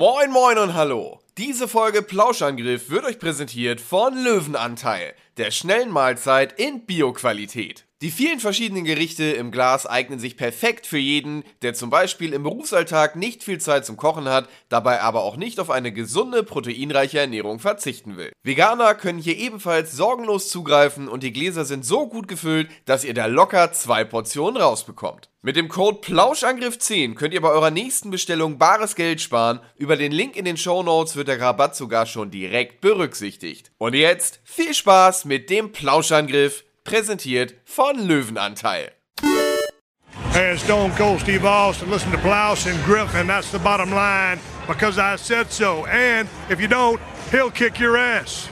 Moin moin und hallo. Diese Folge Plauschangriff wird euch präsentiert von Löwenanteil, der schnellen Mahlzeit in Bioqualität. Die vielen verschiedenen Gerichte im Glas eignen sich perfekt für jeden, der zum Beispiel im Berufsalltag nicht viel Zeit zum Kochen hat, dabei aber auch nicht auf eine gesunde, proteinreiche Ernährung verzichten will. Veganer können hier ebenfalls sorgenlos zugreifen und die Gläser sind so gut gefüllt, dass ihr da locker zwei Portionen rausbekommt. Mit dem Code Plauschangriff10 könnt ihr bei eurer nächsten Bestellung bares Geld sparen. Über den Link in den Show Notes wird der Rabatt sogar schon direkt berücksichtigt. Und jetzt viel Spaß mit dem Plauschangriff präsentiert von Löwenanteil. Hey, it's Stone Cold Steve Austin. Listen to Blouse and Griffin. That's the bottom line because I said so. And if you don't, he'll kick your ass.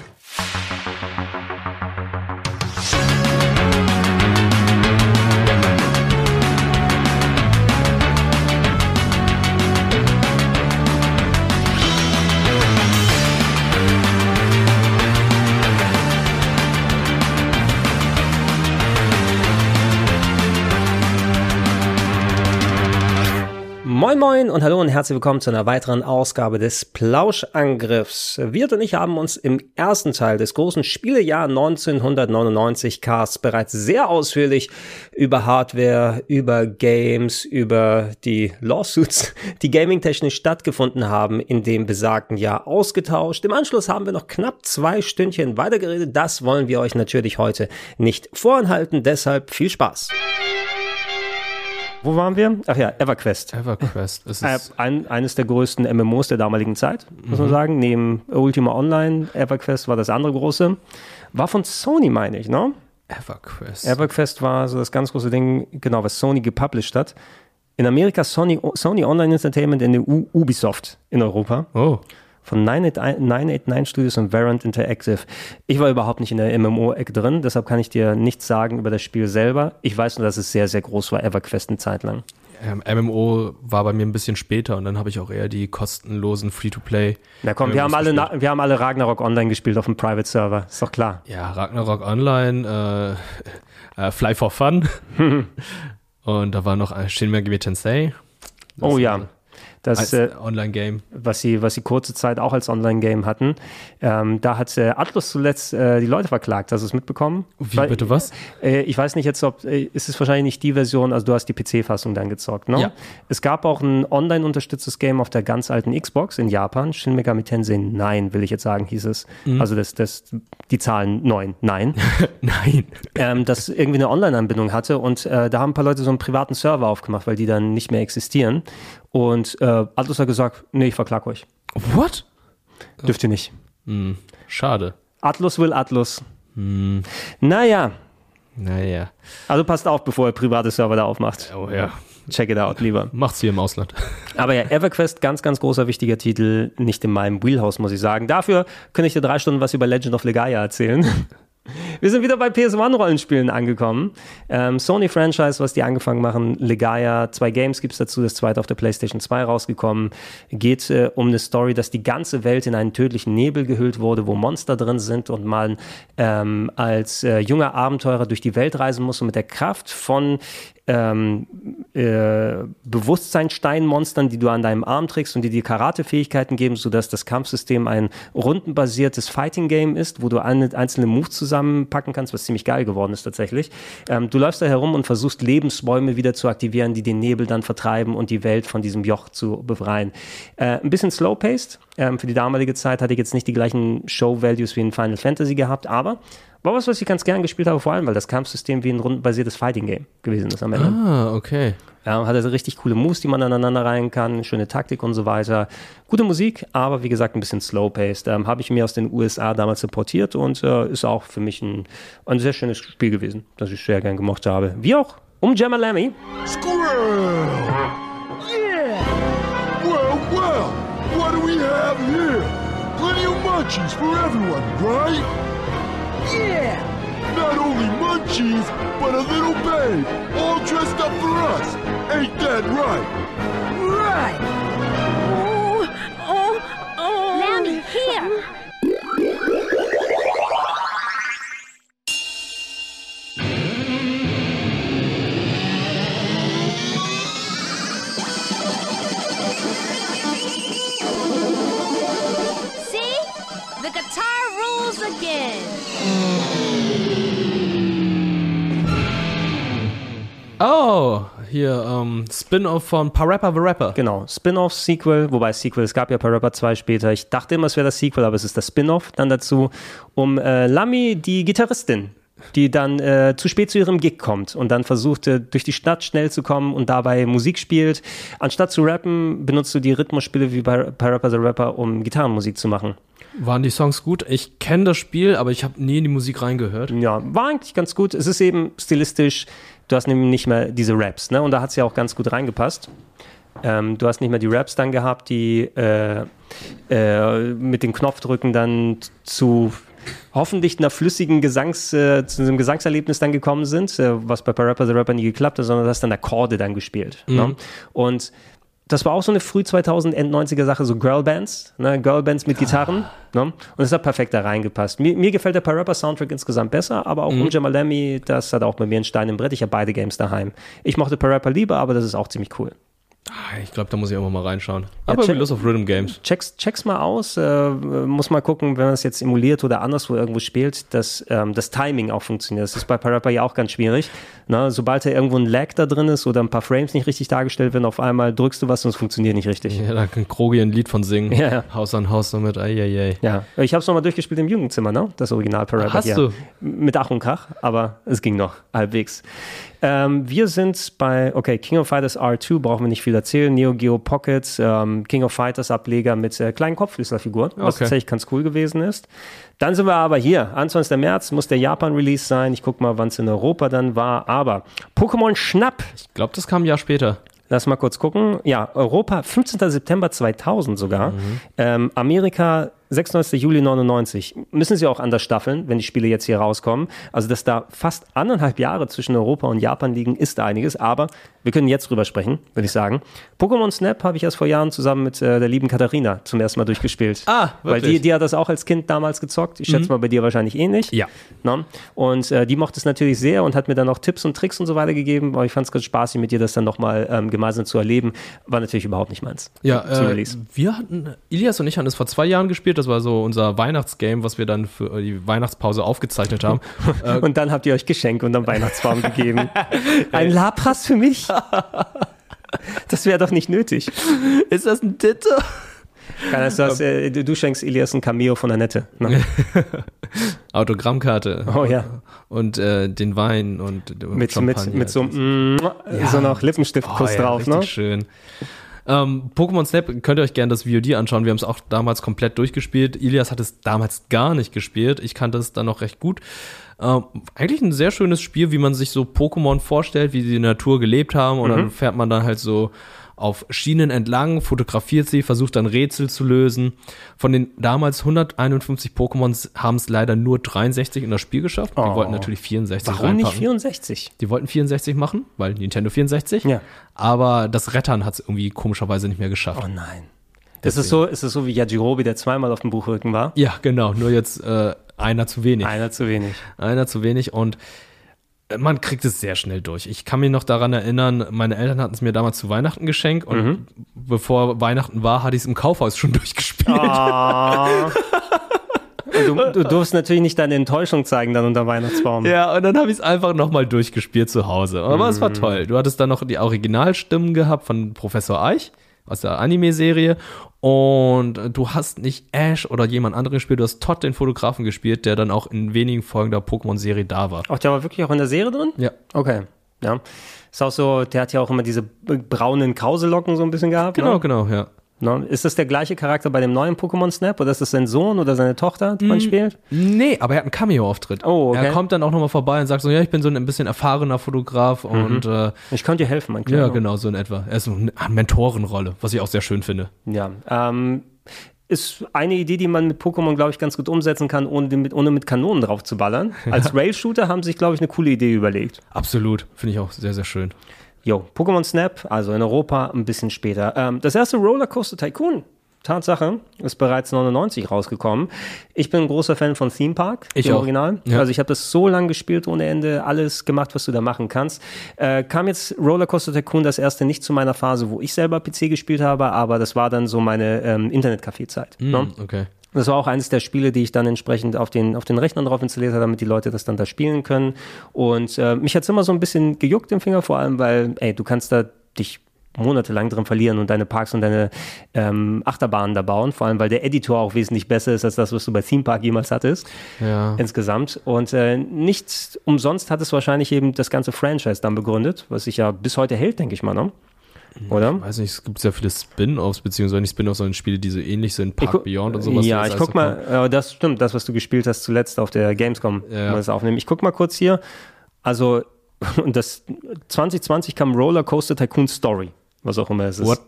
Moin Moin und hallo und herzlich willkommen zu einer weiteren Ausgabe des Plauschangriffs. Wir und ich haben uns im ersten Teil des großen Spielejahr 1999 Casts bereits sehr ausführlich über Hardware, über Games, über die Lawsuits, die gaming-technisch stattgefunden haben, in dem besagten Jahr ausgetauscht. Im Anschluss haben wir noch knapp zwei Stündchen weitergeredet. Das wollen wir euch natürlich heute nicht vorenthalten. Deshalb viel Spaß. Wo waren wir? Ach ja, EverQuest. EverQuest. Es Äh, ist, ein, eines der größten MMOs der damaligen Zeit, muss man sagen. Neben Ultima Online, EverQuest war das andere große. War von Sony, meine ich, ne? EverQuest. EverQuest war so das ganz große Ding, genau, was Sony gepublished hat. In Amerika Sony, Sony Online Entertainment, in der U Ubisoft in Europa. oh, Von 989 989 Studios und Variant Interactive. Ich war überhaupt nicht in der MMO-Ecke drin, deshalb kann ich dir nichts sagen über das Spiel selber. Ich weiß nur, dass es sehr, sehr groß war, EverQuest eine Zeit lang. ähm, MMO war bei mir ein bisschen später und dann habe ich auch eher die kostenlosen Free-to-Play. Na komm, wir haben, alle, gespielt. wir haben alle Ragnarok Online gespielt auf dem Private Server, ist doch klar. Ja, Ragnarok Online, äh, äh, Fly for Fun. und da war noch äh, Shin Megami Tensei. Das oh ja, ein- das, äh, Online-Game. was, sie, was sie kurze Zeit auch als Online-Game hatten. Ähm, da hat äh, Atlus zuletzt äh, die Leute verklagt, hast du es mitbekommen? Wie, Weil- bitte was? Äh, ich weiß nicht jetzt, ob äh, ist es wahrscheinlich nicht die Version, also du hast die PC-Fassung dann gezockt, ne? Ja. Es gab auch ein online unterstütztes Game auf der ganz alten Xbox in Japan, Shin Megami Tensei 9, will ich jetzt sagen, hieß es. Mhm. Also das, das, die Zahlen 9, nein. Nein. ähm, das irgendwie eine Online-Anbindung hatte und äh, da haben ein paar Leute so einen privaten Server aufgemacht, weil die dann nicht mehr existieren. Und äh, Atlus hat gesagt, nee, ich verklag euch. What? Dürft ihr nicht. Hm, schade. Atlus will Atlus. Hm, Naja, naja. also passt auf, bevor ihr private Server da aufmacht. Oh ja. Check it out, lieber. Macht's hier im Ausland. Aber ja, EverQuest, ganz, ganz großer, wichtiger Titel. Nicht in meinem Wheelhouse, muss ich sagen. Dafür könnte ich dir drei Stunden was über Legend of Legaia erzählen. Wir sind wieder bei PS1-Rollenspielen angekommen. Ähm, Sony-Franchise, was die angefangen machen, Legaia, zwei Games gibt's dazu, das zweite auf der PlayStation 2 rausgekommen. Geht äh, um eine Story, dass die ganze Welt in einen tödlichen Nebel gehüllt wurde, wo Monster drin sind und man ähm, als äh, junger Abenteurer durch die Welt reisen muss und mit der Kraft von ähm, äh, Bewusstseinsteinmonstern, die du an deinem Arm trägst und die dir Karate-Fähigkeiten geben, sodass das Kampfsystem ein rundenbasiertes Fighting-Game ist, wo du eine, einzelne Moves zusammenpacken kannst, was ziemlich geil geworden ist tatsächlich. Ähm, du läufst da herum und versuchst Lebensbäume wieder zu aktivieren, die den Nebel dann vertreiben und die Welt von diesem Joch zu befreien. Äh, ein bisschen slow-paced. Ähm, für die damalige Zeit hatte ich jetzt nicht die gleichen Show-Values wie in Final Fantasy gehabt, aber war was, was ich ganz gern gespielt habe, vor allem, weil das Kampfsystem wie ein rundenbasiertes Fighting-Game gewesen ist am Ende. Ah, okay. Ja, hat also richtig coole Moves, die man aneinander rein kann, schöne Taktik und so weiter. Gute Musik, aber wie gesagt ein bisschen slow-paced. Ähm, Habe ich mir aus den USA damals importiert und äh, ist auch für mich ein, ein sehr schönes Spiel gewesen, das ich sehr gern gemocht habe. Wie auch um Jamalami. Squirrel! Yeah! Well, well, what do we have here? Plenty of munchies for everyone, right? Yeah! Not only munchies, but a little babe, all dressed up for us. Ain't that right? Right! Oh, oh, oh! Lammy, here! again. Oh, hier, ähm, Spin-off von Parappa the Rapper. Genau, Spin-off, Sequel, wobei Sequel, es gab ja Parappa 2 später. Ich dachte immer, es wäre das Sequel, aber es ist das Spin-off dann dazu, um äh, Lami, die Gitarristin, die dann äh, zu spät zu ihrem Gig kommt und dann versucht, durch die Stadt schnell zu kommen und dabei Musik spielt. Anstatt zu rappen, benutzt du die Rhythmusspiele wie bei Parappa the Rapper, um Gitarrenmusik zu machen. Waren die Songs gut? Ich kenne das Spiel, aber ich habe nie in die Musik reingehört. Ja, war eigentlich ganz gut. Es ist eben stilistisch, du hast nämlich nicht mehr diese Raps, ne? Und da hat es ja auch ganz gut reingepasst. Ähm, du hast nicht mehr die Raps dann gehabt, die äh, äh, mit den Knopfdrücken dann zu hoffentlich einer flüssigen Gesangs, äh, zu einem Gesangserlebnis dann gekommen sind, äh, was bei Parappa the Rapper nie geklappt hat, sondern du hast dann Akkorde dann gespielt. Ne? Und das war auch so eine früh 2000 End 90er Sache, so Girlbands, ne? Girlbands mit Gitarren. Ne? Und es hat perfekt da reingepasst. Mir, mir gefällt der Parappa Soundtrack insgesamt besser, aber auch mhm. Unjamalemi, das hat auch bei mir einen Stein im Brett. Ich habe beide Games daheim. Ich mochte Parappa lieber, aber das ist auch ziemlich cool. Ah, Ich glaube, da muss ich auch mal reinschauen. Aber check- ja, Lust auf Rhythm Games. Check's, check's mal aus. Äh, muss mal gucken, wenn man es jetzt emuliert oder anderswo irgendwo spielt, dass ähm, das Timing auch funktioniert. Das ist bei Parappa ja auch ganz schwierig. Na, sobald da irgendwo ein Lag da drin ist oder ein paar Frames nicht richtig dargestellt werden, auf einmal drückst du was und es funktioniert nicht richtig. Ja, da kann Krogi ein Lied von singen. Ja, ja. Haus an Haus damit. Eieiei. Ja, ich habe es nochmal durchgespielt im Jugendzimmer, ne? Das Original Parappa. Hast du? Mit Ach und Krach, aber es ging noch halbwegs. Ähm, wir sind bei, okay, King of Fighters R2, brauchen wir nicht viel erzählen. Neo Geo Pocket, ähm, King of Fighters Ableger mit äh, kleinen Kopfschlüsselfiguren, was Okay. tatsächlich ganz cool gewesen ist. Dann sind wir aber hier, 21. März muss der Japan-Release sein. Ich guck mal, wann es in Europa dann war. Aber Pokémon Schnapp Ich glaube, das kam ein Jahr später. Lass mal kurz gucken. Ja, Europa, 15. September 2000 sogar. Ähm, Amerika, 96. Juli 99. Müssen sie auch anders staffeln, wenn die Spiele jetzt hier rauskommen. Also, dass da fast anderthalb Jahre zwischen Europa und Japan liegen, ist einiges. Aber wir können jetzt drüber sprechen, würde ich sagen. Pokémon Snap habe ich erst vor Jahren zusammen mit äh, der lieben Katharina zum ersten Mal durchgespielt. Ah, Weil wirklich? die, die hat das auch als Kind damals gezockt. Ich schätze mal bei dir wahrscheinlich ähnlich. Ja. Ne? Und äh, die mochte es natürlich sehr und hat mir dann auch Tipps und Tricks und so weiter gegeben. Aber ich fand es ganz spaßig, mit dir das dann nochmal ähm, gemeinsam zu erleben. War natürlich überhaupt nicht meins. Ja, äh, wir hatten, Ilias und ich hatten es vor zwei Jahren gespielt. Das war so unser Weihnachtsgame, was wir dann für die Weihnachtspause aufgezeichnet haben. äh, Und dann habt ihr euch Geschenke unterm Weihnachtsbaum gegeben. Ein Labras für mich? Das wäre doch nicht nötig. ist das ein Titte? Kann das, das, äh, du, schenkst Elias ein Cameo von Annette. Ne? Autogrammkarte. Oh ja. Und äh, den Wein und Mit, mit, Champagner. mit so, einem so noch Lippenstiftkuss Oh ja, drauf. richtig Ne? schön. Ähm, Pokémon Snap könnt ihr euch gerne das VOD anschauen. Wir haben es auch damals komplett durchgespielt. Ilias hat es damals gar nicht gespielt. Ich kannte es dann noch recht gut. Ähm, eigentlich ein sehr schönes Spiel, wie man sich so Pokémon vorstellt, wie sie in der Natur gelebt haben. Und dann fährt man dann halt so auf Schienen entlang, fotografiert sie, versucht dann Rätsel zu lösen. Von den damals 151 Pokémons haben es leider nur 63 in das Spiel geschafft. Die Oh. wollten natürlich 64 Warum nicht reinpacken. 64? Die wollten 64 machen, weil Nintendo 64. Ja. Aber das Rettern hat es irgendwie komischerweise nicht mehr geschafft. Oh nein. Das ist so, ist es so wie Yajirobe, der zweimal auf dem Buchrücken war? Ja, genau. Nur jetzt äh, einer zu wenig. Einer zu wenig. Einer zu wenig und man kriegt es sehr schnell durch. Ich kann mich noch daran erinnern, meine Eltern hatten es mir damals zu Weihnachten geschenkt und Mhm. bevor Weihnachten war, hatte ich es im Kaufhaus schon durchgespielt. Und du, du durfst natürlich nicht deine Enttäuschung zeigen dann unter Weihnachtsbaum. Ja, und dann habe ich es einfach nochmal durchgespielt zu Hause. Aber es war toll. Du hattest dann noch die Originalstimmen gehabt von Professor Eich aus der Anime-Serie. Und du hast nicht Ash oder jemand anderen gespielt, du hast Todd, den Fotografen, gespielt, der dann auch in wenigen Folgen der Pokémon-Serie da war. Ach, der war wirklich auch in der Serie drin? Ja. Okay. Ja. Ist auch so, der hat ja auch immer diese braunen Krauselocken so ein bisschen gehabt. Genau, Ne? genau, ja. Ne? Ist das der gleiche Charakter bei dem neuen Pokémon Snap oder ist das sein Sohn oder seine Tochter, die man spielt? Nee, aber er hat einen Cameo-Auftritt. Oh, okay. Er kommt dann auch nochmal vorbei und sagt so, ja, ich bin so ein bisschen erfahrener Fotograf und äh, Ich könnte dir helfen, mein ja, Kleiner. genau, so in etwa. Er ist so eine Mentorenrolle, was ich auch sehr schön finde. Ja, ähm, ist eine Idee, die man mit Pokémon, glaube ich, ganz gut umsetzen kann, ohne, mit, ohne mit Kanonen drauf zu ballern. Als Rail-Shooter haben sie sich, glaube ich, eine coole Idee überlegt. Absolut, finde ich auch sehr, sehr schön. Jo, Pokémon Snap, also in Europa ein bisschen später. Ähm, das erste Rollercoaster Tycoon, Tatsache, ist bereits 99 rausgekommen. Ich bin ein großer Fan von Theme Park, Ich dem auch. Original. Ja. Also ich habe das so lange gespielt ohne Ende, alles gemacht, was du da machen kannst. Äh, kam jetzt Rollercoaster Tycoon das erste nicht zu meiner Phase, wo ich selber PC gespielt habe, aber das war dann so meine ähm, Internetcafé-Zeit. ne? Okay. Das war auch eines der Spiele, die ich dann entsprechend auf den, auf den Rechnern drauf installiert habe, damit die Leute das dann da spielen können. Und äh, mich hat's immer so ein bisschen gejuckt im Finger, vor allem, weil, ey, du kannst da dich monatelang drin verlieren und deine Parks und deine ähm, Achterbahnen da bauen, vor allem weil der Editor auch wesentlich besser ist als das, was du bei Theme Park jemals hattest Ja. insgesamt. Und äh, nicht umsonst hat es wahrscheinlich eben das ganze Franchise dann begründet, was sich ja bis heute hält, denke ich mal, ne? Oder? Weiß nicht, es gibt sehr viele Spin-offs, beziehungsweise nicht Spin-offs, sondern Spiele, die so ähnlich sind, Park gu- Beyond und sowas. Ja, ich guck mal, äh, das stimmt, das, was du gespielt hast zuletzt auf der Gamescom, Ja. mal das aufnehmen. Ich guck mal kurz hier. Also, und das 2020 kam Roller Coaster Tycoon Story, was auch immer es ist. What?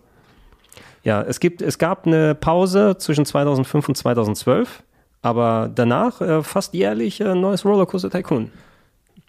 Ja, es gibt, es gab eine Pause zwischen 2005 und 2012, aber danach äh, fast jährlich äh, neues Roller Coaster Tycoon.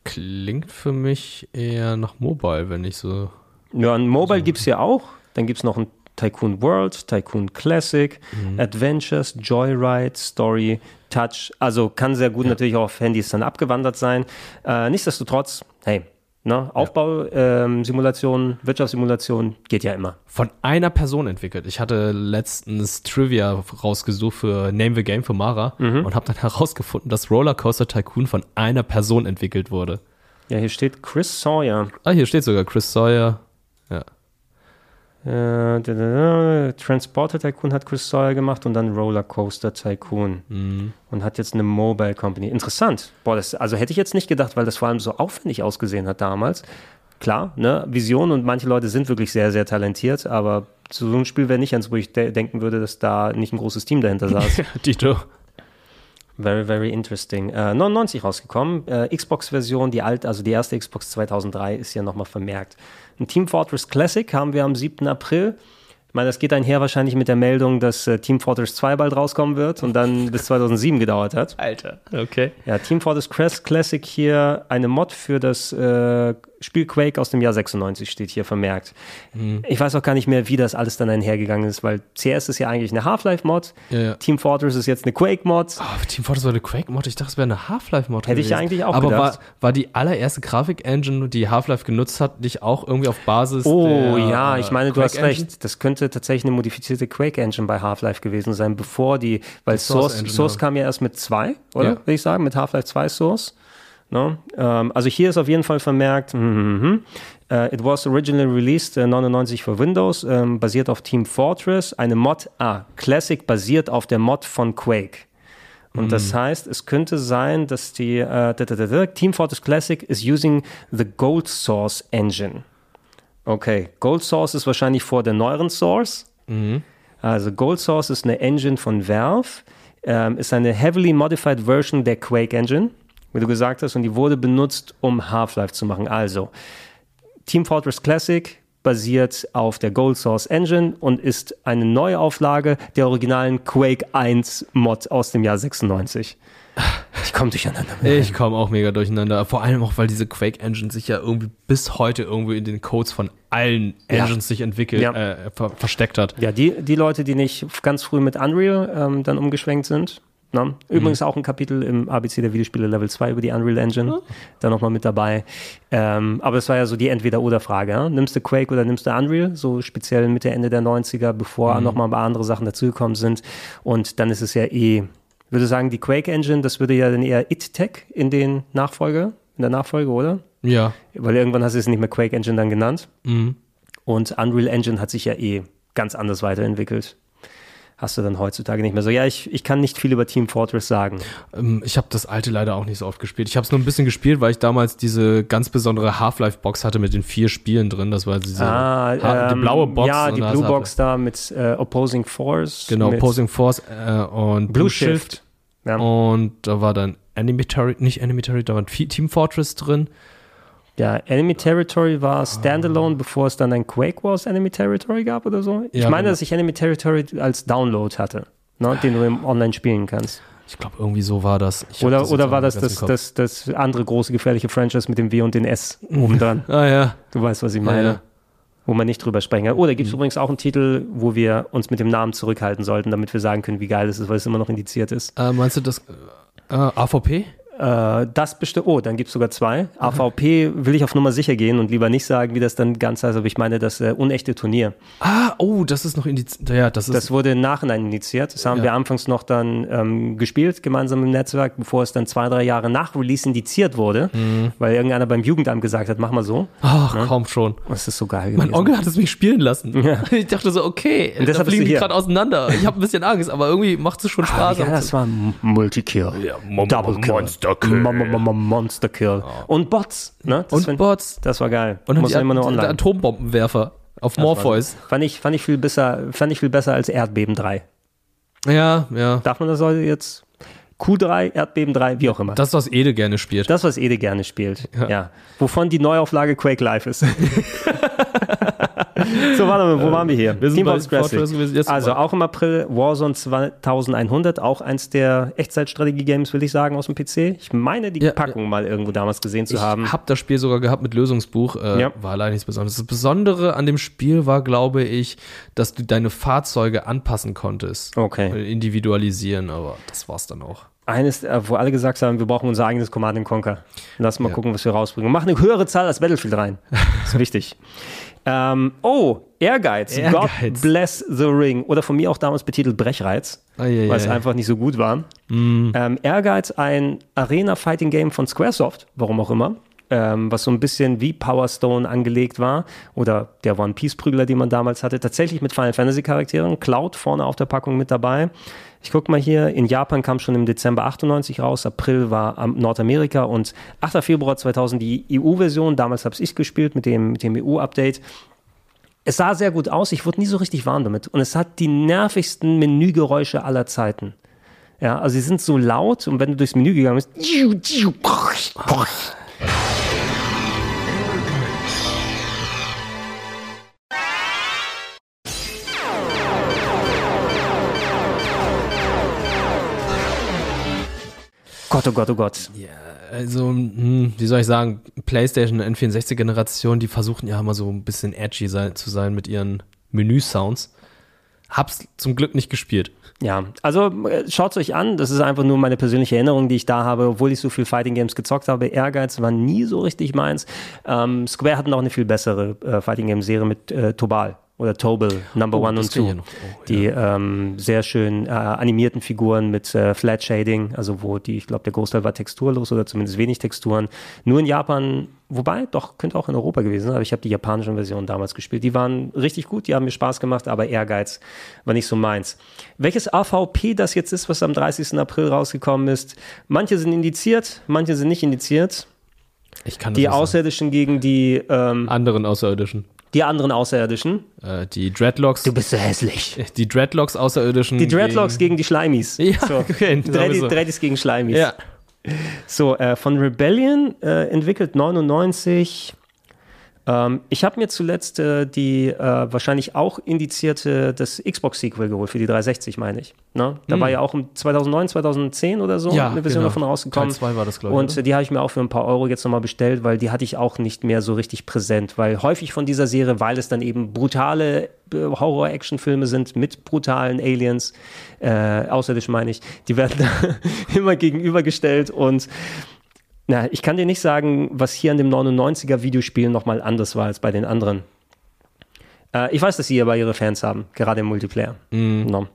Klingt für mich eher nach Mobile, wenn ich so. Ja, ein Mobile gibt's ja auch. Dann gibt's noch ein Tycoon World, Tycoon Classic, Adventures, Joyride, Story, Touch. Also kann sehr gut natürlich auch auf Handys dann abgewandert sein. Äh, nichtsdestotrotz, hey, ne, Aufbau, ähm, Simulation, Wirtschaftssimulation geht ja immer. Von einer Person entwickelt. Ich hatte letztens Trivia rausgesucht für Name the Game für Mara und habe dann herausgefunden, dass Rollercoaster Tycoon von einer Person entwickelt wurde. Ja, hier steht Chris Sawyer. Ah, hier steht sogar Chris Sawyer. Äh, Transporter Tycoon hat Chris Sawyer gemacht und dann Rollercoaster Tycoon. Und hat jetzt eine Mobile Company. Interessant. Boah, das, also hätte ich jetzt nicht gedacht, weil das vor allem so aufwendig ausgesehen hat damals. Klar, ne, Vision und manche Leute sind wirklich sehr, sehr talentiert, aber so ein Spiel wäre nicht eins, wo ich de denken würde, dass da nicht ein großes Team dahinter saß. Dito. Very, very interesting. Äh, 99 rausgekommen. Äh, Xbox-Version, die alte, also die erste Xbox 2003 ist ja nochmal vermerkt. Ein Team Fortress Classic haben wir am 7. April. Ich meine, das geht einher wahrscheinlich mit der Meldung, dass äh, Team Fortress 2 bald rauskommen wird und dann bis 2007 gedauert hat. Alter. Okay. Ja, Team Fortress Crest Classic hier, eine Mod für das äh, Spiel Quake aus dem Jahr 96 steht hier vermerkt. Ich weiß auch gar nicht mehr, wie das alles dann einhergegangen ist, weil CS ist ja eigentlich eine Half-Life-Mod, Ja, ja. Team Fortress ist jetzt eine Quake-Mod. Oh, Team Fortress war eine Quake-Mod. Ich dachte, es wäre eine Half-Life-Mod. Hätte ich gewesen. eigentlich auch Aber gedacht. war, war die allererste Grafik-Engine, die Half-Life genutzt hat, nicht auch irgendwie auf Basis Oh der, ja, äh, ich meine, du hast recht. Das könnte tatsächlich eine modifizierte Quake-Engine bei Half-Life gewesen sein, bevor die, weil Source Source, Source ja. kam ja erst mit zwei, oder? Ja. Würde ich sagen, mit Half-Life 2 Source. Ne? Ähm, also hier ist auf jeden Fall vermerkt, mhm, äh, it was originally released äh, 99 für Windows, ähm, basiert auf Team Fortress, eine Mod, ah, Classic basiert auf der Mod von Quake. Und das heißt, es könnte sein, dass die äh, da, da, da, Team Fortress Classic is using the Gold Source Engine. Okay, Gold Source ist wahrscheinlich vor der neueren Source. Also Gold Source ist eine Engine von Valve, ähm, ist eine heavily modified Version der Quake Engine, wie du gesagt hast, und die wurde benutzt, um Half-Life zu machen. Also Team Fortress Classic basiert auf der Gold Source Engine und ist eine Neuauflage der originalen Quake 1 Mod aus dem Jahr 96. Ich komme durcheinander. Ich komme auch mega durcheinander. Vor allem auch, weil diese Quake-Engine sich ja irgendwie bis heute irgendwie in den Codes von allen Ja. Engines sich entwickelt, Ja. äh, ver versteckt hat. Ja, die, die Leute, die nicht ganz früh mit Unreal ähm, dann umgeschwenkt sind. Ne? Übrigens auch ein Kapitel im ABC der Videospiele Level 2 über die Unreal Engine. Da nochmal mit dabei. Ähm, aber es war ja so die Entweder-Oder-Frage. Ja? Nimmst du Quake oder nimmst du Unreal? So speziell Mitte, Ende der 90er, bevor noch nochmal ein paar andere Sachen dazugekommen sind. Und dann ist es ja eh, ich würde sagen, die Quake Engine, das würde ja dann eher It-Tech in den Nachfolge, in der Nachfolge, oder? Ja. Weil irgendwann hast du es nicht mehr Quake Engine dann genannt. Mhm. Und Unreal Engine hat sich ja eh ganz anders weiterentwickelt. Hast du dann heutzutage nicht mehr so. Ja, ich, ich kann nicht viel über Team Fortress sagen. Ähm, ich habe das alte leider auch nicht so oft gespielt. Ich habe es nur ein bisschen gespielt, weil ich damals diese ganz besondere Half-Life-Box hatte mit den vier Spielen drin. Das war diese die ähm, blaue Box. Ja, die Blue Box da mit äh, Opposing Force. Genau, Opposing Force äh, und Blue Shift. Ja. Und da war dann Territory, nicht Territory, da war Team Fortress drin. Ja, Enemy Territory war Standalone, bevor es dann ein Quake Wars Enemy Territory gab oder so. Ich Ja, meine, genau. dass ich Enemy Territory als Download hatte, ne, den du im Online spielen kannst. Ich glaube, irgendwie so war das. Ich Oder, das oder war das das, das das andere große gefährliche Franchise mit dem W und den S oben dran? Ah ja. Du weißt, was ich meine. Ja, ja. Wo man nicht drüber sprechen kann. Oh, da gibt es übrigens auch einen Titel, wo wir uns mit dem Namen zurückhalten sollten, damit wir sagen können, wie geil es ist, weil es immer noch indiziert ist. Äh, meinst du das äh, AVP? Äh, das bestimmt. Oh, dann gibt es sogar zwei. AVP will ich auf Nummer sicher gehen und lieber nicht sagen, wie das dann ganz heißt, aber ich meine das äh, unechte Turnier. Ah, oh, das ist noch indiziert. Ja, das ist. Das wurde im Nachhinein initiiert. Das haben Ja. wir anfangs noch dann ähm, gespielt, gemeinsam im Netzwerk, bevor es dann zwei, drei Jahre nach Release indiziert wurde, Mhm. weil irgendeiner beim Jugendamt gesagt hat, mach mal so. Ach, kaum schon. Das ist so geil Mein gewesen. Onkel hat es mich spielen lassen. Ja. Ich dachte so, okay, Und deshalb da fliegen die gerade auseinander. Ich habe ein bisschen Angst, aber irgendwie macht es schon Ah, Spaß. ja, das war Multikill. Mo- Double Kill. Monster Monster Kill. Und Bots. Ne? Das Und find- Bots. Das war geil. Und dann Muss ja immer nur online. Atombombenwerfer auf Morpheus. Fand ich, fand ich viel besser, fand ich viel besser als Erdbeben 3. Ja, ja. Darf man das heute jetzt? Q3, Erdbeben 3, wie auch immer. Das, was Ede gerne spielt. Das, was Ede gerne spielt. Ja. Ja. Wovon die Neuauflage Quake Live ist. so, warte mal, wo waren wir hier? wir sind Team bei Classic. Gewesen, Also auch im April Warzone 2100, auch eins der Echtzeitstrategie-Games, will ich sagen, aus dem PC. Ich meine, die Ja, Packung mal irgendwo damals gesehen zu Ich haben. habe das Spiel sogar gehabt mit Lösungsbuch. Äh, Ja. War leider nichts Besonderes. Das Besondere an dem Spiel war, glaube ich, dass du deine Fahrzeuge anpassen konntest. Okay. Äh, Individualisieren, aber das war's dann auch. Eines, äh, wo alle gesagt haben, wir brauchen unser eigenes Command Conquer. Lass mal gucken, was wir rausbringen. Mach eine höhere Zahl als Battlefield rein. Das ist wichtig. Ähm, oh, Ehrgeiz. Ehrgeiz. God bless the ring. Oder von mir auch damals betitelt Brechreiz, weil es einfach nicht so gut war. Mm. Ähm, Ehrgeiz, ein Arena-Fighting-Game von Squaresoft, warum auch immer. Ähm, was so ein bisschen wie Power Stone angelegt war. Oder der One Piece-Prügler, den man damals hatte. Tatsächlich mit Final Fantasy-Charakteren. Cloud vorne auf der Packung mit dabei. Ich guck mal hier, in Japan kam schon im Dezember 98 raus, April war am Nordamerika und 8. Februar 2000 die EU-Version. Damals habe ich gespielt mit dem, mit dem EU-Update. Es sah sehr gut aus, ich wurde nie so richtig warm damit. Und es hat die nervigsten Menügeräusche aller Zeiten. Ja, also sie sind so laut und wenn du durchs Menü gegangen bist. Gott, oh Gott, oh Gott. Also, hm, wie soll ich sagen, PlayStation N64-Generation, die versuchen ja immer so ein bisschen edgy sein, zu sein mit ihren Menü-Sounds. Hab's zum Glück nicht gespielt. Ja, also äh, schaut's euch an. Das ist einfach nur meine persönliche Erinnerung, die ich da habe, obwohl ich so viel Fighting Games gezockt habe. Ehrgeiz war nie so richtig meins. Ähm, Square hatten auch eine viel bessere äh, Fighting Game Serie mit äh, Tobal oder Tobal Number Oh, One und Two. ja. Oh, die ähm, sehr schön äh, animierten Figuren mit äh, Flat Shading, also wo die, ich glaube, der Großteil war texturlos oder zumindest wenig Texturen. Nur in Japan, wobei, doch, könnte auch in Europa gewesen sein, aber ich habe die japanischen Versionen damals gespielt. Die waren richtig gut, die haben mir Spaß gemacht, aber Ehrgeiz war nicht so meins. Welches AVP das jetzt ist, was am 30. April rausgekommen ist, manche sind indiziert, manche sind nicht indiziert. Ich kann das Die nicht sagen. Außerirdischen gegen die, ähm, anderen Außerirdischen. Die anderen Außerirdischen. Äh, die Dreadlocks. Du bist so hässlich. die Dreadlocks Außerirdischen. Die Dreadlocks gegen, die Schleimis. Ja, so. okay, Dreadis, so. Dreadis gegen Schleimis. Ja. So, äh, von Rebellion, äh, entwickelt 99. Ähm, ich habe mir zuletzt äh, die äh, wahrscheinlich auch indizierte, das Xbox-Sequel geholt für die 360, meine ich. Ne? Da war ja auch um 2009, 2010 oder so Hm. Ja, eine Version genau. davon rausgekommen. Teil zwei war das, glaub ich, Und oder? äh, die habe ich mir auch für ein paar Euro jetzt nochmal bestellt, weil die hatte ich auch nicht mehr so richtig präsent. Weil häufig von dieser Serie, weil es dann eben brutale äh, Horror-Action-Filme sind mit brutalen Aliens, äh, außerirdisch meine ich, die werden da immer gegenübergestellt und na, ich kann dir nicht sagen, was hier an dem 99er Videospiel nochmal anders war als bei den anderen. Äh, ich weiß, dass sie aber ihre Fans haben, gerade im Multiplayer. No.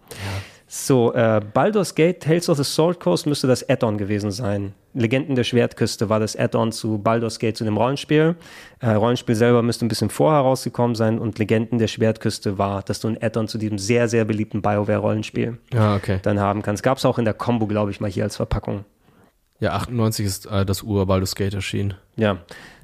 So, äh, Baldur's Gate Tales of the Sword Coast müsste das Add-on gewesen sein. Legenden der Schwertküste war das Add-on zu Baldur's Gate, zu dem Rollenspiel. Äh, Rollenspiel selber müsste ein bisschen vorher rausgekommen sein und Legenden der Schwertküste war, dass du ein Add-on zu diesem sehr, sehr beliebten BioWare-Rollenspiel Ja, okay. dann haben kannst. Gab es auch in der Combo, glaube ich, mal hier als Verpackung. Ja, 98 ist äh, das Ur Baldur's Gate erschienen. Ja.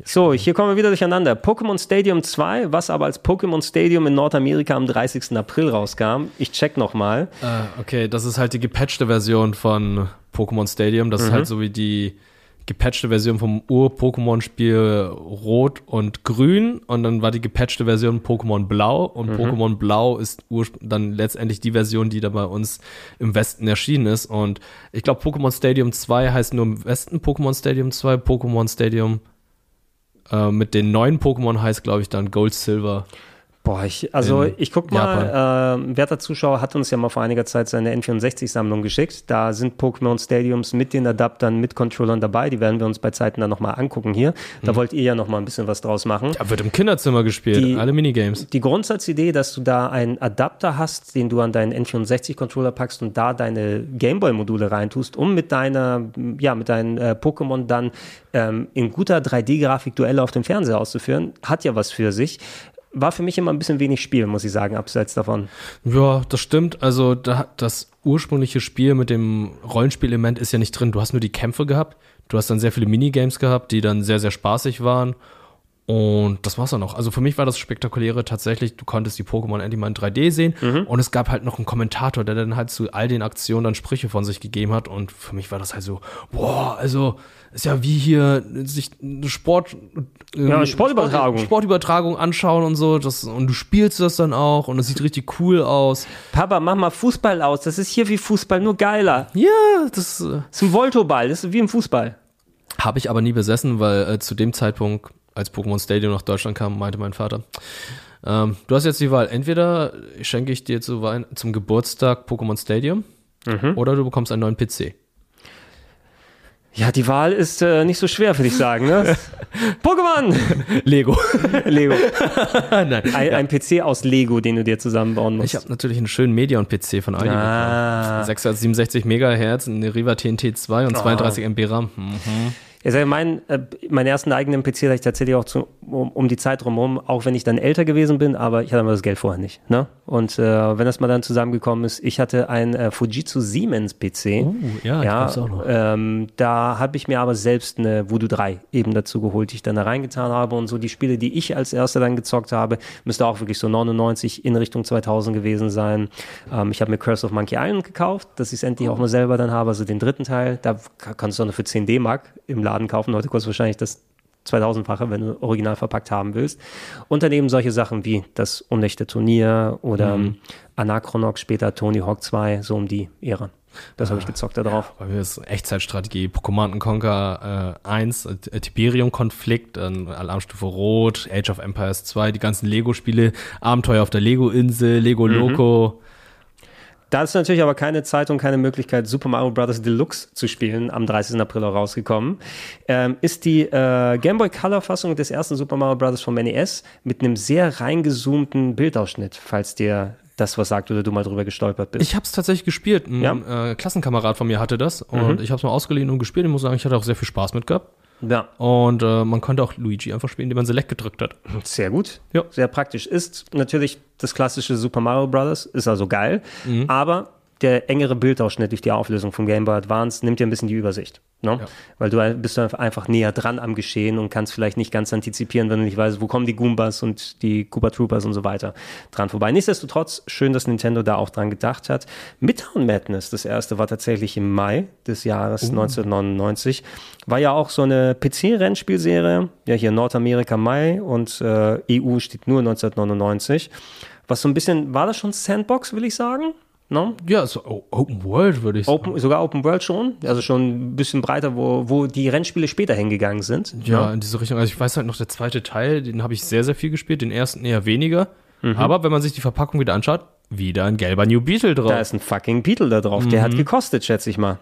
So, hier kommen wir wieder durcheinander. Pokémon Stadium 2, was aber als Pokémon Stadium in Nordamerika am 30. April rauskam. Ich check nochmal. Äh, okay, das ist halt die gepatchte Version von Pokémon Stadium. Das ist halt so wie die gepatchte Version vom Ur-Pokémon-Spiel Rot und Grün. Und dann war die gepatchte Version Pokémon Blau. Und Pokémon Blau ist dann letztendlich die Version, die da bei uns im Westen erschienen ist. Und ich glaube, Pokémon Stadium 2 heißt nur im Westen Pokémon Stadium 2. Pokémon Stadium äh, mit den neuen Pokémon heißt, glaube ich, dann Gold, Silver. Boah, ich, also In ich guck mal, äh, werter Zuschauer hat uns ja mal vor einiger Zeit seine N64-Sammlung geschickt. Da sind Pokémon Stadiums mit den Adaptern, mit Controllern dabei. Die werden wir uns bei Zeiten dann nochmal angucken hier. Da wollt ihr ja nochmal ein bisschen was draus machen. Da wird im Kinderzimmer gespielt, Die- alle Minigames. Die Grundsatzidee, dass du da einen Adapter hast, den du an deinen N64-Controller packst und da deine Gameboy-Module reintust, um mit deiner, ja, mit deinen äh, Pokémon dann ähm, in guter 3D-Grafik Duelle auf dem Fernseher auszuführen, hat ja was für sich. War für mich immer ein bisschen wenig Spiel, muss ich sagen, abseits davon. Ja, das stimmt. Also da, das ursprüngliche Spiel mit dem Rollenspielelement ist ja nicht drin. Du hast nur die Kämpfe gehabt. Du hast dann sehr viele Minigames gehabt, die dann sehr, sehr spaßig waren. Und das war's dann auch. Also für mich war das Spektakuläre tatsächlich, du konntest die Pokémon endlich mal in 3D sehen und es gab halt noch einen Kommentator, der dann halt zu all den Aktionen dann Sprüche von sich gegeben hat und für mich war das halt so, boah, also ist ja wie hier sich eine Sport äh, Ja, Sportübertragung. Sport, Sportübertragung anschauen und so, das und du spielst das dann auch und es sieht richtig cool aus. Papa, mach mal Fußball aus. Das ist hier wie Fußball, nur geiler. Ja, das Das ist ein Voltoball, das ist wie im Fußball. habe ich aber nie besessen, weil äh, zu dem Zeitpunkt, als Pokémon Stadium nach Deutschland kam, meinte mein Vater, ähm, du hast jetzt die Wahl, entweder schenke ich dir zu Wein zum Geburtstag Pokémon Stadium oder du bekommst einen neuen PC. Ja, die Wahl ist äh, nicht so schwer, würde ich sagen. Ne? Pokémon! Lego. Lego. Nein. Ein, ein PC aus Lego, den du dir zusammenbauen musst. Ich habe natürlich einen schönen Medion-PC von Aldi Ah. bekommen. 667 Megahertz, eine Riva TNT 2 und 32 MB RAM. Hm. Ich, mein, äh, meinen ersten eigenen PC hatte ich tatsächlich auch zu, um, um die Zeit drumherum, auch wenn ich dann älter gewesen bin, aber ich hatte aber das Geld vorher nicht. Ne? Und äh, wenn das mal dann zusammengekommen ist, ich hatte einen äh, Fujitsu Siemens PC. Uh, ja, auch noch. Ähm, da habe ich mir aber selbst eine Voodoo 3 eben dazu geholt, die ich dann da reingetan habe und so die Spiele, die ich als erster dann gezockt habe, müsste auch wirklich so 99 in Richtung 2000 gewesen sein. Ähm, ich habe mir Curse of Monkey Island gekauft, dass ich es endlich Oh. auch mal selber dann habe, also den dritten Teil. Da ka- kannst du noch für 10 D-Mark im Laden kaufen. Heute kostet wahrscheinlich das 2000-fache, wenn du original verpackt haben willst. Und daneben solche Sachen wie das Unrechte Turnier oder Mhm. Anachronox, später Tony Hawk 2, so um die Ära. Das habe ich gezockt da drauf. Bei mir ist Echtzeitstrategie, Command Conquer äh, 1, äh, Tiberium-Konflikt, dann Alarmstufe Rot, Age of Empires 2, die ganzen Lego-Spiele, Abenteuer auf der Lego-Insel, Lego Mhm. Loco. Da ist natürlich aber keine Zeit und keine Möglichkeit, Super Mario Bros. Deluxe zu spielen, am 30. April auch rausgekommen. Ähm, ist die äh, Game Boy Color Fassung des ersten Super Mario Bros. vom NES mit einem sehr reingezoomten Bildausschnitt, falls dir das was sagt oder du mal drüber gestolpert bist. Ich habe es tatsächlich gespielt. Ein Ja. Mhm. äh, Klassenkamerad von mir hatte das und ich habe es mal ausgeliehen und gespielt. Ich muss sagen, ich hatte auch sehr viel Spaß mit gehabt. Ja, Und äh, man konnte auch Luigi einfach spielen, indem man Select gedrückt hat. sehr gut. Ja. Sehr praktisch. Ist natürlich das klassische Super Mario Bros. Ist also geil, aber der engere Bildausschnitt durch die Auflösung vom Game Boy Advance nimmt dir ein bisschen die Übersicht. Ne? Ja. Weil du bist einfach näher dran am Geschehen und kannst vielleicht nicht ganz antizipieren, wenn du nicht weißt, wo kommen die Goombas und die Koopa Troopers und so weiter dran vorbei. Nichtsdestotrotz, schön, dass Nintendo da auch dran gedacht hat. Midtown Madness, das erste war tatsächlich im Mai des Jahres 1999. War ja auch so eine PC-Rennspielserie. Ja, hier Nordamerika Mai und äh, EU steht nur 1999. Was so ein bisschen, war das schon Sandbox, will ich sagen? No? Ja, so Open World würde ich sagen. Open, sogar Open World schon, also schon ein bisschen breiter, wo, wo die Rennspiele später hingegangen sind. Ja, in diese Richtung. Also ich weiß halt noch, der zweite Teil, den habe ich sehr, sehr viel gespielt, den ersten eher weniger. Mhm. Aber wenn man sich die Verpackung wieder anschaut, wieder ein gelber New Beetle drauf. Da ist ein fucking Beetle da drauf. Der hat gekostet, schätze ich mal.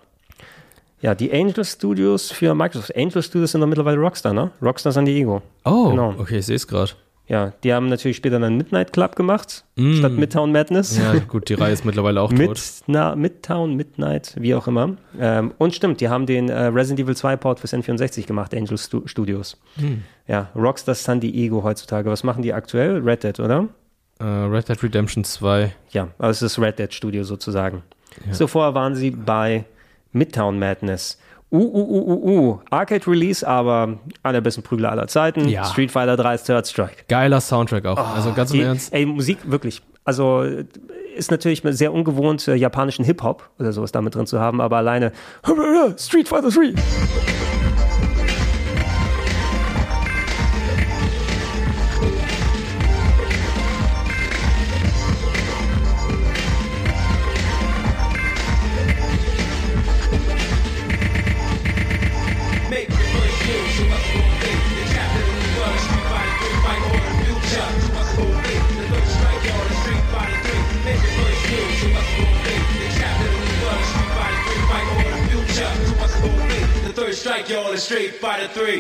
Ja, die Angel Studios für Microsoft. Angel Studios sind doch mittlerweile Rockstar, ne? Rockstar San Diego. oh, genau. okay, ich sehe es gerade. Ja, die haben natürlich später dann Midnight Club gemacht, statt Midtown Madness. Ja, gut, die Reihe ist mittlerweile auch Mid, tot. na, Midtown, Midnight, wie auch immer. Ähm, und stimmt, die haben den äh, Resident Evil 2 Port fürs N64 gemacht, Angel Stu Studios. Ja, Rockstar San Diego heutzutage. Was machen die aktuell? Red Dead, oder? Äh, Red Dead Redemption 2. Ja, aber es ist das Red Dead Studio sozusagen. So vorher waren sie bei Midtown Madness. Uh, uh, uh, uh, uh. Arcade Release, aber allerbesten Prügler aller Zeiten. Ja. Street Fighter 3 Third Strike. Geiler Soundtrack auch. also ganz im Die, Ernst. ey, Musik, wirklich. Also ist natürlich sehr ungewohnt, japanischen Hip-Hop oder sowas damit drin zu haben, aber alleine Street Fighter 3.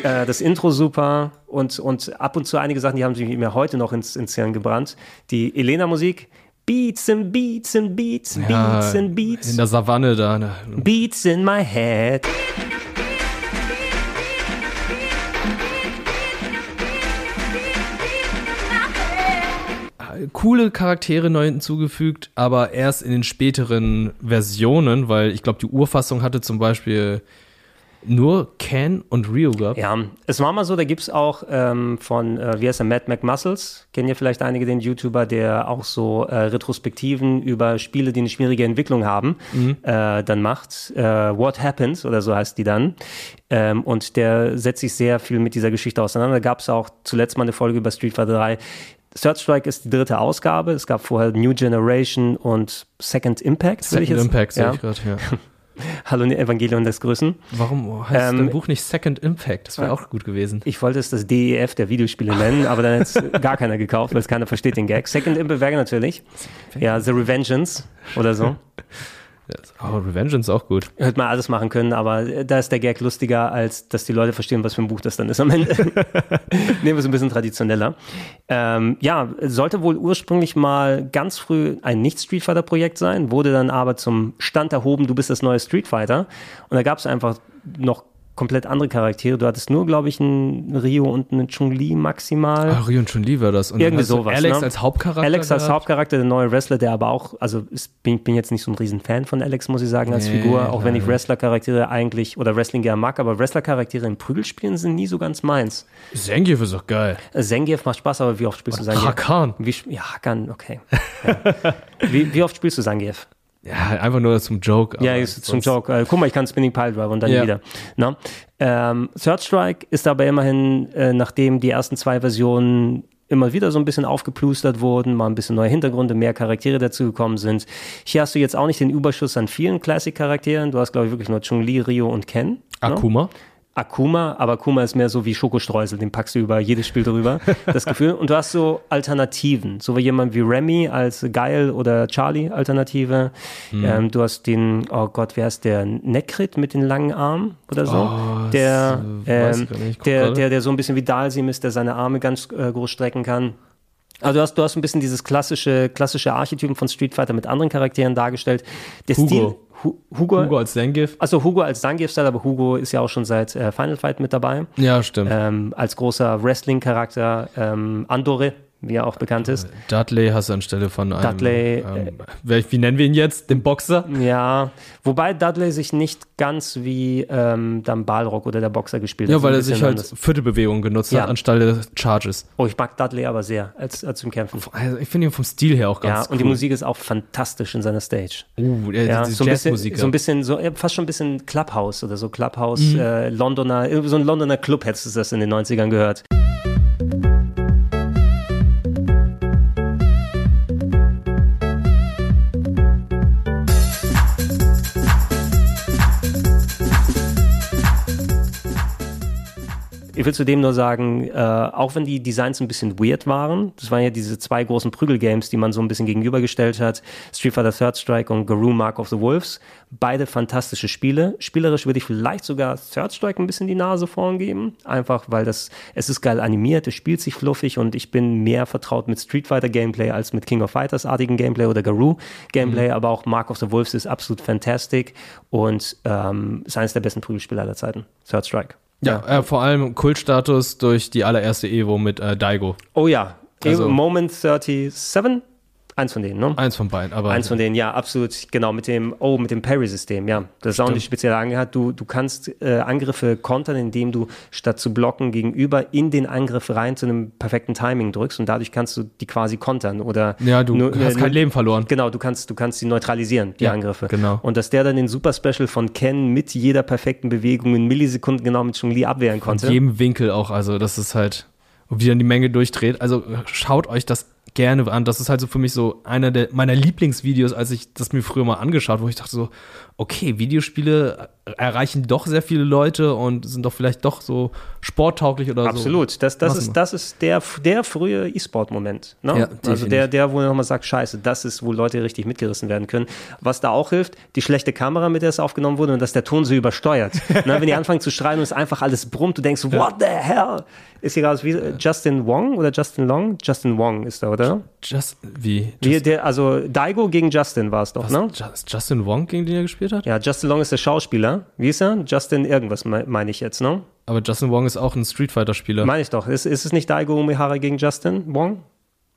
Äh, das Intro super und, und ab und zu einige Sachen, die haben sich mir heute noch ins, ins Hirn gebrannt. Die Elena-Musik. Beats and Beats and Beats, Beats and Beats. In der Savanne da. Ne? Beats in my head. Coole Charaktere neu hinzugefügt, aber erst in den späteren Versionen, weil ich glaube, die Urfassung hatte zum Beispiel nur Ken und Ryu. Ja, es war mal so, da gibt es auch ähm, von, äh, wie heißt er, Matt McMuscles, kennen ja vielleicht einige den YouTuber, der auch so äh, Retrospektiven über Spiele, die eine schwierige Entwicklung haben, äh, dann macht. Äh, What Happens oder so heißt die dann. Ähm, und der setzt sich sehr viel mit dieser Geschichte auseinander. Da gab es auch zuletzt mal eine Folge über Street Fighter 3. Third Strike ist die dritte Ausgabe. Es gab vorher New Generation und Second Impact. Second Impact sehe ja. ich gerade, ja. Hallo Evangelion des Grüßen. Warum heißt Ähm, dein Buch nicht Second Impact? Das wäre auch gut gewesen. Ich wollte es das DEF der Videospiele nennen, aber dann hat es gar keiner gekauft, weil es keiner versteht den Gag. Second Impact wäre natürlich. Ja, The Revengeance oder so. Oh, Revengeance ist auch gut. Hätte man alles machen können, aber da ist der Gag lustiger, als dass die Leute verstehen, was für ein Buch das dann ist am Ende. Nehmen wir es ein bisschen traditioneller. Ähm, ja, sollte wohl ursprünglich mal ganz früh ein Nicht-Street Fighter-Projekt sein, wurde dann aber zum Stand erhoben, du bist das neue Street Fighter. Und da gab es einfach noch komplett andere Charaktere. Du hattest nur, glaube ich, einen Rio und einen Chun-Li maximal. Ah, Ryu und Chun-Li war das. Und Irgendwie sowas, Alex ne? als Hauptcharakter. Alex als gehabt. Hauptcharakter, der neue Wrestler, der aber auch, also ist, bin, bin jetzt nicht so ein riesen Fan von Alex, muss ich sagen, als Nee, Figur, auch wenn ich. Wrestler-Charaktere eigentlich oder Wrestling gerne mag, aber Wrestler-Charaktere in Prügelspielen sind nie so ganz meins. Zangief ist doch geil. Äh, Zangief macht Spaß, aber wie oft spielst du Zangief? Hakan. Wie, ja, Hakan, okay. Ja. wie, wie oft spielst du Zangief? Ja, einfach nur zum Joke. Ja, ist zum Joke. Äh, guck mal, ich kann Spinning Pile Driver und dann Ja. wieder. Na? Ähm, Third Strike ist aber immerhin, äh, nachdem die ersten zwei Versionen immer wieder so ein bisschen aufgeplustert wurden, mal ein bisschen neue Hintergründe, mehr Charaktere dazugekommen sind. Hier hast du jetzt auch nicht den Überschuss an vielen Classic-Charakteren. Du hast, glaube ich, wirklich nur Chun-Li, Rio und Ken. ne? Akuma. Aber Akuma ist mehr so wie Schokostreusel, den packst du über jedes Spiel drüber, das Gefühl. Und du hast so Alternativen, so wie jemand wie Remy als Geil oder Charlie Alternative. Hm. Ähm, du hast den, oh Gott, wer ist der? Nekrit mit den langen Armen oder so? Oh, der, äh, ähm, der, der, der so ein bisschen wie Dalsim ist, der seine Arme ganz äh, groß strecken kann. Also du hast, du hast ein bisschen dieses klassische, klassische Archetypen von Street Fighter mit anderen Charakteren dargestellt. Der Hugo. Stil, Hu, Hugo, Hugo als Zangief. also Hugo als Zangief-Style, aber Hugo ist ja auch schon seit äh, Final Fight mit dabei. Ja, stimmt. Ähm, als großer Wrestling-Charakter ähm, Andore, wie er auch bekannt ist. Dudley hast du anstelle von einem. Dudley, Ähm, wer- wie nennen wir ihn jetzt? Den Boxer? Ja, wobei Dudley sich nicht ganz wie ähm, dann Balrog oder der Boxer gespielt hat. Ja, weil er sich halt anders. Viertelbewegung genutzt Ja. hat, anstelle des Charges. Oh, ich mag Dudley aber sehr als, als zum Kämpfen. Also ich finde ihn vom Stil her auch Ja, ganz und die cool. Musik ist auch fantastisch in seiner Stage. Uh, Ja, diese so ein bisschen, so ein bisschen, so, ja, fast schon ein bisschen Clubhouse oder so Clubhouse, Mhm. äh, Londoner, irgendwie so ein Londoner Club hättest du das in den 90ern gehört. Ich will zudem nur sagen, äh, auch wenn die Designs ein bisschen weird waren, das waren ja diese zwei großen Prügelgames, die man so ein bisschen gegenübergestellt hat, Street Fighter Third Strike und Garou Mark of the Wolves, beide fantastische Spiele. Spielerisch würde ich vielleicht sogar Third Strike ein bisschen die Nase vorn geben, einfach weil das, es ist geil animiert, es spielt sich fluffig und ich bin mehr vertraut mit Street Fighter Gameplay als mit King of Fighters artigen Gameplay oder Garou Gameplay, aber auch Mark of the Wolves ist absolut fantastic und ähm, ist eines der besten Prügelspiele aller Zeiten. Third Strike. Ja, äh, vor allem Kultstatus durch die allererste Evo mit äh, Daigo. Oh ja, Also- Moment 37, eins von denen, ne? Eins von beiden, aber Eins von denen, ja, absolut, genau, mit dem, oh, mit dem Parry-System, ja. Das ist auch nicht speziell angehört. Du, du kannst äh, Angriffe kontern, indem du statt zu blocken gegenüber in den Angriff rein zu einem perfekten Timing drückst und dadurch kannst du die quasi kontern oder ja, du nur- hast äh, kein Leben verloren. Genau, du kannst, du kannst sie neutralisieren, die Ja, Angriffe. genau. Und dass der dann den Super Special von Ken mit jeder perfekten Bewegung in Millisekunden genau mit Chun-Li abwehren Von konnte. jedem Winkel auch, also das ist halt, wie dann die Menge durchdreht. Also schaut euch das gerne an. Das ist halt so für mich so einer der meiner Lieblingsvideos, als ich das mir früher mal angeschaut, wo ich dachte so, okay, Videospiele erreichen doch sehr viele Leute und sind doch vielleicht doch so sporttauglich oder so. Absolut. Das, das, ist, das ist der, der frühe E-Sport-Moment. Ne? Ja, also der, der, wo man nochmal sagt, scheiße, das ist, wo Leute richtig mitgerissen werden können. Was da auch hilft, die schlechte Kamera, mit der es aufgenommen wurde und dass der Ton so übersteuert. ne? Wenn die anfangen zu schreien und es einfach alles brummt, du denkst, what the hell? Ist hier gerade wie Justin Wong oder Justin Long? Justin Wong ist da, oder? Just, wie? Wie, Just, der, also Daigo gegen Justin war es doch, was, ne? Just, Justin Wong, gegen den er gespielt hat? Ja, Justin Long ist der Schauspieler. Wie ist er? Justin irgendwas, me- meine ich jetzt, ne? Aber Justin Wong ist auch ein Street Fighter-Spieler. Meine ich doch. Ist, ist es nicht Daigo Umehara gegen Justin Wong?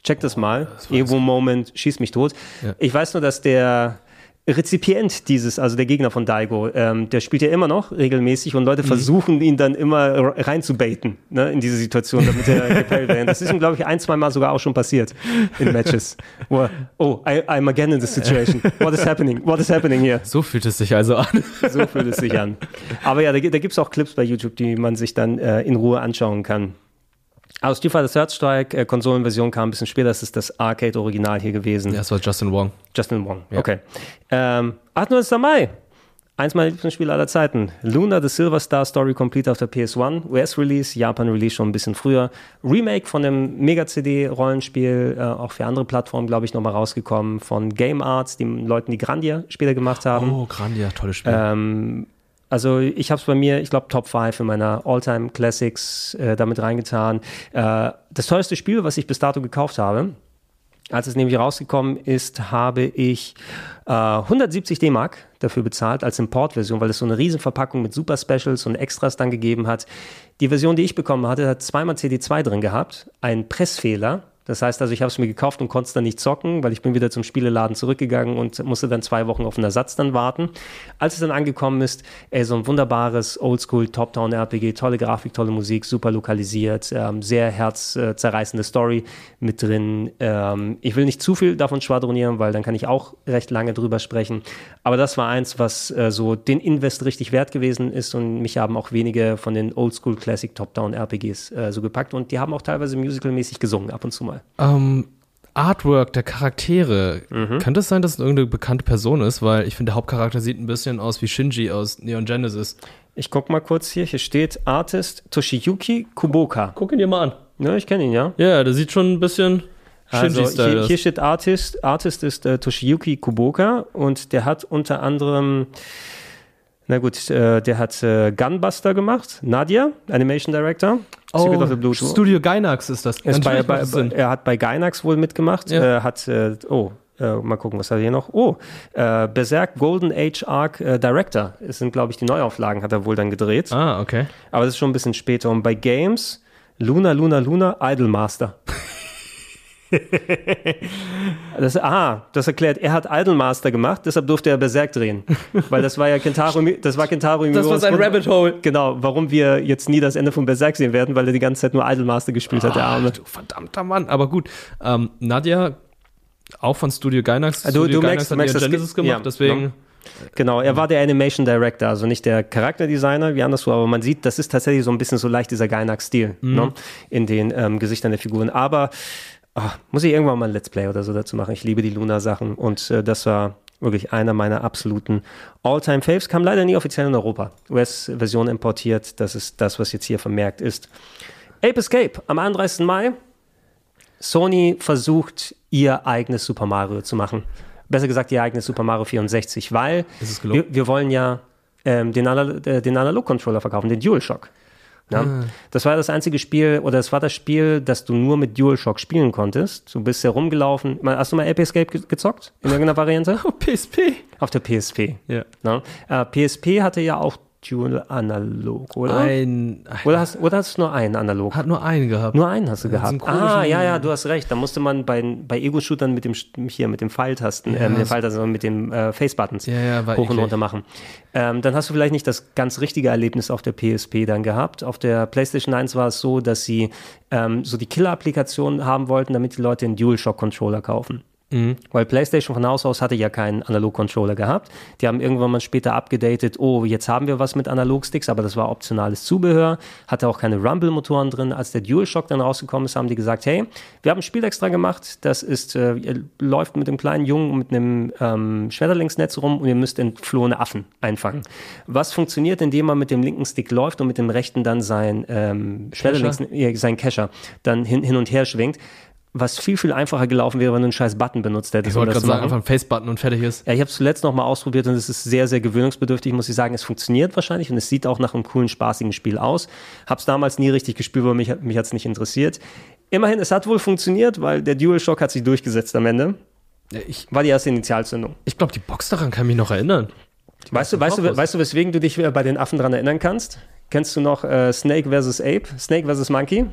Check das mal. Evo Moment, schieß mich tot. Ja. Ich weiß nur, dass der Rezipient dieses, also der Gegner von Daigo, ähm, der spielt ja immer noch regelmäßig und Mhm. Leute versuchen ihn dann immer r- reinzubaiten ne, in diese Situation, damit er geparried wird. Das ist ihm, glaube ich, ein, zwei Mal sogar auch schon passiert in Matches. Wo er, oh, I, I'm again in this situation. What is happening? What is happening here? So fühlt es sich also an. So fühlt es sich an. Aber ja, da, da gibt es auch Clips bei YouTube, die man sich dann äh, in Ruhe anschauen kann. Also Street Fighter Third Strike, äh, Konsolenversion kam ein bisschen später, das ist das Arcade-Original hier gewesen. Ja, das war Justin Wong. Justin Wong, okay. Ähm, 28. Mai, eins meiner Lieblingsspiele aller Zeiten. Luna the Silver Star Story Complete auf der PS1, US-Release, Japan-Release schon ein bisschen früher. Remake von einem Mega-CD-Rollenspiel, äh, auch für andere Plattformen, glaube ich, nochmal rausgekommen, von Game Arts, den Leuten, die Grandia später gemacht haben. Oh, Grandia, tolles Spiel. Ähm, also ich habe es bei mir, ich glaube, Top 5 in meiner All-Time Classics äh, damit reingetan. Äh, das teuerste Spiel, was ich bis dato gekauft habe, als es nämlich rausgekommen ist, habe ich äh, 170 D-Mark dafür bezahlt als Importversion, weil es so eine Riesenverpackung mit Super Specials und Extras dann gegeben hat. Die Version, die ich bekommen hatte, hat zweimal CD2 drin gehabt, ein Pressfehler. Das heißt also, ich habe es mir gekauft und konnte es dann nicht zocken, weil ich bin wieder zum Spieleladen zurückgegangen und musste dann zwei Wochen auf einen Ersatz dann warten. Als es dann angekommen ist, ey, so ein wunderbares Oldschool Top-Down-RPG, tolle Grafik, tolle Musik, super lokalisiert, ähm, sehr herzzerreißende Story mit drin. Ähm, ich will nicht zu viel davon schwadronieren, weil dann kann ich auch recht lange drüber sprechen. Aber das war eins, was äh, so den Invest richtig wert gewesen ist und mich haben auch wenige von den Oldschool Classic Top-Down-RPGs äh, so gepackt und die haben auch teilweise musicalmäßig gesungen, ab und zu mal. Ähm, Artwork der Charaktere. Mhm. Könnte es sein, dass es irgendeine bekannte Person ist? Weil ich finde, der Hauptcharakter sieht ein bisschen aus wie Shinji aus Neon Genesis. Ich guck mal kurz hier. Hier steht Artist Toshiyuki Kuboka. Guck ihn dir mal an. Ja, ich kenne ihn, ja. Ja, der sieht schon ein bisschen Also Shinji-Style hier, aus. hier steht Artist. Artist ist äh, Toshiyuki Kuboka und der hat unter anderem, na gut, äh, der hat äh, Gunbuster gemacht. Nadia, Animation Director. Secret of the Blue. Oh, Studio Gainax ist das. Ist bei, bei, das er hat bei Gainax wohl mitgemacht. Ja. Äh, hat, äh, oh, äh, mal gucken, was hat er hier noch? Oh, äh, Berserk Golden Age Arc äh, Director. Es sind, glaube ich, die Neuauflagen, hat er wohl dann gedreht. Ah, okay. Aber das ist schon ein bisschen später. Und bei Games, Luna, Luna, Luna, Idolmaster. das, aha, das erklärt, er hat Idolmaster gemacht, deshalb durfte er Berserk drehen. Weil das war ja Kentaro, das war Kentaro Das war sein Rabbit Hole. Genau, warum wir jetzt nie das Ende von Berserk sehen werden, weil er die ganze Zeit nur Idolmaster gespielt hat, der Arme. du verdammter Mann. Aber gut. Ähm, Nadja, auch von Studio Gainax. Du- Studio du Gainax merkst- hat merkst Genesis ge- gemacht, ja, deswegen. Genau, er war der Animation Director, also nicht der Charakterdesigner wie anderswo, aber man sieht, das ist tatsächlich so ein bisschen so leicht dieser Gainax-Stil ne? in den ähm, Gesichtern der Figuren. Aber ah, muss ich irgendwann mal ein Let's Play oder so dazu machen. Ich liebe die Luna-Sachen und äh, das war wirklich einer meiner absoluten All-Time-Faves. Kam leider nie offiziell in Europa. US-Version importiert, das ist das, was jetzt hier vermerkt ist. Ape Escape am 31. Mai. Sony versucht, ihr eigenes Super Mario zu machen. Besser gesagt, ihr eigenes Super Mario 64, weil wir, wir wollen ja ähm, den, Anal äh, den Analog-Controller verkaufen, den DualShock. Ja? Ah. Das war das einzige Spiel, oder es war das Spiel, das du nur mit DualShock spielen konntest. Du bist herumgelaufen. Hast du mal Ape Escape ge gezockt? In irgendeiner Variante? Oh, PSP. Auf der PSP. Ja. Ja? Äh, PSP hatte ja auch Dual Analog, oder? Ein, Oder hast, oder hast du nur einen Analog? hat nur einen gehabt. Nur einen hast du Ja, gehabt. Ah, ja, ja, du hast recht. Da musste man bei, bei Ego-Shootern mit dem hier mit dem Pfeiltasten, äh, mit dem Pfeiltasten, sondern mit dem äh, Face-Buttons Ja, ja, hoch und runter machen. Ähm, dann hast du vielleicht nicht das ganz richtige Erlebnis auf der PSP dann gehabt. Auf der PlayStation 1 war es so, dass sie ähm, so die Killer-Applikation haben wollten, damit die Leute einen DualShock-Controller kaufen. Weil PlayStation von Haus aus hatte ja keinen Analog-Controller gehabt. Die haben irgendwann mal später abgedatet, oh, jetzt haben wir was mit Analogsticks, aber das war optionales Zubehör, hatte auch keine Rumble-Motoren drin. Als der DualShock dann rausgekommen ist, haben die gesagt, hey, wir haben ein Spiel extra gemacht, das ist, äh, ihr läuft mit dem kleinen Jungen mit einem ähm, Schmetterlingsnetz rum und ihr müsst entflohene Affen einfangen. Was funktioniert, indem man mit dem linken Stick läuft und mit dem rechten dann sein ähm, Schmetterlings, äh, sein Kescher dann hin, hin und her schwingt? Was viel, viel einfacher gelaufen wäre, wenn du einen scheiß Button benutzt hättest. Ich wollte gerade sagen, einfach ein Face-Button und fertig ist. Ja, ich habe es zuletzt noch mal ausprobiert und es ist sehr, sehr gewöhnungsbedürftig, muss ich sagen. Es funktioniert wahrscheinlich und es sieht auch nach einem coolen, spaßigen Spiel aus. Hab's damals nie richtig gespielt, weil mich, mich hat's nicht interessiert. Immerhin, es hat wohl funktioniert, weil der DualShock hat sich durchgesetzt am Ende. Ja, ich War die erste Initialzündung. ich glaube, die Box daran kann mich noch erinnern. Weißt du, weißt, du, weißt du, weswegen du dich äh, bei den Affen dran erinnern kannst? Kennst du noch äh, Snake vs. Ape? Snake vs. Monkey?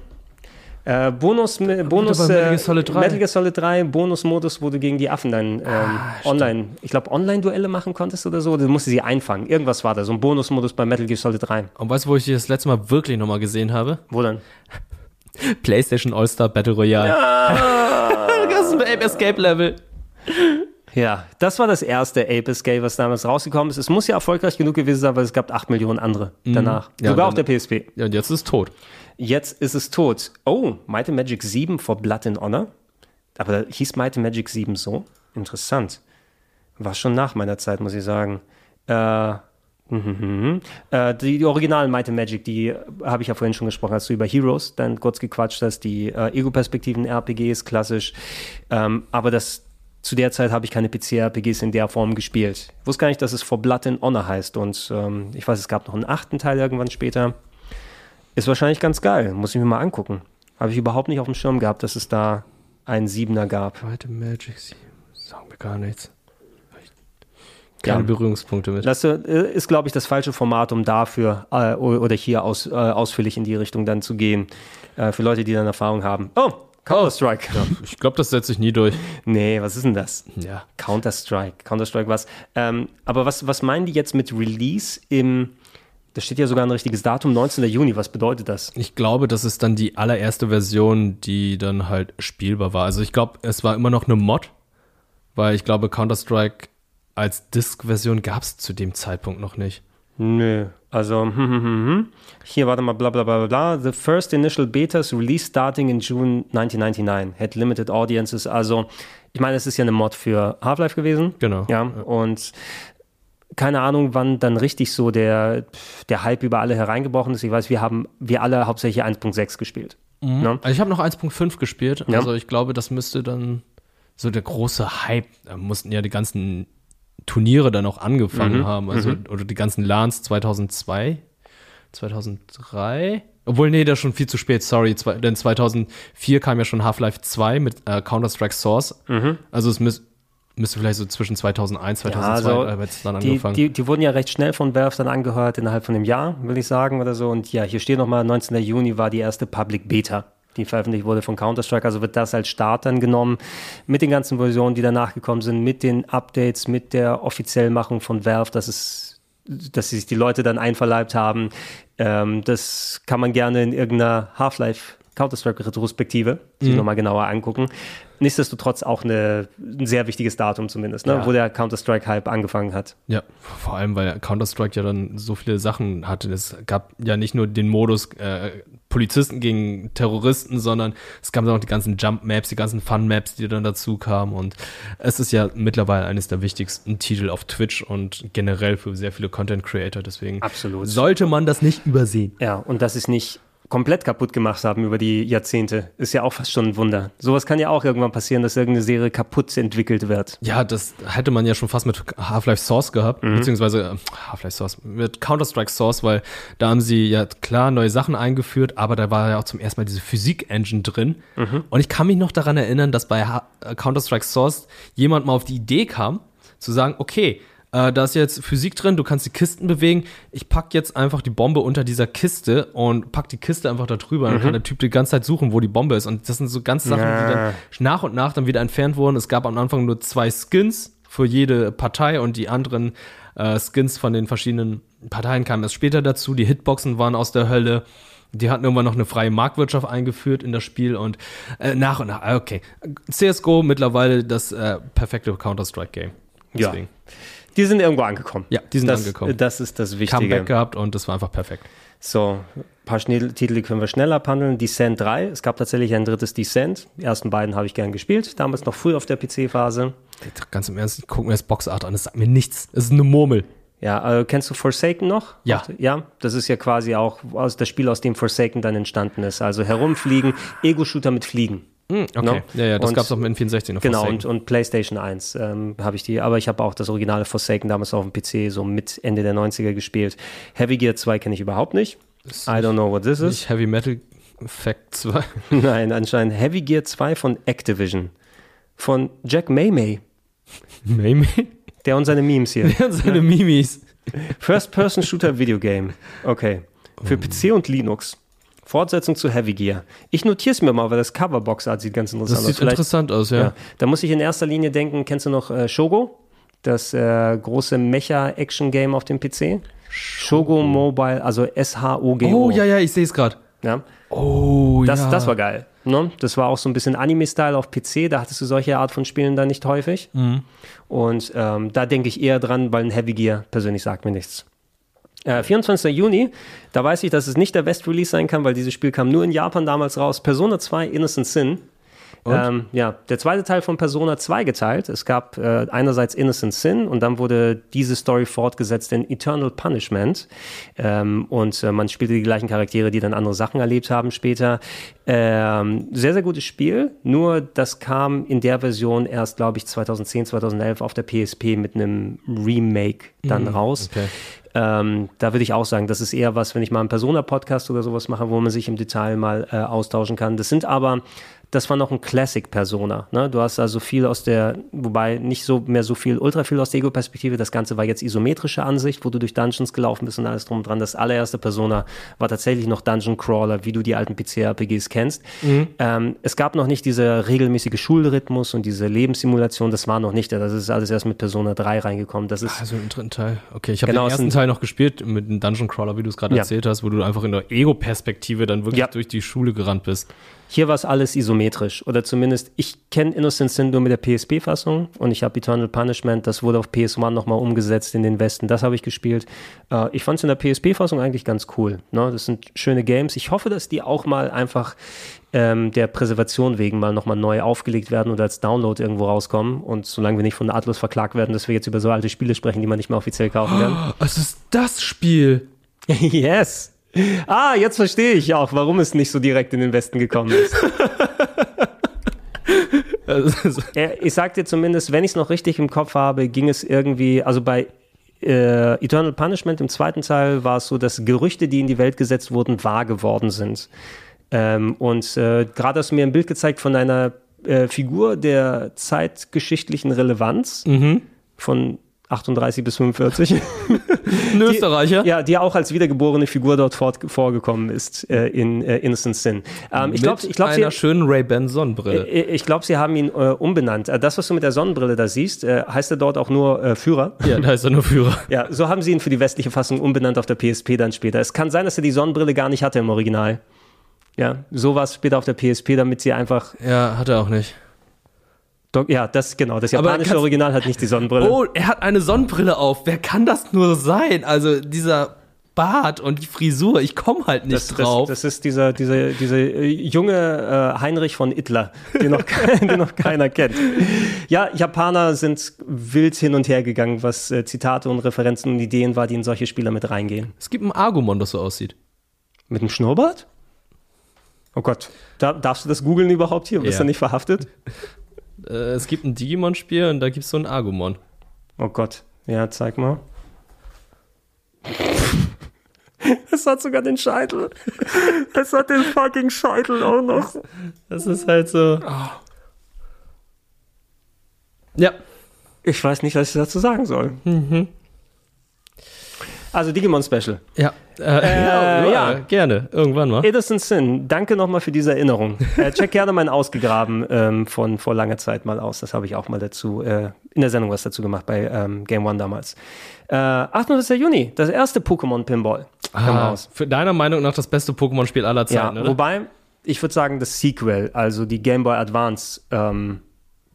Äh, Bonus, Bonus Metal Gear äh, Solid 3. Metal Gear Solid 3, Bonusmodus, wo du gegen die Affen dann ähm, Ah, online, ich glaube, Online-Duelle machen konntest oder so. Du musstest sie einfangen. Irgendwas war da, so ein Bonusmodus bei Metal Gear Solid 3. Und weißt du, wo ich die das letzte Mal wirklich nochmal gesehen habe? Wo dann? PlayStation All-Star Battle Royale. das ist ein Ape Escape Level. Ja, das war das erste Ape Escape, was damals rausgekommen ist. Es muss ja erfolgreich genug gewesen sein, weil es gab 8 Millionen andere danach. Ja, Sogar auf der PSP. Ja, und jetzt ist es tot. Jetzt ist es tot. Oh, Might and Magic 7 for Blood and Honor. Aber da hieß Might and Magic 7 so? Interessant. War schon nach meiner Zeit, muss ich sagen. Äh, mhm. äh, die, die originalen Might and Magic, die äh, habe ich ja vorhin schon gesprochen, als du über Heroes dann kurz gequatscht hast, die äh, Ego-Perspektiven-RPGs, klassisch. Ähm, aber das, zu der Zeit habe ich keine PC-RPGs in der Form gespielt. Ich wusste gar nicht, dass es For Blood and Honor heißt. Und ähm, ich weiß, es gab noch einen achten Teil irgendwann später. Ist wahrscheinlich ganz geil. Muss ich mir mal angucken. Habe ich überhaupt nicht auf dem Schirm gehabt, dass es da einen Siebener gab. Zweite Magic 7. Sagen wir gar nichts. Keine Ja. Berührungspunkte mit. Das äh, ist, glaube ich, das falsche Format, um dafür äh, oder hier aus, äh, ausführlich in die Richtung dann zu gehen. Äh, für Leute, die dann Erfahrung haben. Oh, Counter-Strike. Ich glaube, das setzt sich nie durch. Nee, was ist denn das? Ja. Counter-Strike. Counter-Strike was. Ähm, aber was, was meinen die jetzt mit Release im, da steht ja sogar ein richtiges Datum, 19. Juni. Was bedeutet das? Ich glaube, das ist dann die allererste Version, die dann halt spielbar war. Also ich glaube, es war immer noch eine Mod, weil ich glaube, Counter-Strike als Disk-Version gab es zu dem Zeitpunkt noch nicht. Nö, also hm, hm, hm, hm. hier warte mal, bla bla bla bla. The first initial betas released starting in June 1999 had limited audiences. Also ich meine, es ist ja eine Mod für Half-Life gewesen. Genau. Ja, und keine Ahnung, wann dann richtig so der, der Hype über alle hereingebrochen ist. Ich weiß, wir haben, wir alle hauptsächlich 1.6 gespielt. Ne? Also ich habe noch 1.5 gespielt. Ja. Also ich glaube, das müsste dann so der große Hype, da mussten ja die ganzen Turniere dann auch angefangen haben. Also, oder die ganzen LANs 2002, 2003. Obwohl, nee, das ist schon viel zu spät, sorry. Zwei, denn 2004 kam ja schon Half-Life 2 mit äh, Counter-Strike Source. Also es müß, müsste vielleicht so zwischen 2001, 2002 also äh, dann die, angefangen. die, die wurden ja recht schnell von Valve dann angehört, innerhalb von einem Jahr, will ich sagen, oder so. Und ja, hier steht nochmal, 19. Juni war die erste Public Beta, die veröffentlicht wurde von Counter-Strike. Also wird das als Start dann genommen, mit den ganzen Versionen, die danach gekommen sind, mit den Updates, mit der Offiziellmachung von Valve, dass es dass sich die Leute dann einverleibt haben. Ähm, das kann man gerne in irgendeiner Half-Life Counter-Strike-Retrospektive sich nochmal genauer angucken. Nichtsdestotrotz auch eine, ein sehr wichtiges Datum zumindest, ne, Ja. wo der Counter-Strike-Hype angefangen hat. Ja, vor allem, weil Counter-Strike ja dann so viele Sachen hatte. Es gab ja nicht nur den Modus äh, Polizisten gegen Terroristen, sondern es gab dann auch die ganzen Jump-Maps, die ganzen Fun-Maps, die dann dazu kamen. Und es ist ja mittlerweile eines der wichtigsten Titel auf Twitch und generell für sehr viele Content-Creator. Deswegen Absolut. sollte man das nicht übersehen. Ja, und sie es nicht komplett kaputt gemacht haben über die Jahrzehnte, ist ja auch fast schon ein Wunder. Sowas kann ja auch irgendwann passieren, dass irgendeine Serie kaputt entwickelt wird. Ja, das hätte man ja schon fast mit Half-Life Source gehabt, beziehungsweise äh, Half-Life Source, mit Counter-Strike Source, weil da haben sie ja klar neue Sachen eingeführt, aber da war ja auch zum ersten Mal diese Physik-Engine drin. Und ich kann mich noch daran erinnern, dass bei äh, Counter-Strike Source jemand mal auf die Idee kam, zu sagen, okay, äh, da ist jetzt Physik drin, du kannst die Kisten bewegen. Ich pack jetzt einfach die Bombe unter dieser Kiste und pack die Kiste einfach da drüber. Dann kann der Typ die ganze Zeit suchen, wo die Bombe ist. Und das sind so ganz Sachen, die dann nach und nach dann wieder entfernt wurden. Es gab am Anfang nur zwei Skins für jede Partei und die anderen äh, Skins von den verschiedenen Parteien kamen erst später dazu. Die Hitboxen waren aus der Hölle. Die hatten irgendwann noch eine freie Marktwirtschaft eingeführt in das Spiel und äh, nach und nach, ah, okay. CSGO mittlerweile das äh, perfekte Counter-Strike-Game. Ja. Die sind irgendwo angekommen. Ja, die sind das, angekommen. Das ist das Wichtige. Comeback gehabt und das war einfach perfekt. So, ein paar Schnell Titel die können wir schnell abhandeln. Descent 3, es gab tatsächlich ein drittes Descent. Die ersten beiden habe ich gern gespielt, damals noch früh auf der PC-Phase. Ganz im Ernst, ich gucke mir das Boxart an, das sagt mir nichts. Es ist eine Murmel. Ja, äh, kennst du Forsaken noch? Ja. Ja, das ist ja quasi auch das Spiel, aus dem Forsaken dann entstanden ist. Also herumfliegen, Ego-Shooter mit Fliegen. Hm, okay. No? Ja, ja, das Und- gab es auch mit N64 noch. Genau, und, und PlayStation 1 ähm, habe ich die, aber ich habe auch das originale Forsaken damals auf dem PC so mit Ende der 90er gespielt. Heavy Gear 2 kenne ich überhaupt nicht. I don't know what this is. Nicht Heavy Metal Fact 2. Nein, anscheinend Heavy Gear 2 von Activision. Von Jack Maymay, Maybe. der und seine Memes hier. Der hat seine Mimis. First-Person-Shooter Videogame. Okay. Für PC und Linux. Fortsetzung zu Heavy Gear. Ich notiere es mir mal, weil das Coverbox-Art sieht ganz interessant Das aus. sieht Vielleicht- interessant aus, ja. Ja. Da muss ich in erster Linie denken, kennst du noch äh, Shogo? Das äh, große Mecha-Action-Game auf dem PC? Shogo Mobile, also S-H-O-G-O. Oh, ja, ja, ich sehe es gerade. ja. Oh, Das, ja. das war geil. Ne? Das war auch so ein bisschen Anime-Style auf PC. Da hattest du solche Art von Spielen dann nicht häufig. Mhm. Und ähm, da denke ich eher dran, weil ein Heavy Gear persönlich sagt mir nichts. Äh, 24. Juni, da weiß ich, dass es nicht der West-Release sein kann, weil dieses Spiel kam nur in Japan damals raus. Persona 2 Innocent Sin. Ähm, ja, der zweite Teil von Persona 2 geteilt. Es gab äh, einerseits Innocent Sin und dann wurde diese Story fortgesetzt in Eternal Punishment. Ähm, und äh, man spielte die gleichen Charaktere, die dann andere Sachen erlebt haben später. Ähm, sehr, sehr gutes Spiel. Nur das kam in der Version erst, glaube ich, 2010, 2011 auf der PSP mit einem Remake dann raus. okay. Ähm, da würde ich auch sagen, das ist eher was, wenn ich mal einen Persona-Podcast oder sowas mache, wo man sich im Detail mal äh, austauschen kann. Das sind aber, das war noch ein Classic-Persona. Ne? Du hast also viel aus der, wobei nicht so mehr so viel, ultra viel aus der Ego-Perspektive. Das Ganze war jetzt isometrische Ansicht, wo du durch Dungeons gelaufen bist und alles drum und dran. Das allererste Persona war tatsächlich noch Dungeon Crawler, wie du die alten PC-RPGs kennst. Ähm, es gab noch nicht dieser regelmäßige Schulrhythmus und diese Lebenssimulation. Das war noch nicht. da. Das ist alles erst mit Persona 3 reingekommen. Das ist Also im dritten Teil. Okay, ich habe Genau, den ersten Teil noch gespielt mit dem Dungeon Crawler, wie du es gerade Ja. erzählt hast, wo du einfach in der Ego-Perspektive dann wirklich Ja. durch die Schule gerannt bist. Hier war es alles isometrisch. Oder zumindest, ich kenne Innocent Sin nur mit der PSP-Fassung und ich habe Eternal Punishment, das wurde auf PS1 nochmal umgesetzt in den Westen. Das habe ich gespielt. Äh, ich fand es in der PSP-Fassung eigentlich ganz cool. Ne? Das sind schöne Games. Ich hoffe, dass die auch mal einfach ähm, der Präservation wegen mal nochmal neu aufgelegt werden oder als Download irgendwo rauskommen. Und solange wir nicht von Atlus verklagt werden, dass wir jetzt über so alte Spiele sprechen, die man nicht mehr offiziell kaufen kann. Es ist das Spiel. yes! Ah, jetzt verstehe ich auch, warum es nicht so direkt in den Westen gekommen ist. Ich sag dir zumindest, wenn ich es noch richtig im Kopf habe, ging es irgendwie, also bei äh, Eternal Punishment im zweiten Teil war es so, dass Gerüchte, die in die Welt gesetzt wurden, wahr geworden sind. Ähm, und äh, gerade hast du mir ein Bild gezeigt von einer äh, Figur der zeitgeschichtlichen Relevanz von 38 bis 45. ein Österreicher. Ja, die auch als wiedergeborene Figur dort fort, vorgekommen ist äh, in äh, Innocent Sin. Ähm, ich glaube, ich glaub, einer sie, schönen Ray-Ban Sonnenbrille. äh, ich glaube, sie haben ihn äh, umbenannt. Äh, Das, was du mit der Sonnenbrille da siehst, äh, heißt er dort auch nur äh, Führer. ja, da ist er nur Führer. Ja, so haben sie ihn für die westliche Fassung umbenannt auf der PSP dann später. Es kann sein, dass er die Sonnenbrille gar nicht hatte im Original. Ja, so war es später auf der PSP, damit sie einfach. Ja, hat er auch nicht. Doch, Ja, das genau. Das japanische Original hat nicht die Sonnenbrille. Oh, er hat eine Sonnenbrille auf. Wer kann das nur sein? Also dieser Bart und die Frisur, ich komme halt nicht das, das, drauf. das ist dieser, dieser, dieser äh, junge äh, Heinrich von Ittler, den noch, den noch keiner kennt. Ja, Japaner sind wild hin und her gegangen, was äh, Zitate und Referenzen und Ideen war, die in solche Spieler mit reingehen. es gibt ein Argumon, das so aussieht. Mit einem Schnurrbart? Oh Gott, da, darfst du das googeln überhaupt hier? Bist Ja. du nicht verhaftet? Äh, es gibt ein Digimon-Spiel und da gibt es so ein Argumon. Oh Gott, ja, zeig mal. Es hat sogar den Scheitel. Es hat den fucking Scheitel auch noch. Das ist halt so. Ja. Ich weiß nicht, was ich dazu sagen soll. Also Digimon Special. Ja. Äh, ja, ja, ja. gerne. Irgendwann mal. Innocent Sin, danke nochmal für diese Erinnerung. Äh, check gerne mein Ausgegraben ähm, von vor langer Zeit mal aus. Das habe ich auch mal dazu, äh, in der Sendung was dazu gemacht bei ähm, Game One damals. Äh, 28. Juni, das erste Pokémon Pinball. Ah, für deiner Meinung nach das beste Pokémon-Spiel aller Ja, Zeiten, oder? wobei, ich würde sagen, das Sequel, also die Game Boy Advance, ähm,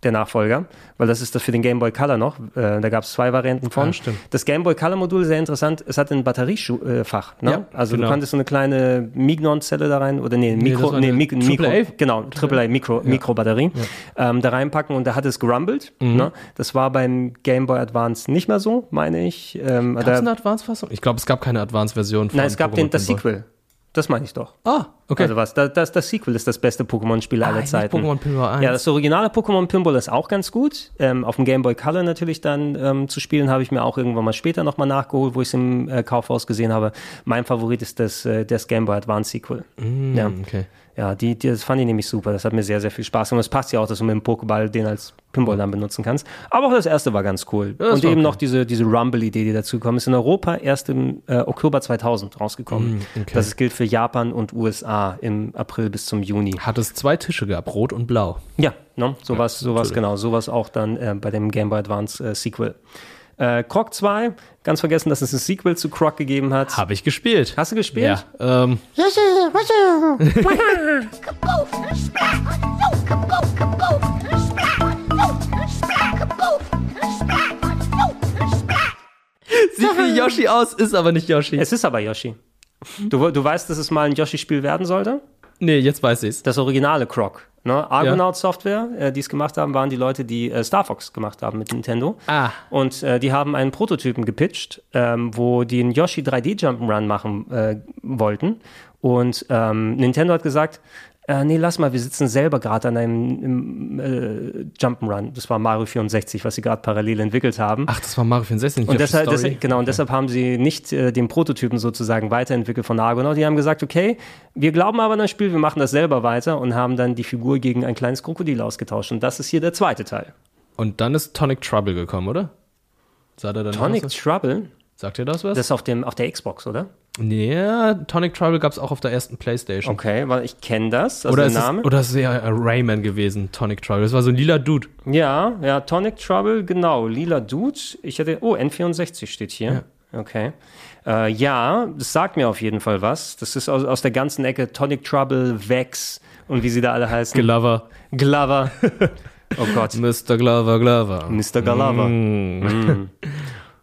der Nachfolger, weil das ist das für den Game Boy Color noch. Äh, da gab es zwei Varianten von. Ah, stimmt. Das Game Boy Color Modul sehr interessant. Es hat ein Batteriefach. Ne? Ja, also genau. du konntest so eine kleine Mignon-Zelle da rein oder nee, Mikro, nee, Mik Mikro, AAA? genau, AAA Mikro, Mikrobatterie ähm, da reinpacken und da hat es gerumbelt. Mhm. Ne? Das war beim Game Boy Advance nicht mehr so, meine ich. Ähm, Gab es eine Advance-Fassung? Ich glaube, es gab keine Advance-Version von nein, es gab den, das. Sequel. Das meine ich doch. Ah, okay. Also was? Das, das, das Sequel ist das beste Pokémon-Spiel aller nicht Zeiten. Pokémon Pinball 1. Ja, das originale Pokémon Pinball ist auch ganz gut. Ähm, auf dem Game Boy Color natürlich dann ähm, zu spielen, habe ich mir auch irgendwann mal später nochmal nachgeholt, wo ich es im äh, Kaufhaus gesehen habe. Mein Favorit ist das, äh, das Game Boy Advance Sequel. ja. okay. Ja, die, die, das fand ich nämlich super. Das hat mir sehr, sehr viel Spaß gemacht. Es passt ja auch, dass du mit dem Pokéball den als Pinball dann benutzen kannst. Aber auch das erste war ganz cool. das Und eben okay. noch diese, diese Rumble-Idee, die dazu kommt. Ist in Europa erst im äh, Oktober 2000 rausgekommen. Mm, okay. Das gilt für Japan und USA im April bis zum Juni. Hat es zwei Tische gehabt, rot und blau. Ja, ne? sowas, sowas natürlich. genau, sowas auch dann äh, bei dem Game Boy Advance äh, Sequel. Äh, Croc 2, ganz vergessen, dass es ein Sequel zu Croc gegeben hat. Habe ich gespielt. Hast du gespielt? Ja, ähm, sieht wie Yoshi aus, ist aber nicht Yoshi. Es ist aber Yoshi. Du, du weißt, dass es mal ein Yoshi-Spiel werden sollte? nee, jetzt weiß ich's. Das originale Croc. Ne? Argonaut Software, äh, die es gemacht haben, waren die Leute, die äh, Star Fox gemacht haben mit Nintendo. Ah. Und äh, die haben einen Prototypen gepitcht, ähm, wo die einen Yoshi 3D Jump'n'Run machen äh, wollten. Und ähm, Nintendo hat gesagt, äh, nee, lass mal, wir sitzen selber gerade an einem im, äh, Jump'n'Run. Das war Mario 64, was sie gerade parallel entwickelt haben. Ach, das war Mario 64, nicht Und deshalb, deshalb, genau, und deshalb haben sie nicht äh, den Prototypen sozusagen weiterentwickelt von Argonaut. Die haben gesagt, okay, wir glauben aber an das Spiel, wir machen das selber weiter und haben dann die Figur gegen ein kleines Krokodil ausgetauscht. Und das ist hier der zweite Teil. Und dann ist Tonic Trouble gekommen, oder? Sah der dann Tonic? Trouble, Sagt ihr das was? das ist auf, dem, auf der Xbox, oder? Ja, Tonic Trouble gab es auch auf der ersten Playstation. Okay, weil ich kenne das, also Oder der ist, es, Name. oder ist es eher äh, Rayman gewesen, Tonic Trouble? Das war so ein lila Dude. ja, ja, Tonic Trouble, genau. Lila Dude. Ich hatte, oh, N64 steht hier. Okay. Äh, ja, das sagt mir auf jeden Fall was. Das ist aus, aus der ganzen Ecke Tonic Trouble, Vex und wie sie da alle heißen. Glover. Glover. Oh Gott. Mr. Glover, Glover. Mr. Glover. Mm.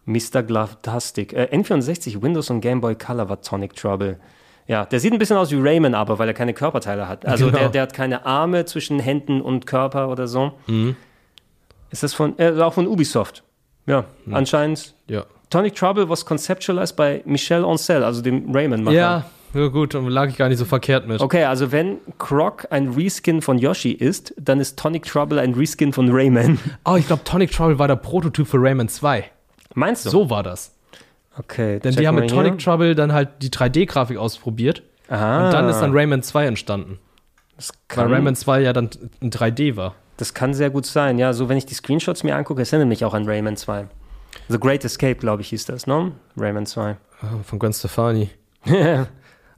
Mr. Glovetastic. Äh, N64, Windows und Game Boy Color war Tonic Trouble. Ja, der sieht ein bisschen aus wie Rayman, aber weil er keine Körperteile hat. Also Genau. der, der hat keine Arme zwischen Händen und Körper oder so. Mhm. Ist das von, äh, auch von Ubisoft? Ja, Mhm. anscheinend. Ja. Tonic Trouble was conceptualized by Michel Ancel, also dem Rayman-Macher. Ja, ja, gut, dann lag ich gar nicht so verkehrt mit. Okay, also wenn Croc ein Reskin von Yoshi ist, dann ist Tonic Trouble ein Reskin von Rayman. Oh, ich glaube, Tonic Trouble war der Prototyp für Rayman 2. Meinst du? So war das. Okay, Denn die haben mit hier. Tonic Trouble dann halt die 3D-Grafik ausprobiert. Aha. Und dann ist dann Rayman 2 entstanden. Das Weil Rayman 2 ja dann in 3D war. das kann sehr gut sein. Ja, so wenn ich die Screenshots mir angucke, es erinnert mich auch an Rayman 2. The Great Escape, glaube ich, hieß das, ne? Rayman 2. Ah, Von Gwen Stefani.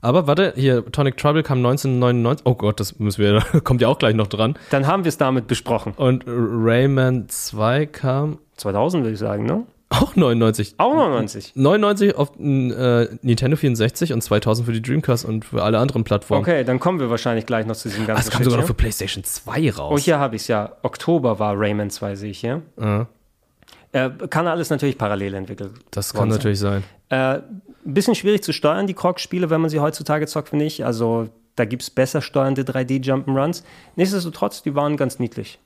Aber warte, hier, Tonic Trouble kam 1999. Oh Gott, das müssen wir, kommt ja auch gleich noch dran. Dann haben wir es damit besprochen. Und Rayman 2 kam 2000 würde ich sagen, ne? Auch 99. Auch 99. 99 auf äh, Nintendo 64 und 2000 für die Dreamcast und für alle anderen Plattformen. Okay, dann kommen wir wahrscheinlich gleich noch zu diesem Ah, ganzen es kam sogar noch für PlayStation 2 raus. Oh, hier habe ich es ja. Oktober war Rayman 2, sehe ich hier. Ja, Äh, kann alles natürlich parallel entwickelt. das kann sein. natürlich sein. Äh, ein bisschen schwierig zu steuern, die Croc-Spiele, wenn man sie heutzutage zockt, finde ich. Also da gibt es besser steuernde 3D-Jump'n'Runs. Nichtsdestotrotz, die waren ganz niedlich.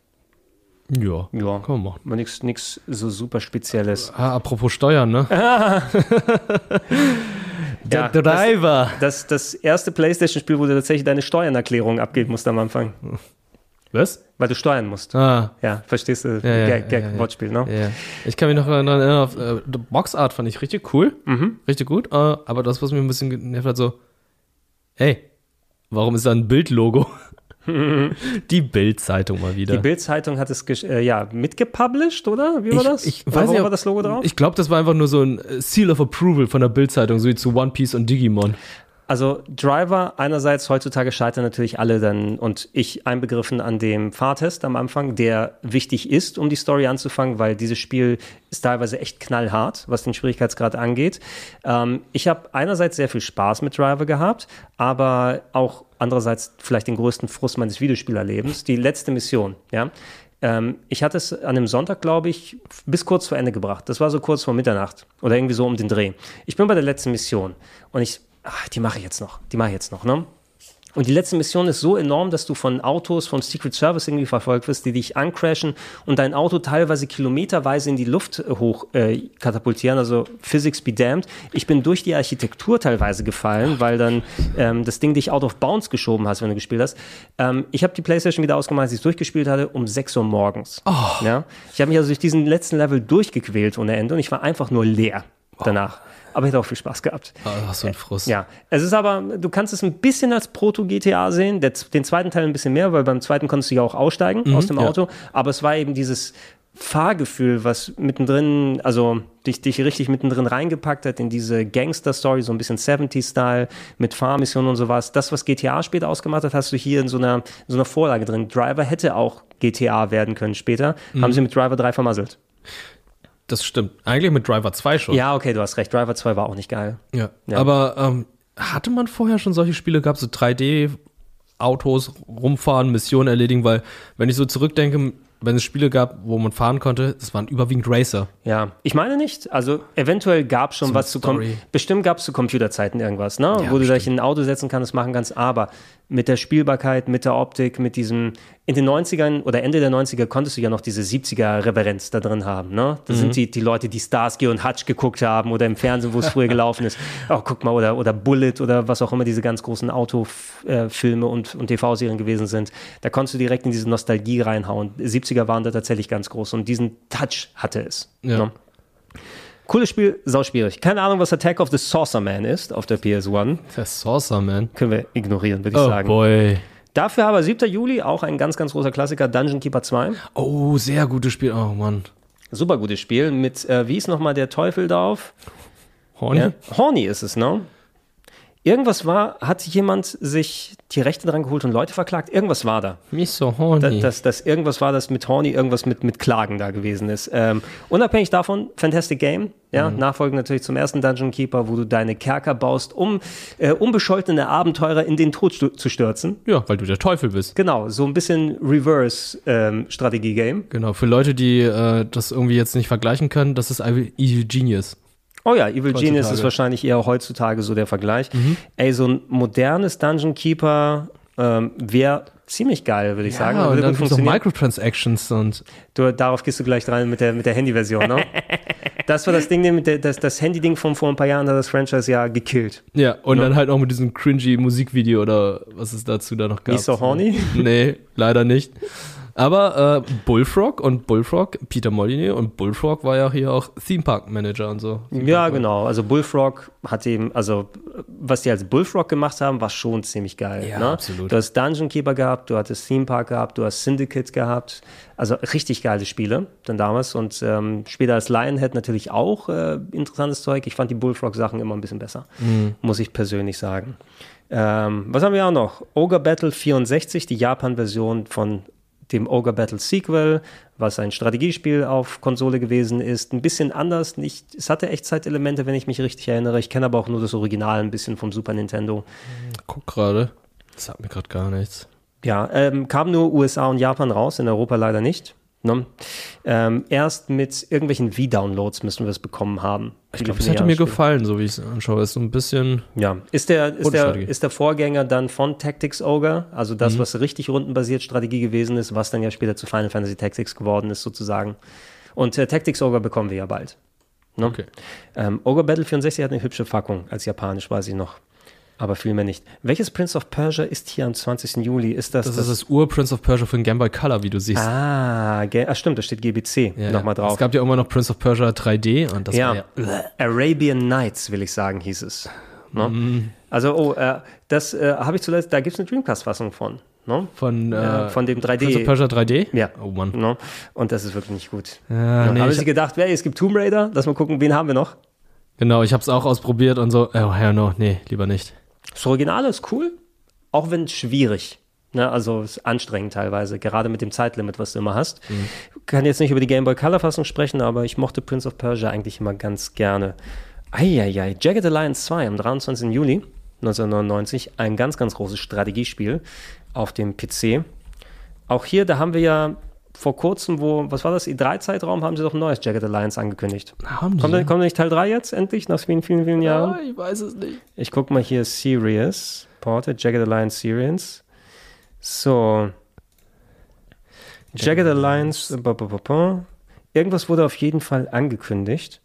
Ja, Ja, kann man machen. aber nichts so super Spezielles. Ah, apropos Steuern, ne? Der Ja, Driver. Das, das erste Playstation-Spiel, wo du tatsächlich deine Steuernerklärung abgeben musst am Anfang. Was? Weil du steuern musst. Ah, Ja, verstehst du? Ja, ja, Gag, ja. Wortspiel, ne? ja. Ich kann mich noch daran erinnern, äh, die Boxart fand ich richtig cool. Mhm. Richtig gut. Äh, aber das, was mir ein bisschen genervt hat, so, hey, warum ist da ein Bildlogo? die Bild-Zeitung mal wieder. Die Bild-Zeitung hat es äh, ja, mitgepublished, oder? Wie war das? Ich, ich Oder weiß nicht, war das Logo drauf? Ich glaube, das war einfach nur so ein äh, Seal of Approval von der Bild-Zeitung, so wie zu One Piece und Digimon. Also Driver einerseits heutzutage scheitern natürlich alle dann und ich einbegriffen an dem Fahrtest am Anfang, der wichtig ist, um die Story anzufangen, weil dieses Spiel ist teilweise echt knallhart, was den Schwierigkeitsgrad angeht. Ähm, ich habe einerseits sehr viel Spaß mit Driver gehabt, aber auch andererseits vielleicht den größten Frust meines Videospielerlebens, die letzte Mission, ja. Ähm, ich hatte es an einem Sonntag, glaube ich, bis kurz vor Ende gebracht. Das war so kurz vor Mitternacht oder irgendwie so um den Dreh. Ich bin bei der letzten Mission und ich ach, die mache ich jetzt noch, die mache ich jetzt noch, ne? Und die letzte Mission ist so enorm, dass du von Autos vom Secret Service irgendwie verfolgt wirst, die dich ancrashen und dein Auto teilweise kilometerweise in die Luft äh, hoch äh, katapultieren. Also Physics be damned. Ich bin durch die Architektur teilweise gefallen, weil dann ähm, das Ding dich out of bounds geschoben hast, wenn du gespielt hast. Ähm, ich habe die Playstation wieder ausgemacht, als ich es durchgespielt hatte, um 6 Uhr morgens. Ja? Ich habe mich also durch diesen letzten Level durchgequält ohne Ende und ich war einfach nur leer danach. Aber ich hatte auch viel Spaß gehabt. Ach, so ein Frust. Ja, es ist aber, du kannst es ein bisschen als Proto-GTA sehen, den zweiten Teil ein bisschen mehr, weil beim zweiten konntest du ja auch aussteigen aus dem ja. Auto, aber es war eben dieses Fahrgefühl, was mittendrin, also dich, dich richtig mittendrin reingepackt hat in diese Gangster-Story, so ein bisschen 70s-Style mit Fahrmissionen und sowas. Das, was GTA später ausgemacht hat, hast du hier in so einer, in so einer Vorlage drin. Driver hätte auch GTA werden können später, haben sie mit Driver 3 vermasselt. Das stimmt. Eigentlich mit Driver 2 schon. Ja, okay, du hast recht. Driver 2 war auch nicht geil. Ja. Ja. Aber ähm, hatte man vorher schon solche Spiele gehabt, so 3D-Autos rumfahren, Missionen erledigen? Weil, wenn ich so zurückdenke, wenn es Spiele gab, wo man fahren konnte, das waren überwiegend Racer. Ja, ich meine nicht. Also eventuell gab es schon So was zu kom Story. bestimmt gab es zu Computerzeiten irgendwas, ne? Ja, wo du dich bestimmt. in ein Auto setzen kannst, machen kannst, aber mit der Spielbarkeit, mit der Optik, mit diesem in den 90ern oder Ende der 90er konntest du ja noch diese 70er Reverenz da drin haben, ne? Das Mhm. sind die, die Leute, die Starsky und Hutch geguckt haben oder im Fernsehen, wo es früher gelaufen ist. Oh, guck mal, oder, oder Bullet oder was auch immer diese ganz großen Autofilme und, und TV-Serien gewesen sind. Da konntest du direkt in diese Nostalgie reinhauen. 70er waren da tatsächlich ganz groß und diesen Touch hatte es. Ja. Ne? Cooles Spiel, sauschwierig. Keine Ahnung, was Attack of the Saucer Man ist auf der PS1. Der Saucer, man. Können wir ignorieren, würde ich Oh sagen. boy. Dafür aber 7. Juli auch ein ganz, ganz großer Klassiker, Dungeon Keeper 2. Oh, sehr gutes Spiel. Oh Mann. Super gutes Spiel mit, äh, wie ist nochmal der Teufel drauf? Horny? Ja, Horny ist es, ne? Irgendwas war, hat jemand sich die Rechte dran geholt und Leute verklagt? Irgendwas war da. Mich so horny. dass, dass irgendwas war, das mit Horny irgendwas mit, mit Klagen da gewesen ist. Ähm, unabhängig davon, Fantastic Game, ja, nachfolgend natürlich zum ersten Dungeon Keeper, wo du deine Kerker baust, um äh, unbescholtene Abenteurer in den Tod zu stürzen. ja, weil du der Teufel bist. Genau, so ein bisschen Reverse-Strategie-Game. Genau, für Leute, die äh, das irgendwie jetzt nicht vergleichen können, das ist Evil Genius. Oh ja, Evil Heutzutage. Genius ist wahrscheinlich eher heutzutage so der Vergleich. Ey, so ein modernes Dungeon Keeper ähm, wäre ziemlich geil, würde ich sagen. Ja, und Würde dann noch funktionieren. Microtransactions und Du, darauf gehst du gleich rein mit der, mit der Handy-Version, ne? das war das Ding, der, das, das Handy-Ding von vor ein paar Jahren hat das Franchise ja gekillt. ja, und Ja. dann halt auch mit diesem cringy Musikvideo oder was es dazu da noch gab. Nicht so horny? Nee, leider nicht. Aber äh, Bullfrog und Bullfrog, Peter Molyneux und Bullfrog war ja hier auch Theme Park Manager und so. Ja, genau. Also Bullfrog hat eben, also was die als Bullfrog gemacht haben, war schon ziemlich geil. Ja, ne? absolut. Du hast Dungeon Keeper gehabt, du hattest Theme Park gehabt, du hast Syndicate gehabt. Also richtig geile Spiele dann damals. Und ähm, später als Lionhead natürlich auch äh, interessantes Zeug. Ich fand die Bullfrog-Sachen immer ein bisschen besser, Mhm. muss ich persönlich sagen. Ähm, was haben wir auch noch? Ogre Battle 64, die Japan-Version von dem Ogre Battle Sequel, was ein Strategiespiel auf Konsole gewesen ist. Ein bisschen anders. Nicht, es hatte Echtzeitelemente, wenn ich mich richtig erinnere. Ich kenne aber auch nur das Original ein bisschen vom Super Nintendo. Guck gerade. Das sagt mir gerade gar nichts. Ja, ähm, kam nur USA und Japan raus, in Europa leider nicht. Ne? Ähm, erst mit irgendwelchen V-Downloads müssen wir es bekommen haben. Ich glaube, es hätte mir gefallen, so wie ich es anschaue. Ist so ein bisschen. Ja, ist der, ist, der, ist der Vorgänger dann von Tactics Ogre, also das, was richtig rundenbasiert Strategie gewesen ist, was dann ja später zu Final Fantasy Tactics geworden ist, sozusagen. Und äh, Tactics Ogre bekommen wir ja bald. Ne? Okay. Ähm, Ogre Battle 64 hat eine hübsche Packung als japanisch, weiß ich noch. Aber viel mehr nicht. Welches Prince of Persia ist hier am 20. Juli? Ist das Das ist das Ur-Prince of Persia für den Game Boy Color, wie du siehst. Ah, ah, stimmt, da steht GBC Ja, nochmal ja. drauf. Es gab ja immer noch Prince of Persia 3D und das ja. war ja. Arabian Nights, will ich sagen, hieß es. Ne? Mhm. Also, oh, äh, das äh, habe ich zuletzt, da gibt es eine Dreamcast-Fassung von. Ne? Von, Äh, äh, von dem 3D. Prince of Persia 3D? Ja. Oh Mann. Ne? Und das ist wirklich nicht gut. Ja, Ja, nee, haben ich, Sie gedacht, ey, es gibt Tomb Raider, lass mal gucken, wen haben wir noch? genau, ich habe es auch ausprobiert und so. Oh, hell no, nee, lieber nicht. Das Original ist cool, auch wenn schwierig. Ne, also ist anstrengend teilweise, gerade mit dem Zeitlimit, was du immer hast. Kann jetzt nicht über die Game Boy Color Fassung sprechen, aber ich mochte Prince of Persia eigentlich immer ganz gerne. Eieiei, Jagged Alliance 2 am 23. Juli 1999, ein ganz, ganz großes Strategiespiel auf dem PC. Auch hier, da haben wir ja vor kurzem, wo, was war das, E3-Zeitraum, haben sie doch ein neues Jagged Alliance angekündigt. Haben die? Kommt, denn- kommt nicht Teil 3 jetzt endlich, nach vielen, vielen, vielen Jahren? Ah, ich weiß es nicht. Ich guck mal hier Serious, Ported, Jagged Alliance Serious. So. Jagged Alliance, ba. irgendwas wurde auf jeden Fall angekündigt.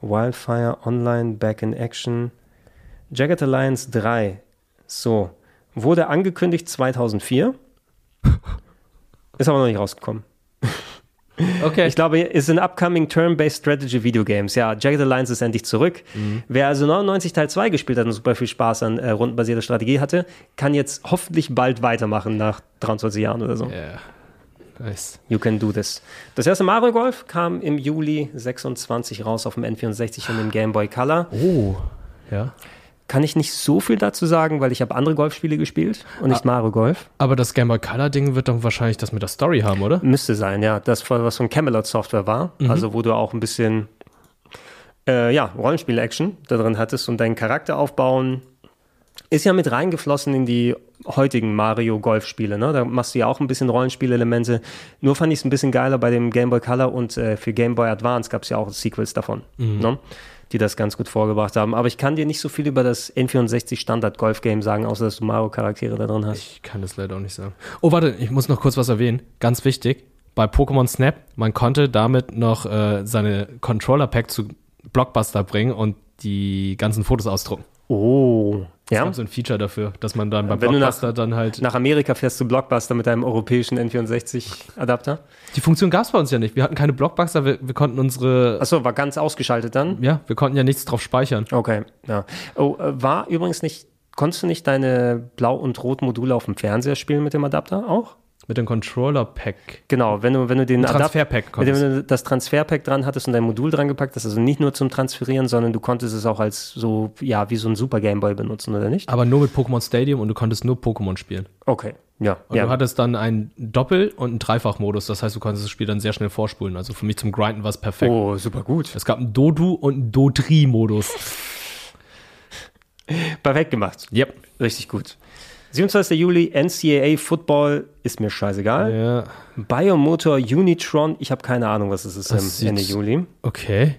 Wildfire Online Back in Action. Jagged Alliance 3. So. Wurde angekündigt 2004. Ist aber noch nicht rausgekommen. Okay. Ich glaube, es sind upcoming Turn-Based Strategy Video Games. Ja, Jagged Alliance ist endlich zurück. Wer also 99 Teil 2 gespielt hat und super viel Spaß an äh, rundenbasierter Strategie hatte, kann jetzt hoffentlich bald weitermachen nach 23 Jahren oder so. Ja. Nice. You can do this. Das erste Mario Golf kam im Juli 26 raus auf dem N64 und dem Game Boy Color. Oh. Ja. Kann ich nicht so viel dazu sagen, weil ich habe andere Golfspiele gespielt und nicht Mario Golf. Aber das Game Boy Color Ding wird dann wahrscheinlich das mit der Story haben, oder? Müsste sein, ja. Das, von- was von Camelot Software war. Also, wo du auch ein bisschen, äh, ja, Rollenspiel-Action da drin hattest und deinen Charakter aufbauen. Ist ja mit reingeflossen in die heutigen Mario-Golf-Spiele. Ne? Da machst du ja auch ein bisschen Rollenspielelemente. Nur fand ich es ein bisschen geiler bei dem Game Boy Color und äh, für Game Boy Advance gab es ja auch Sequels davon, ne? Die das ganz gut vorgebracht haben. Aber ich kann dir nicht so viel über das N64 Standard-Golf-Game sagen, außer dass du Mario-Charaktere da drin hast. Ich kann das leider auch nicht sagen. Oh, warte, ich muss noch kurz was erwähnen. Ganz wichtig. Bei Pokémon Snap, man konnte damit noch äh, seine Controller-Pack zu Blockbuster bringen und die ganzen Fotos ausdrucken. Oh, Es ja. gab so ein Feature dafür, dass man dann beim Wenn du nach- Blockbuster dann halt. Nach Amerika fährst du Blockbuster mit deinem europäischen N64-Adapter. Die Funktion gab es bei uns ja nicht. Wir hatten keine Blockbuster, wir, wir konnten unsere. Achso, war ganz ausgeschaltet dann? Ja, wir konnten ja nichts drauf speichern. Okay, ja. Oh, äh, war übrigens nicht, konntest du nicht deine Blau- und Rot-Module auf dem Fernseher spielen mit dem Adapter auch? Mit dem Controller-Pack. Genau, wenn du, wenn du den Transferpack konntest. wenn du das Transferpack dran hattest und dein Modul dran gepackt hast, also nicht nur zum Transferieren, sondern du konntest es auch als so, ja, wie so ein Super Gameboy benutzen, oder nicht? Aber nur mit Pokémon Stadium und du konntest nur Pokémon spielen. Okay, ja. Und ja. du hattest dann einen Doppel- und einen Dreifach-Modus. Das heißt, du konntest das Spiel dann sehr schnell vorspulen. Also für mich zum Grinden war es perfekt. oh, super gut. Es gab einen Dodu und einen Dodri-Modus. Perfekt gemacht. Yep. Richtig gut. 27. Juli, NCAA Football, ist mir scheißegal. Ja. Biomotor Unitron, ich habe keine Ahnung, was es ist Das im Ende Juli. Okay.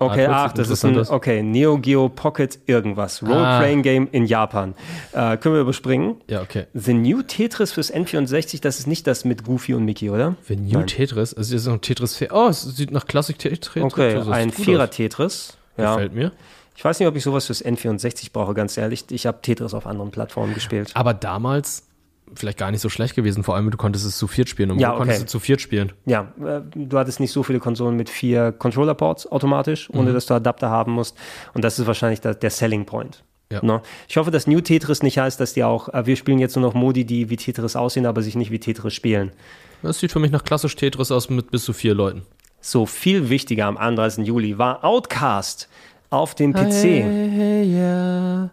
Okay, Ah, ach, das ist ein, okay, Neo Geo Pocket irgendwas. Role-Playing Game in Japan. Äh, können wir überspringen. Ja, okay. The New Tetris fürs N64, das ist nicht das mit Goofy und Mickey, oder? The New Nein. Tetris. Also es ist noch Tetris 4. Oh, es sieht nach Klassik Tetris Okay, aus. Das ein Vierer. Tetris. Ja. Gefällt mir. Ich weiß nicht, ob ich sowas fürs N64 brauche, ganz ehrlich. Ich habe Tetris auf anderen Plattformen gespielt. Aber damals vielleicht gar nicht so schlecht gewesen. Vor allem, du konntest es zu viert spielen. Und Ja, du konntest okay. es zu viert spielen. Ja, äh, du hattest nicht so viele Konsolen mit vier Controller-Ports automatisch, Mhm. ohne dass du Adapter haben musst. Und das ist wahrscheinlich der, der Selling Point. Ja. Ne? Ich hoffe, dass New Tetris nicht heißt, dass die auch, äh, wir spielen jetzt nur noch Modi, die wie Tetris aussehen, aber sich nicht wie Tetris spielen. Das sieht für mich nach klassisch Tetris aus mit bis zu vier Leuten. So viel wichtiger am 31. Juli war Outcast auf dem PC. Hey, ja.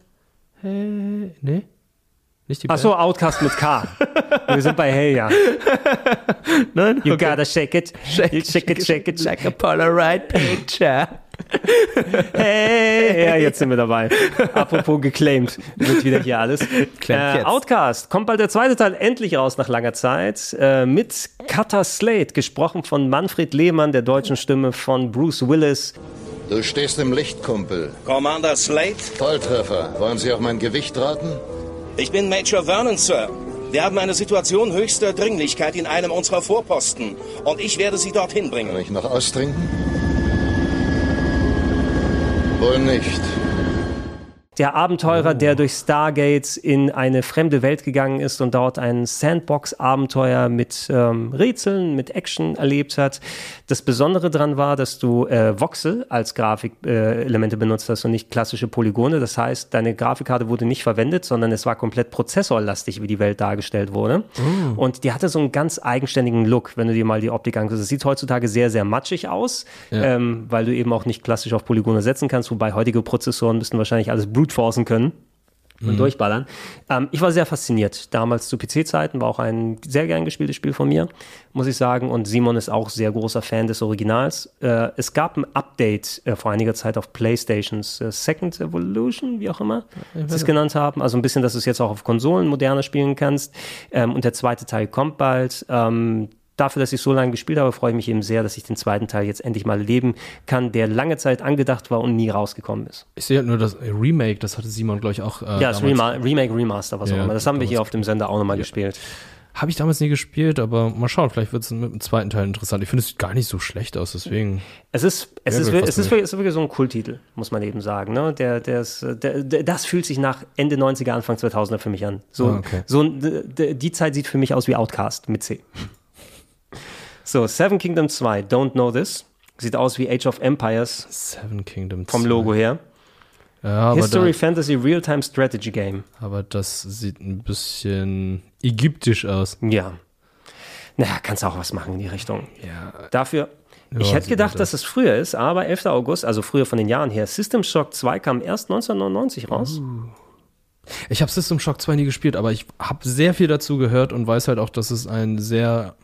Hey. Nee? Nicht die Ach so, Outcast mit K. wir sind bei Hey, ja. Nein? You gotta shake it. Shake, it, shake it, shake it, shake a Polaroid picture. Hey, ja, jetzt sind wir dabei. Apropos geclaimed, wird wieder hier alles. Äh. Outcast, kommt bald der zweite Teil endlich raus nach langer Zeit. Äh, mit Cutter Slate, gesprochen von Manfred Lehmann, der deutschen Stimme von Bruce Willis. Du stehst im Licht, Kumpel. Commander Slate, Volltreffer. Wollen Sie auch mein Gewicht raten? ich bin Major Vernon, Sir. Wir haben eine Situation höchster Dringlichkeit in einem unserer Vorposten und ich werde Sie dorthin Kann bringen. ich noch austrinken? Wohl nicht. Der Abenteurer, der durch Stargates in eine fremde Welt gegangen ist und dort ein Sandbox-Abenteuer mit ähm, Rätseln, mit Action erlebt hat. Das Besondere dran war, dass du äh, Voxel als Grafikelemente äh, benutzt hast und nicht klassische Polygone. Das heißt, deine Grafikkarte wurde nicht verwendet, sondern es war komplett prozessorlastig, wie die Welt dargestellt wurde. Und die hatte so einen ganz eigenständigen Look, wenn du dir mal die Optik anguckst. Es sieht heutzutage sehr, sehr matschig aus, ähm, weil du eben auch nicht klassisch auf Polygone setzen kannst, wobei heutige Prozessoren müssten wahrscheinlich alles brute forcen können. und durchballern. Ähm, ich war sehr fasziniert. Damals zu PC-Zeiten war auch ein sehr gern gespieltes Spiel von mir, muss ich sagen. Und Simon ist auch sehr großer Fan des Originals. Äh, es gab ein Update äh, vor einiger Zeit auf PlayStations äh, Second Evolution, wie auch immer sie es genannt haben. Also ein bisschen, dass du es jetzt auch auf Konsolen moderner spielen kannst. Ähm, und der zweite Teil kommt bald. Ähm, Dafür, dass ich so lange gespielt habe, freue ich mich eben sehr, dass ich den zweiten Teil jetzt endlich mal erleben kann, der lange Zeit angedacht war und nie rausgekommen ist. Ich sehe halt nur das Remake, das hatte Simon, glaube ich, auch. Äh, Ja, das Rema Remake, Remaster, was Ja, auch immer. Das haben wir hier auf dem Sender auch nochmal gespielt. Habe ich damals nie gespielt, aber mal schauen, vielleicht wird es mit dem zweiten Teil interessant. Ich finde es sieht gar nicht so schlecht aus, deswegen. Es ist, es Ja, ist, es ist, es ist wirklich so ein Kulttitel, muss man eben sagen. Ne? Der, der ist, äh, der, der, das fühlt sich nach Ende 90er, Anfang 2000er für mich an. So, Ah, okay. so die Zeit sieht für mich aus wie Outcast mit C. So, Seven Kingdom 2, Don't Know This. Sieht aus wie Age of Empires Seven Kingdom vom 2. Logo her. Ja, History da, Fantasy Real-Time Strategy Game. aber das sieht ein bisschen ägyptisch aus. Ja. Naja, kannst auch was machen in die Richtung. Ja. Dafür, ich Ja, hätte sieht gedacht, gut dass es früher ist, aber 11. August, also früher von den Jahren her, System Shock 2 kam erst 1999 raus. Ich habe System Shock 2 nie gespielt, aber ich habe sehr viel dazu gehört und weiß halt auch, dass es ein sehr,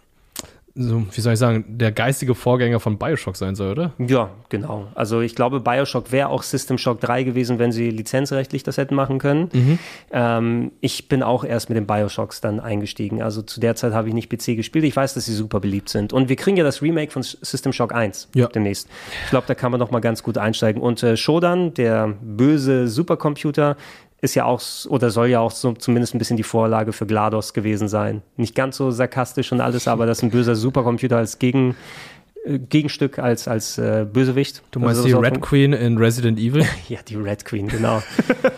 so, wie soll ich sagen, der geistige Vorgänger von Bioshock sein soll, oder? Ja, genau. Also ich glaube, Bioshock wäre auch System Shock 3 gewesen, wenn sie lizenzrechtlich das hätten machen können. Mhm. Ähm, ich bin auch erst mit den Bioshocks dann eingestiegen. Also zu der Zeit habe ich nicht PC gespielt. Ich weiß, dass sie super beliebt sind. Und wir kriegen ja das Remake von System Shock 1 Ja. demnächst. Ich glaube, da kann man noch mal ganz gut einsteigen. Und äh, Shodan, der böse Supercomputer, ist ja auch oder soll ja auch so zumindest ein bisschen die Vorlage für GLaDOS gewesen sein. Nicht ganz so sarkastisch und alles, aber das ist ein böser Supercomputer als Gegen, äh, Gegenstück, als, als äh, Bösewicht. Du meinst Also die so Red Queen in Resident Evil? Ja, die Red Queen, genau.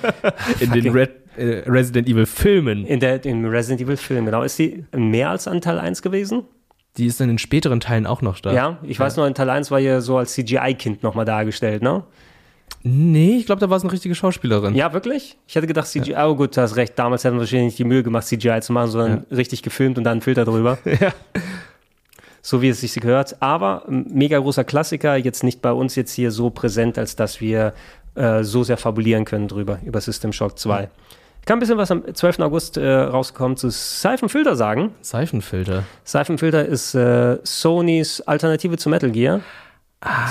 In den Red, äh, Resident Evil Filmen. In der, im Resident Evil Film, genau. Ist die mehr als an Teil 1 gewesen? Die ist dann in späteren Teilen auch noch da. Ja, ich weiß nur, in Teil 1 war ja so als CGI-Kind nochmal dargestellt, ne? Nee, ich glaube, da war es eine richtige Schauspielerin. Ja, wirklich? Ich hätte gedacht, CGI, oh gut, du hast recht, damals hätten wir wahrscheinlich nicht die Mühe gemacht, CGI zu machen, sondern richtig gefilmt und dann einen Filter drüber. Ja. So wie es sich gehört. Aber mega großer Klassiker, jetzt nicht bei uns jetzt hier so präsent, als dass wir äh, so sehr fabulieren können drüber, über System Shock 2. Ich kann ein bisschen was am 12. August äh, rausgekommen zu Siphon Filter sagen. Seifenfilter. Siphon Filter ist äh, Sonys Alternative zu Metal Gear.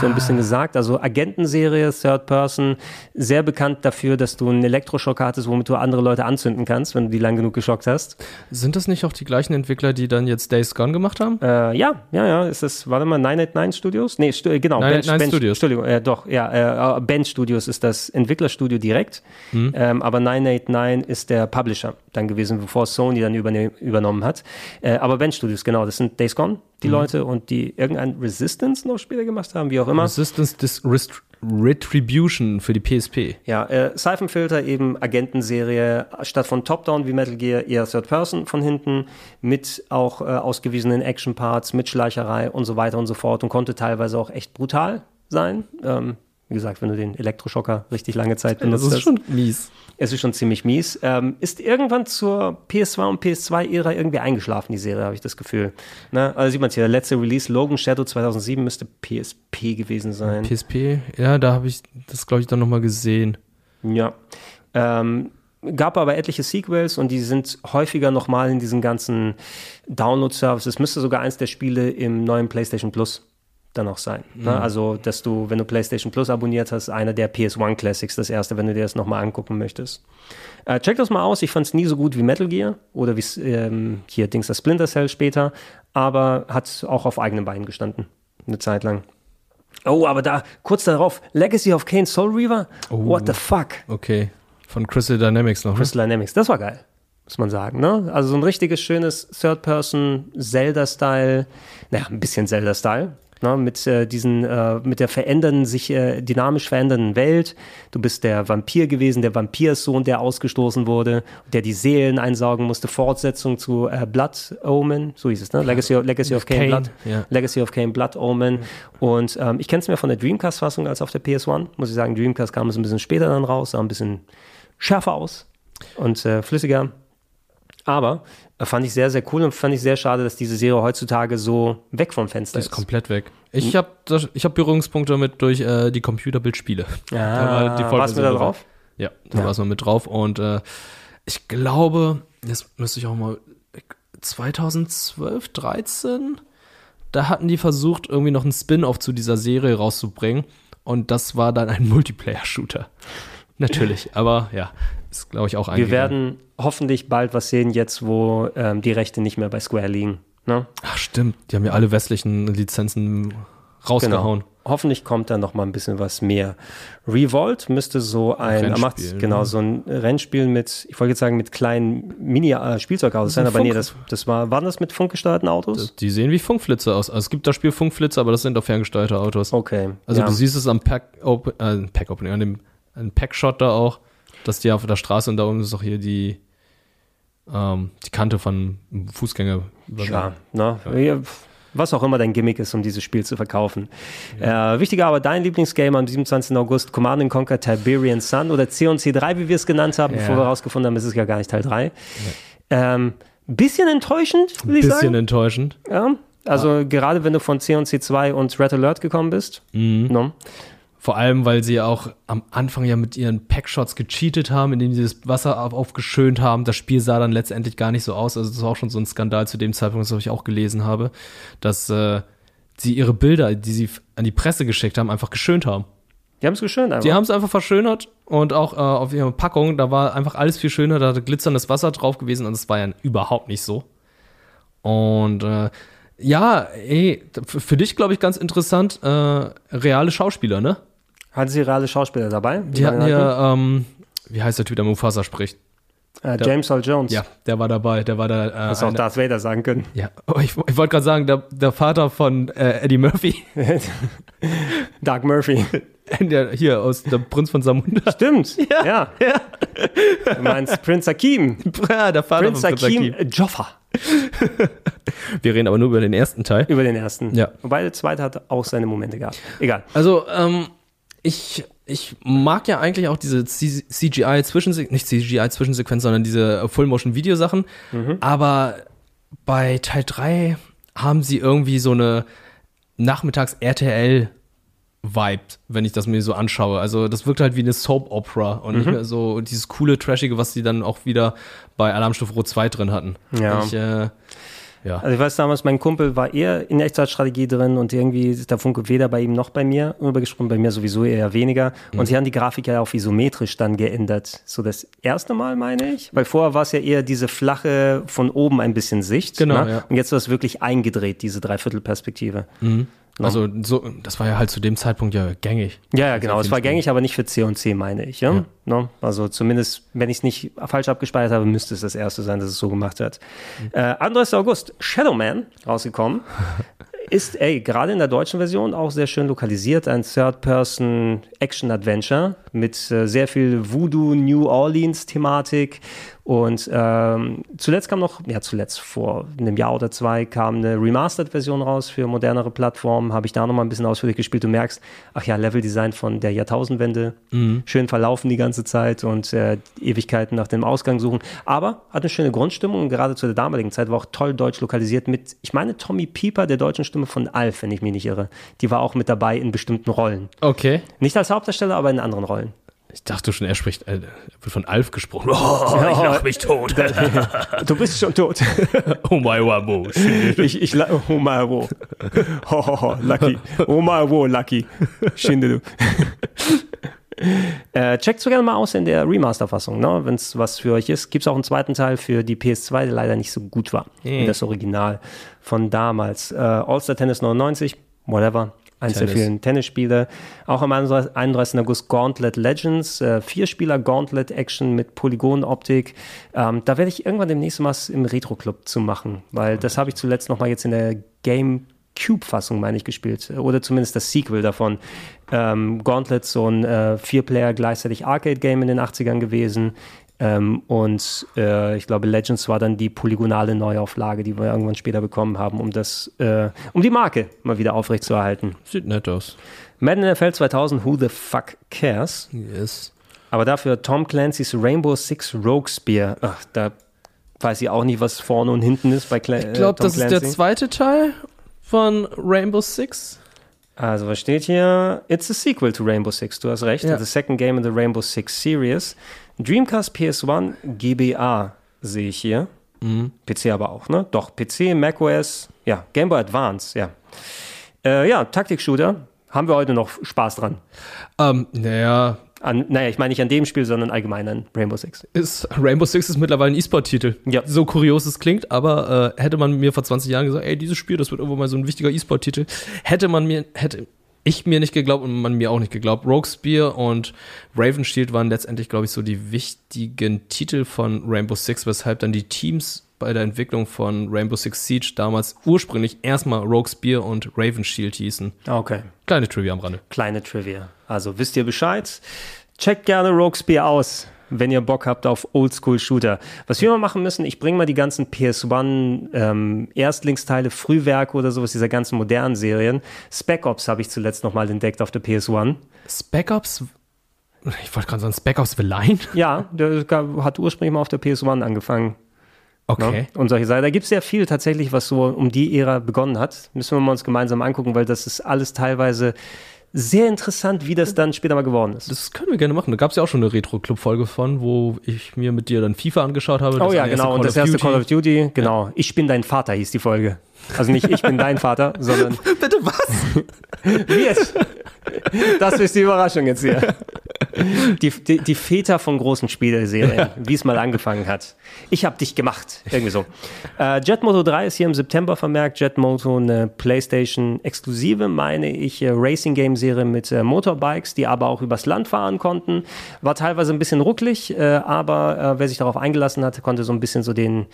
So ein bisschen gesagt. Also Agentenserie, Third Person, sehr bekannt dafür, dass du einen Elektroschock hattest, womit du andere Leute anzünden kannst, wenn du die lang genug geschockt hast. Sind das nicht auch die gleichen Entwickler, die dann jetzt Days Gone gemacht haben? Äh, ja, ja, ja. Ist das, warte mal, 989 Studios? Nee, stu genau. 989 Studios. Entschuldigung, äh, doch, ja. Äh, Bench Studios ist das Entwicklerstudio direkt. Hm. Ähm, aber 989 ist der Publisher dann gewesen, bevor Sony dann übernommen hat. Äh, aber Bench Studios, genau, das sind Days Gone, die Hm. Leute, und die irgendein Resistance noch später gemacht haben, wie auch immer. Resistance Dis Rest Retribution für die PSP. Ja, äh, Siphon Filter eben Agentenserie, statt von Top-Down wie Metal Gear eher Third Person von hinten, mit auch äh, ausgewiesenen Action-Parts, mit Schleicherei und so weiter und so fort und konnte teilweise auch echt brutal sein. Ähm, wie gesagt, wenn du den Elektroschocker richtig lange Zeit Das benutzt ist hast. schon mies. Es ist schon ziemlich mies. Ähm, ist irgendwann zur PS2 und PS2-Ära irgendwie eingeschlafen, die Serie, habe ich das Gefühl. Ne? Also sieht man es hier, der letzte Release, Logan Shadow 2007, müsste PSP gewesen sein. PSP, ja, da habe ich das, glaube ich, dann nochmal gesehen. Ja. Ähm, gab aber etliche Sequels und die sind häufiger nochmal in diesen ganzen Download-Services. Müsste sogar eins der Spiele im neuen PlayStation Plus dann auch sein. Ne? Also, dass du, wenn du PlayStation Plus abonniert hast, einer der PS1 Classics, das erste, wenn du dir das nochmal angucken möchtest. Äh, check das mal aus. Ich fand es nie so gut wie Metal Gear oder wie ähm, hier Dings das Splinter Cell später, aber hat auch auf eigenen Beinen gestanden. Eine Zeit lang. Oh, aber da, kurz darauf, Legacy of Kane Soul Reaver? What the fuck? Okay. Von Crystal Dynamics noch. Ne? Crystal Dynamics, das war geil, muss man sagen. Ne? Also so ein richtiges, schönes Third-Person-Zelda-Style, naja, ein bisschen Zelda-Style. Ne? Mit äh, diesen, äh, mit der verändernden, sich äh, dynamisch verändernden Welt. Du bist der Vampir gewesen, der Vampirssohn, der ausgestoßen wurde, der die Seelen einsaugen musste. Fortsetzung zu äh, Blood Omen, so hieß es, ne? Legacy, of- Legacy of Kane, Kane, Blood. ja. Legacy of Kane, Blood Omen. Und ähm, ich kenne es mehr von der Dreamcast-Fassung als auf der PS1. Muss ich sagen, Dreamcast kam es ein bisschen später dann raus, sah ein bisschen schärfer aus und äh, flüssiger. Aber äh, fand ich sehr, sehr cool und fand ich sehr schade, dass diese Serie heutzutage so weg vom Fenster Die ist. ist komplett weg. Ich habe ich hab Berührungspunkte damit durch äh, die Computerbildspiele. Die Ah, warst du da drauf? Ja, da Ja. war es noch mit drauf. Und äh, ich glaube, jetzt müsste ich auch mal 2012, 13, da hatten die versucht, irgendwie noch einen Spin-off zu dieser Serie rauszubringen. Und das war dann ein Multiplayer-Shooter. Natürlich, aber ja, ist glaube ich auch Wir eingegangen. werden hoffentlich bald was sehen, jetzt wo ähm, die Rechte nicht mehr bei Square liegen. Ne? Ach stimmt, die haben ja alle westlichen Lizenzen rausgehauen. Genau. Hoffentlich kommt da noch mal ein bisschen was mehr. Revolt müsste so ein, Rennspiel, genau, ne? so ein Rennspiel mit, ich wollte jetzt sagen, mit kleinen Mini-Spielzeugautos sein, ist aber ein nee, Funk. das, das war, waren das mit funkgesteuerten Autos? Die sehen wie Funkflitze aus. Also es gibt das Spiel Funkflitze, aber das sind auch ferngesteuerte Autos. Okay. Also ja. du siehst es am Pack, Open, äh, Pack Opening, an dem Packshot da auch, dass die auf der Straße und da oben ist auch hier die, ähm, die Kante von Fußgänger. Ja, ne? Ja, Was auch immer dein Gimmick ist, um dieses Spiel zu verkaufen. Äh, wichtiger aber dein Lieblingsgame am 27. August, Command Conquer Tiberian Sun oder C&C3, wie wir es genannt haben, Ja. bevor wir herausgefunden haben, es ist ja gar nicht Teil 3. Ähm, bisschen enttäuschend, würde ich Bisschen sagen. enttäuschend. Ja, also gerade wenn du von C&C 2 und Red Alert gekommen bist. Mhm. No? Vor allem, weil sie auch am Anfang ja mit ihren Packshots gecheatet haben, indem sie das Wasser auf- aufgeschönt haben. Das Spiel sah dann letztendlich gar nicht so aus. Also das war auch schon so ein Skandal zu dem Zeitpunkt, das ich auch gelesen habe, dass äh, sie ihre Bilder, die sie an die Presse geschickt haben, einfach geschönt haben. Die haben es geschönt einfach. Die haben es einfach verschönert und auch äh, auf ihrer Packung, da war einfach alles viel schöner, da hatte glitzerndes Wasser drauf gewesen und es war ja überhaupt nicht so. Und äh, ja, ey, für dich glaube ich ganz interessant, äh, reale Schauspieler, ne? Hatten sie reale Schauspieler dabei? Die hatten ja, ähm, wie heißt der Typ, der Mufasa spricht? äh, James Earl Jones. Ja, der war dabei, der war da. Äh, Hast auch eine- Darth Vader sagen können. ja, oh, ich, ich wollte gerade sagen, der, der Vater von äh, Eddie Murphy, Doug Murphy. der, hier aus der Prinz von Samunda. Stimmt. Ja. ja. Du meinst Prince Hakim. Ja, der Vater Prince von Prinz Hakim Hakim. Joffa. Wir reden aber nur über den ersten Teil. Über den ersten. Ja. Wobei der zweite hat auch seine Momente gehabt. Egal. Also, ähm, ich, ich mag ja eigentlich auch diese C- CGI-Zwischensequenz, nicht CGI-Zwischensequenz, sondern diese äh, Full-Motion-Video-Sachen. Aber bei Teil 3 haben sie irgendwie so eine Nachmittags-RTL- Vibe, wenn ich das mir so anschaue. Also das wirkt halt wie eine Soap-Opera und nicht mehr so dieses coole, trashige, was sie dann auch wieder bei Alarmstufe Rot 2 drin hatten. Ja. Ich, äh, ja. Also ich weiß damals, mein Kumpel war eher in Echtzeitstrategie drin und irgendwie ist der Funke weder bei ihm noch bei mir übergesprungen, bei mir sowieso eher weniger. Mhm. Und sie haben die Grafik ja auf isometrisch dann geändert. So das erste Mal, meine ich. Weil vorher war es ja eher diese flache, von oben ein bisschen Sicht. Genau, ne? ja. Und jetzt war es wirklich eingedreht, diese Dreiviertelperspektive. Also so, das war ja halt zu dem Zeitpunkt ja gängig. Ja, ja, genau. Es war gängig, aber nicht für C und C, meine ich. Ja? Ja. No? Also zumindest, wenn ich es nicht falsch abgespeichert habe, müsste es das erste sein, dass es so gemacht hat. Äh, 31. August, Shadowman rausgekommen. Ist, ey, gerade in der deutschen Version auch sehr schön lokalisiert. Ein Third-Person-Action-Adventure mit äh, sehr viel Voodoo, New Orleans-Thematik. Und ähm, zuletzt kam noch, ja, zuletzt vor einem Jahr oder zwei kam eine Remastered-Version raus für modernere Plattformen. Habe ich da nochmal ein bisschen ausführlich gespielt. Du merkst, ach ja, Leveldesign von der Jahrtausendwende. Schön verlaufen die ganze Zeit und äh, Ewigkeiten nach dem Ausgang suchen. Aber hat eine schöne Grundstimmung und gerade zu der damaligen Zeit war auch toll deutsch lokalisiert mit, ich meine, Tommy Pieper, der deutschen Stimme von Alf, wenn ich mich nicht irre. Die war auch mit dabei in bestimmten Rollen. Okay. Nicht als Hauptdarsteller, aber in anderen Rollen. Ich dachte schon, er spricht, äh, er wird von Alf gesprochen. Oh, ich lach mich tot. Du bist schon tot. oh my wabo. Ich, ich, oh my wo. Ho, ho, ho, lucky. Oh my wo, lucky. Schinde du. äh, checkt so gerne mal aus in der Remaster-Fassung, ne? wenn es was für euch ist. Gibt es auch einen zweiten Teil für die PS2, der leider nicht so gut war. Wie das Original von damals. Äh, All-Star Tennis 99, whatever. Vielen Tennisspiele. Auch am 31. August Gauntlet Legends. Äh, vier Spieler Gauntlet Action mit Polygonoptik. Ähm, da werde ich irgendwann demnächst mal was im Retro Club zu machen, weil das habe ich zuletzt noch mal jetzt in der GameCube-Fassung, meine ich, gespielt. Oder zumindest das Sequel davon. Ähm, Gauntlet, so ein äh, Vier-Player gleichzeitig Arcade-Game in den 80ern gewesen. Ähm, und äh, ich glaube, Legends war dann die polygonale Neuauflage, die wir irgendwann später bekommen haben, um das, äh, um die Marke mal wieder aufrechtzuerhalten. Sieht nett aus. Madden NFL 2000, Who the fuck cares? Yes. Aber dafür Tom Clancy's Rainbow Six Rogue Spear. Ach, da weiß ich auch nicht, was vorne und hinten ist bei Cla Ich glaube, äh, Tom das ist der Clancy. zweite Teil von Rainbow Six. Also, was steht hier? It's a sequel to Rainbow Six. Du hast recht. Ja. The second game in the Rainbow Six Series. Dreamcast PS1 GBA sehe ich hier. PC aber auch, ne? Doch, PC, macOS, ja, Game Boy Advance, ja. Äh, ja, Taktik-Shooter. Haben wir heute noch Spaß dran. Ähm, naja, An, naja, ich meine nicht an dem Spiel, sondern allgemein an Rainbow Six. ist, Rainbow Six ist mittlerweile ein E-Sport-Titel. Ja. So kurios es klingt, aber äh, hätte man mir vor 20 Jahren gesagt, ey, dieses Spiel, das wird irgendwo mal so ein wichtiger E-Sport-Titel, hätte man mir, hätte ich mir nicht geglaubt und man mir auch nicht geglaubt. Rogue Spear und Raven Shield waren letztendlich, glaube ich, so die wichtigen Titel von Rainbow Six, weshalb dann die Teams bei der Entwicklung von Rainbow Six Siege damals ursprünglich erstmal Rogue Spear und Raven Shield hießen. Okay. Kleine Trivia am Rande. Kleine Trivia. Also wisst ihr Bescheid? Checkt gerne Rogue Spear aus, wenn ihr Bock habt auf Oldschool-Shooter. Was wir mal machen müssen, ich bringe mal die ganzen PS1 ähm, Erstlingsteile, Frühwerke oder sowas, dieser ganzen modernen Serien. Spec Ops habe ich zuletzt nochmal entdeckt auf der PS1. Spec Ops, ich wollte gerade sagen, Spec Ops The Line? Ja, der hat ursprünglich mal auf der PS1 angefangen. Okay. Ne? Und solche Sachen. Da gibt es sehr viel tatsächlich, was so um die Ära begonnen hat. Müssen wir mal uns gemeinsam angucken, weil das ist alles teilweise sehr interessant, wie das dann später mal geworden ist. Das können wir gerne machen. Da gab es ja auch schon eine Retro-Club-Folge von, wo ich mir mit dir dann FIFA angeschaut habe. Oh Das ja, genau. Und das erste. Call of Duty, genau. Ich bin dein Vater hieß die Folge. Also nicht ich bin dein Vater, sondern Bitte was? wie jetzt? Das ist die Überraschung jetzt hier. Die, die, die Väter von großen Spieleserien, wie es mal angefangen hat. Ich hab dich gemacht. Irgendwie so. Äh, Jet Moto 3 ist hier im September vermerkt. Jet Moto, eine PlayStation-exklusive, meine ich, äh, Racing-Game-Serie mit äh, Motorbikes, die aber auch übers Land fahren konnten. War teilweise ein bisschen rucklig, äh, aber äh, wer sich darauf eingelassen hat, konnte so ein bisschen so den,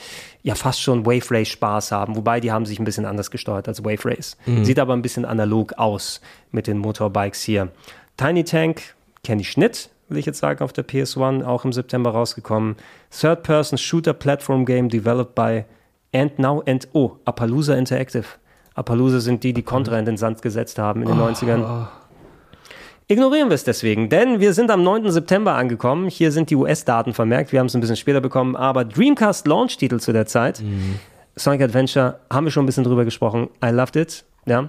ja, fast schon Wave Race-Spaß haben. Wobei die haben sich ein bisschen anders gesteuert als Wave Race. Sieht aber ein bisschen analog aus mit den Motorbikes hier. Tiny Tank kenne ich nicht, will ich jetzt sagen, auf der PS1, auch im September rausgekommen. Third-Person Shooter Platform Game developed by And Now and Oh, Appaloosa Interactive. Appaloosa sind die, die Contra in den Sand gesetzt haben in den 90ern. Ignorieren wir es deswegen, denn wir sind am 9. September angekommen. Hier sind die US-Daten vermerkt. Wir haben es ein bisschen später bekommen, aber Dreamcast Launch-Titel zu der Zeit. Sonic Adventure haben wir schon ein bisschen drüber gesprochen. I loved it. Ja.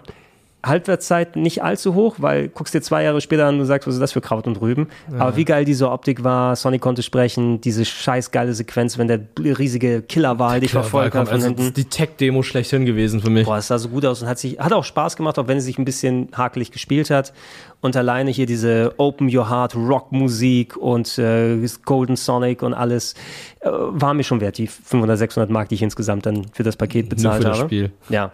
Halbwertszeit nicht allzu hoch, weil guckst dir zwei Jahre später an und du sagst, was ist das für Kraut und Rüben. Aber wie geil diese Optik war, Sonic konnte sprechen, diese scheiß geile Sequenz, wenn der riesige Killerwal dich verfolgt hat von also die Tech-Demo schlechthin gewesen für mich. Boah, es sah so gut aus und hat sich, hat auch Spaß gemacht, auch wenn es sich ein bisschen hakelig gespielt hat. Und alleine hier diese Open Your Heart Rock Musik und äh, Golden Sonic und alles äh, war mir schon wert, die 500, 600 Mark, die ich insgesamt dann für das Paket bezahlt für das habe. Spiel. Ja.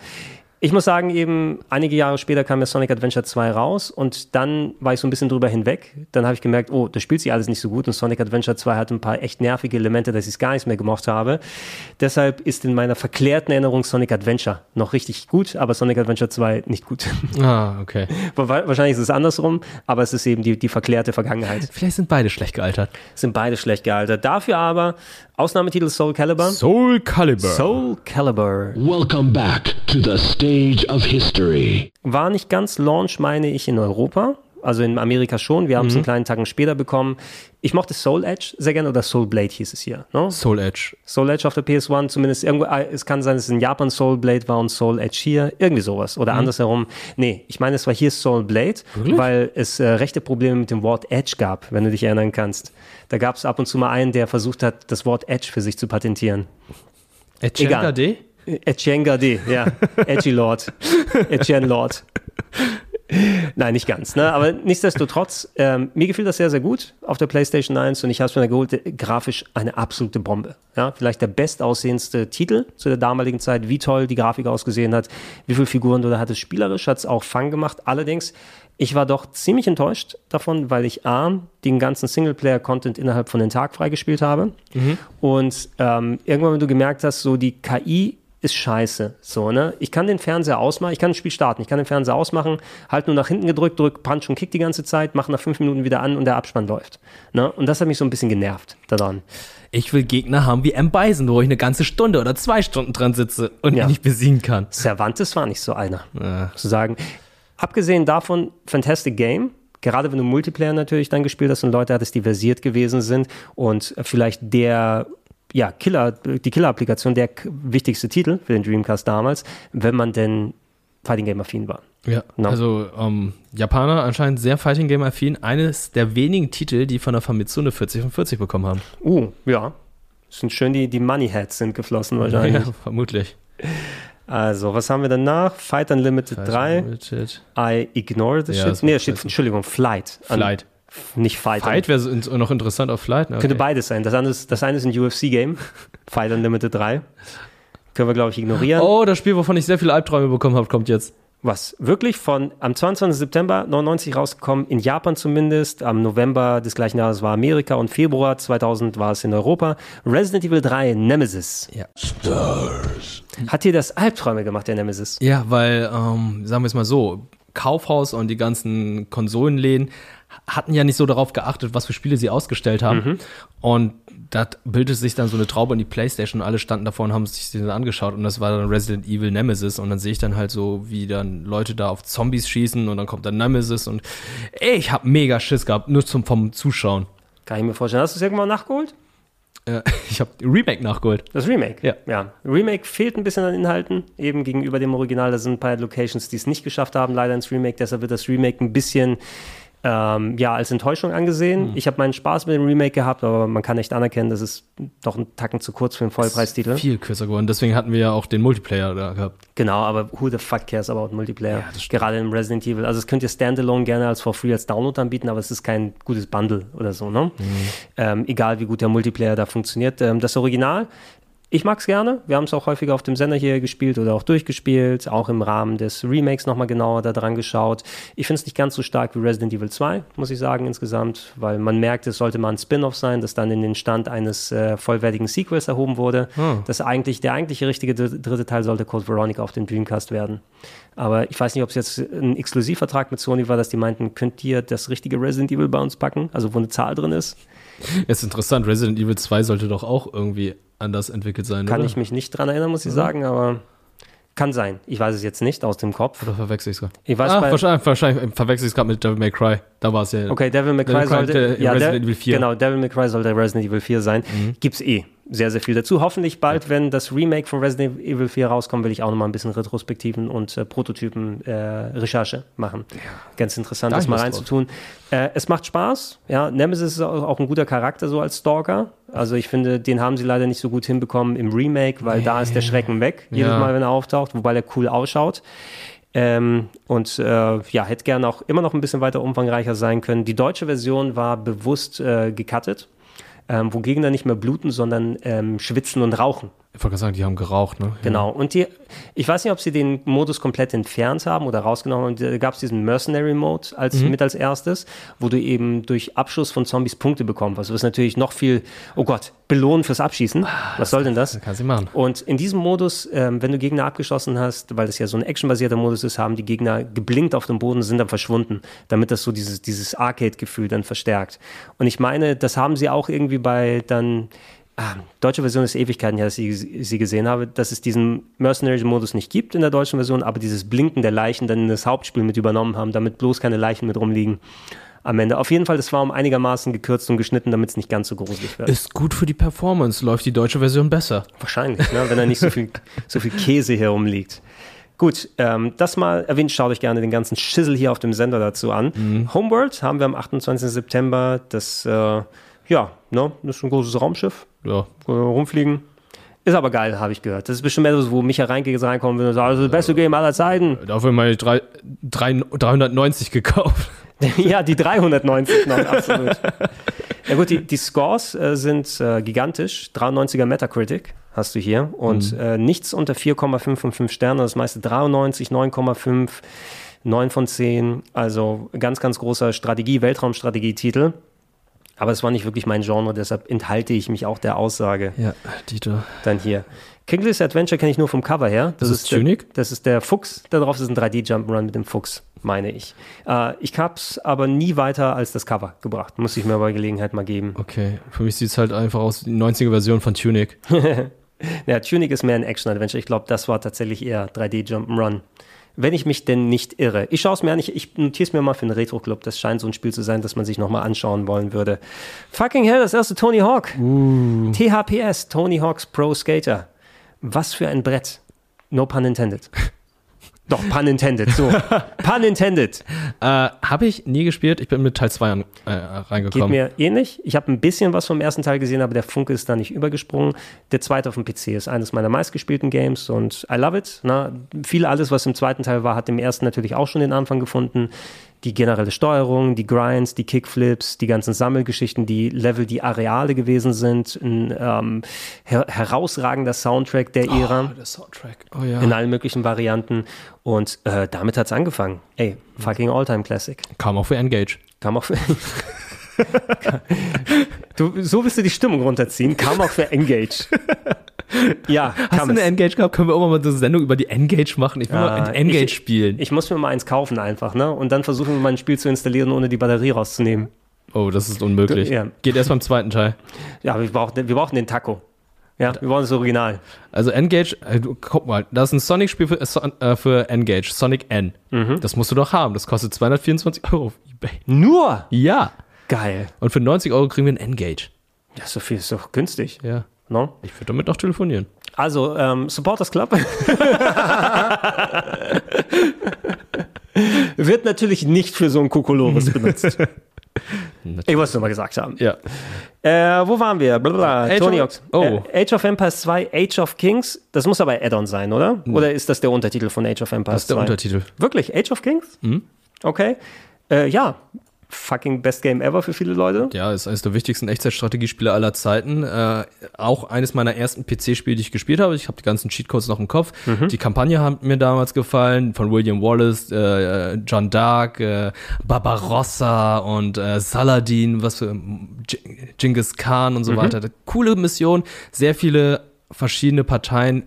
Ich muss sagen, eben einige Jahre später kam ja Sonic Adventure 2 raus und dann war ich so ein bisschen drüber hinweg. Dann habe ich gemerkt, oh, das spielt sich alles nicht so gut und Sonic Adventure 2 hat ein paar echt nervige Elemente, dass ich es gar nicht mehr gemocht habe. Deshalb ist in meiner verklärten Erinnerung Sonic Adventure noch richtig gut, aber Sonic Adventure 2 nicht gut. Ah, okay. Wa- Wahrscheinlich ist es andersrum, aber es ist eben die, die verklärte Vergangenheit. Vielleicht sind beide schlecht gealtert. Sind beide schlecht gealtert. Dafür aber Ausnahmetitel Soul Calibur. Soul Calibur. Soul Calibur. Welcome back to the stage of history. War nicht ganz Launch, meine ich, in Europa. Also in Amerika schon. Wir haben es einen kleinen Tagen später bekommen. Ich mochte Soul Edge sehr gerne oder Soul Blade hieß es hier. Ne? Soul Edge. Soul Edge auf der PS1, zumindest irgendwo, äh, es kann sein, dass es in Japan Soul Blade war und Soul Edge hier, irgendwie sowas. Oder andersherum. Nee, ich meine, es war hier Soul Blade, weil es äh, rechte Probleme mit dem Wort Edge gab, wenn du dich erinnern kannst. Da gab es ab und zu mal einen, der versucht hat, das Wort Edge für sich zu patentieren. Etienne D? Etienne Gade, ja. Edgy Lord. Etienne Lord. Nein, nicht ganz. Ne? Aber nichtsdestotrotz, ähm, mir gefiel das sehr, sehr gut auf der PlayStation 1 und ich habe es mir da geholt. Grafisch eine absolute Bombe. Ja? Vielleicht der bestaussehendste Titel zu der damaligen Zeit, wie toll die Grafik ausgesehen hat, wie viele Figuren du da hattest. Spielerisch hat es auch Fun gemacht. Allerdings, ich war doch ziemlich enttäuscht davon, weil ich A, den ganzen Singleplayer-Content innerhalb von den Tag freigespielt habe. Und ähm, irgendwann, wenn du gemerkt hast, so die KI ist scheiße. So, ne? Ich kann den Fernseher ausmachen, ich kann das Spiel starten, ich kann den Fernseher ausmachen, halt nur nach hinten gedrückt, drück Punch und Kick die ganze Zeit, mach nach fünf Minuten wieder an und der Abspann läuft. Ne? Und das hat mich so ein bisschen genervt daran. Ich will Gegner haben wie M. Bison, wo ich eine ganze Stunde oder zwei Stunden dran sitze und Ja. nicht besiegen kann. Cervantes war nicht so einer, Ja. zu sagen. Abgesehen davon, Fantastic Game. Gerade wenn du Multiplayer natürlich dann gespielt hast und Leute hattest, die versiert gewesen sind und vielleicht der ja, Killer, die Killer-Applikation, der wichtigste Titel für den Dreamcast damals, wenn man denn Fighting Game affin war. Ja, No. also ähm, Japaner anscheinend sehr Fighting Game affin. Eines der wenigen Titel, die von der Famitsu eine 40 von 40 bekommen haben. Uh, ja. Sind schön die, die Money Heads sind geflossen wahrscheinlich. Ja, vermutlich. Also, was haben wir danach? Fight Unlimited 3. Limited. I ignore the Ja, shit. Nee, steht. Entschuldigung, Flight. Flight. Nicht Fight. Fight wäre so- noch interessant auf Flight. ne? Okay. Könnte beides sein. Das eine ist, das eine ist ein UFC-Game. Fight Unlimited 3. Können wir, glaube ich, ignorieren. Oh, das Spiel, wovon ich sehr viele Albträume bekommen habe, kommt jetzt. Was wirklich von am 22. September 99 rausgekommen, in Japan zumindest, am November des gleichen Jahres war Amerika und Februar 2000 war es in Europa. Resident Evil 3 Nemesis. Ja. Hat dir das Albträume gemacht, der Nemesis? Ja, weil, ähm, sagen wir es mal so, Kaufhaus und die ganzen Konsolenläden hatten ja nicht so darauf geachtet, was für Spiele sie ausgestellt haben. Mhm. Und da bildete sich dann so eine Traube in die Playstation und alle standen davor und haben sich den angeschaut und das war dann Resident Evil Nemesis und dann sehe ich dann halt so, wie dann Leute da auf Zombies schießen und dann kommt dann Nemesis und ey, ich hab mega Schiss gehabt, nur zum vom Zuschauen. Kann ich mir vorstellen. Hast du es irgendwann nachgeholt? Äh, ich habe Remake nachgeholt. Das Remake? Ja. ja. Remake fehlt ein bisschen an Inhalten, eben gegenüber dem Original. Da sind ein paar Locations, die es nicht geschafft haben, leider ins Remake. Deshalb wird das Remake ein bisschen ähm, ja, als Enttäuschung angesehen. Ich habe meinen Spaß mit dem Remake gehabt, aber man kann echt anerkennen, das ist doch ein Tacken zu kurz für einen Vollpreistitel. Viel kürzer geworden. Deswegen hatten wir ja auch den Multiplayer da gehabt. Genau, aber who the fuck cares about Multiplayer? Gerade im Resident Evil. Also, es könnt ihr Standalone gerne als for free als Download anbieten, aber es ist kein gutes Bundle oder so, ne? Ähm, egal wie gut der Multiplayer da funktioniert. Ähm, das Original, ich mag es gerne. Wir haben es auch häufiger auf dem Sender hier gespielt oder auch durchgespielt, auch im Rahmen des Remakes nochmal genauer da dran geschaut. Ich finde es nicht ganz so stark wie Resident Evil 2, muss ich sagen, insgesamt, weil man merkt, es sollte mal ein Spin-off sein, das dann in den Stand eines äh, vollwertigen Sequels erhoben wurde. Das eigentlich, der eigentliche richtige dr- dritte Teil sollte Code Veronica auf dem Dreamcast werden. Aber ich weiß nicht, ob es jetzt ein Exklusivvertrag mit Sony war, dass die meinten, könnt ihr das richtige Resident Evil bei uns packen? Also wo eine Zahl drin ist. Ist interessant, Resident Evil 2 sollte doch auch irgendwie anders entwickelt sein, Kann oder? ich mich nicht dran erinnern, muss ich sagen, aber kann sein. Ich weiß es jetzt nicht aus dem Kopf. Oder verwechsel ich es gerade? Ich weiß ah, wahrscheinlich, wahrscheinlich verwechsel ich es gerade mit Devil May Cry. Da war es ja. Okay, Devil May Cry Devil Cry, sollte äh, ja, Resident Evil 4. Genau, Devil May Cry sollte Resident Evil 4 sein. Gibt's eh sehr, sehr viel dazu. Hoffentlich bald, wenn das Remake von Resident Evil 4 rauskommt, will ich auch nochmal ein bisschen Retrospektiven und äh, Prototypen äh, machen. Ganz interessant, Da das mal reinzutun. Äh, es macht Spaß. Ja, Nemesis ist auch auch ein guter Charakter so als Stalker. Also ich finde, den haben sie leider nicht so gut hinbekommen im Remake, weil da ist der Schrecken weg, jedes Ja. Mal, wenn er auftaucht, wobei er cool ausschaut. Ähm, und äh, ja, hätte gerne auch immer noch ein bisschen weiter umfangreicher sein können. Die deutsche Version war bewusst äh, gecuttet, ähm, wo Gegner nicht mehr bluten, sondern ähm, schwitzen und rauchen. Ich wollte gerade sagen, die haben geraucht, ne? Genau. Und die, ich weiß nicht, ob sie den Modus komplett entfernt haben oder rausgenommen haben. Da gab es diesen Mercenary-Mode als, mit als erstes, wo du eben durch Abschuss von Zombies Punkte bekommst. Was ist natürlich noch viel, oh Gott, belohnen fürs Abschießen. Was soll denn das? Ja. Kannst du machen. Und in diesem Modus, ähm, wenn du Gegner abgeschossen hast, weil das ja so ein actionbasierter Modus ist, haben die Gegner geblinkt auf dem Boden, sind dann verschwunden, damit das so dieses, dieses Arcade-Gefühl dann verstärkt. Und ich meine, das haben sie auch irgendwie bei dann, ah, deutsche Version ist Ewigkeiten her, dass ich sie gesehen habe, dass es diesen Mercenary-Modus nicht gibt in der deutschen Version, aber dieses Blinken der Leichen dann in das Hauptspiel mit übernommen haben, damit bloß keine Leichen mit rumliegen. Am Ende. Auf jeden Fall, das war um einigermaßen gekürzt und geschnitten, damit es nicht ganz so gruselig wird. Ist gut für die Performance, läuft die deutsche Version besser. Wahrscheinlich, ne? wenn da nicht so viel, so viel Käse hier rumliegt. Gut, ähm, das mal erwähnt, schaut euch gerne den ganzen Schissel hier auf dem Sender dazu an. Homeworld haben wir am 28. September. Das, äh, ja, ne, das ist ein großes Raumschiff. Ja. Rumfliegen. Ist aber geil, habe ich gehört. Das ist bestimmt etwas, wo Micha Reinke reinkommen will und sagt, das ist das beste Game aller Zeiten. Dafür mal drei, drei, 390 gekauft. ja, die 390 noch, absolut. Ja gut, die, die Scores äh, sind äh, gigantisch. 93er Metacritic hast du hier. Und äh, nichts unter 4,5 von 5 Sternen. Das meiste 93, 9,5, 9 von 10. Also ganz, ganz großer Strategie, Weltraumstrategietitel. Aber es war nicht wirklich mein Genre, deshalb enthalte ich mich auch der Aussage Ja, Dieter. dann hier. Kingsley's Adventure kenne ich nur vom Cover her. Das ist der, Tunic? Das ist der Fuchs. Da drauf ist ein 3D-Jump'n'Run mit dem Fuchs, meine ich. Äh, ich hab's aber nie weiter als das Cover gebracht. Muss ich mir bei Gelegenheit mal geben. Okay, für mich sieht es halt einfach aus wie die 90er-Version von Tunic. Ja, Tunic ist mehr ein Action-Adventure. Ich glaube, das war tatsächlich eher 3D-Jump'n'Run. Wenn ich mich denn nicht irre. Ich schaue es mir an, ich, ich notiere es mir mal für den Retro-Club. Das scheint so ein Spiel zu sein, das man sich nochmal anschauen wollen würde. Fucking hell, das erste Tony Hawk. THPS, Tony Hawk's Pro Skater. Was für ein Brett. No pun intended. Doch, pun intended, so. pun intended. Äh, habe ich nie gespielt. Ich bin mit Teil 2 an, äh, Geht reingekommen. mir ähnlich. Ich habe ein bisschen was vom ersten Teil gesehen, aber der Funke ist da nicht übergesprungen. Der zweite auf dem PC ist eines meiner meistgespielten Games und I love it. Na, viel alles, was im zweiten Teil war, hat im ersten natürlich auch schon den Anfang gefunden. Die generelle Steuerung, die Grinds, die Kickflips, die ganzen Sammelgeschichten, die Level, die Areale gewesen sind, ein ähm, her herausragender Soundtrack der Ära Oh, der Soundtrack. Oh ja. in allen möglichen Varianten. Und äh, damit hat's angefangen. Ey, fucking Alltime Classic. Kam auch für Engage. Kam auch für. du, so willst du die Stimmung runterziehen. Kam auch für Engage. Ja, Hast du eine. Engage gehabt? Können wir auch mal eine Sendung über die Engage machen? Ich will mal Ah, ein Engage ich, spielen. Ich muss mir mal eins kaufen einfach, ne? Und dann versuchen wir mal ein Spiel zu installieren, ohne die Batterie rauszunehmen. oh, das ist unmöglich. Ja. Geht erst beim zweiten Teil. Ja, wir brauchen, wir brauchen den Taco. Ja, wir brauchen das Original. Also Engage, äh, guck mal, das ist ein Sonic-Spiel für, äh, äh, für Engage, Sonic N. Mhm. Das musst du doch haben. Das kostet 224 Euro auf Ebay. Nur? Ja. Geil. Und für 90 Euro kriegen wir ein Engage. Ja, so viel ist doch günstig. Ja. No? Ich würde damit noch telefonieren. Also, ähm, Supporters Club wird natürlich nicht für so ein Kokolores benutzt. ich wollte es nur mal gesagt haben. Ja. Äh, wo waren wir? Blablabla. Age Tony of- Hawks. Oh. Äh, Age of Empires 2, Age of Kings. Das muss aber Add-on sein, oder? Oder ist das der Untertitel von Age of Empires Das ist der 2? Untertitel. Wirklich? Age of Kings? Mhm. Okay. Äh, ja. Fucking best game ever für viele Leute. Ja, ist eines der wichtigsten Echtzeitstrategiespiele aller Zeiten. Äh, auch eines meiner ersten PC-Spiele, die ich gespielt habe. Ich habe die ganzen Cheatcodes noch im Kopf. Mhm. Die Kampagne hat mir damals gefallen, von William Wallace, äh, John Dark, äh, Barbarossa und äh, Saladin, was für Genghis Khan und so Mhm. weiter. Coole Mission, sehr viele verschiedene Parteien.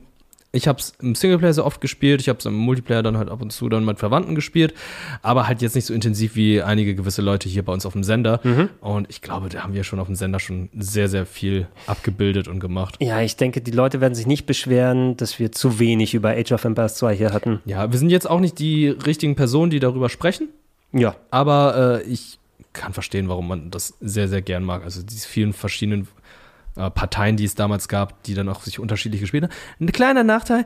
Ich habe es im Singleplayer sehr oft gespielt, ich habe es im Multiplayer dann halt ab und zu dann mit Verwandten gespielt, aber halt jetzt nicht so intensiv wie einige gewisse Leute hier bei uns auf dem Sender. Mhm. Und ich glaube, da haben wir schon auf dem Sender schon sehr, sehr viel abgebildet und gemacht. Ja, ich denke, die Leute werden sich nicht beschweren, dass wir zu wenig über Age of Empires 2 hier hatten. Ja, wir sind jetzt auch nicht die richtigen Personen, die darüber sprechen, Ja. aber äh, ich kann verstehen, warum man das sehr, sehr gern mag. Also diese vielen verschiedenen Parteien, die es damals gab, die dann auch sich unterschiedlich gespielt haben. Ein kleiner Nachteil,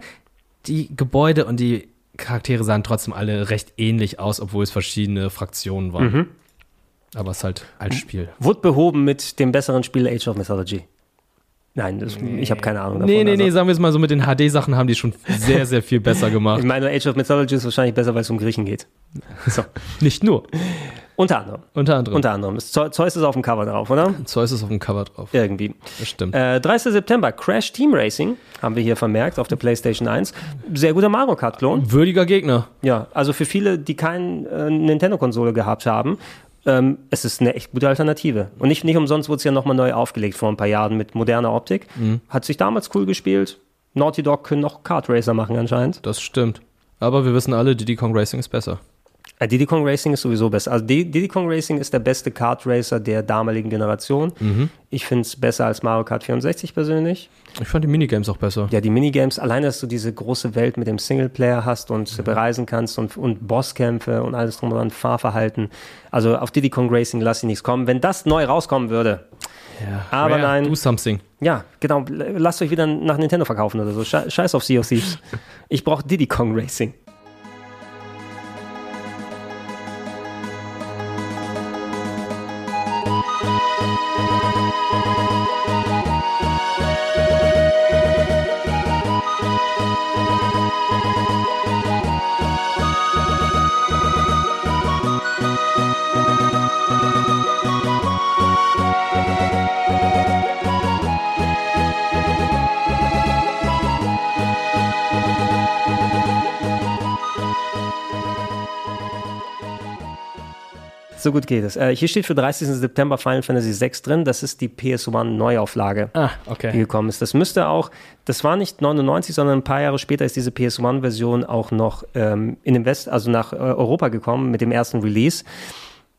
die Gebäude und die Charaktere sahen trotzdem alle recht ähnlich aus, obwohl es verschiedene Fraktionen waren. Mhm. Aber es ist halt als Spiel. Wurde behoben mit dem besseren Spiel Age of Mythology. Nein, das, ich habe keine Ahnung davon. Nee, nee, also. nee, sagen wir es mal so, mit den HD-Sachen haben die schon sehr, sehr viel besser Ich gemacht. meine, Age of Mythology ist wahrscheinlich besser, weil es um Griechen geht. So. Nicht nur, Unter anderem. unter anderem. Unter anderem. Zeus ist auf dem Cover drauf, oder? Zeus ist auf dem Cover drauf. Irgendwie. Das stimmt. Äh, 30. September, Crash Team Racing, haben wir hier vermerkt auf der PlayStation 1. Sehr guter Mario Kart-Klon. Würdiger Gegner. Ja, also für viele, die keine äh, Nintendo-Konsole gehabt haben, ähm, es ist eine echt gute Alternative. Und nicht, nicht umsonst wurde es ja nochmal neu aufgelegt vor ein paar Jahren mit moderner Optik. Hat sich damals cool gespielt. Naughty Dog können noch Kart Racer machen anscheinend. Das stimmt. Aber wir wissen alle, Diddy Kong Racing ist besser. Äh, Diddy Kong Racing ist sowieso besser. Also Di- Diddy Kong Racing ist der beste Kart Racer der damaligen Generation. Ich finde es besser als Mario Kart 64 persönlich. Ich fand die Minigames auch besser. Ja, die Minigames, alleine, dass du diese große Welt mit dem Singleplayer hast und bereisen kannst und, und Bosskämpfe und alles drum und dran, Fahrverhalten. Also auf Diddy Kong Racing lasse ich nichts kommen. Wenn das neu rauskommen würde, Ja. Aber Rare, nein. Do something. ja, genau, lasst euch wieder nach Nintendo verkaufen oder so. Sche- Scheiß auf Sea of Thieves. Ich brauche Diddy Kong Racing. So gut geht es. Äh, hier steht für 30. September Final Fantasy VI drin. Das ist die PS1 Neuauflage. Ah, die okay. gekommen ist. Das müsste auch, das war nicht 99, sondern ein paar Jahre später ist diese PS1-Version auch noch ähm, in den West, also nach äh, Europa gekommen mit dem ersten Release.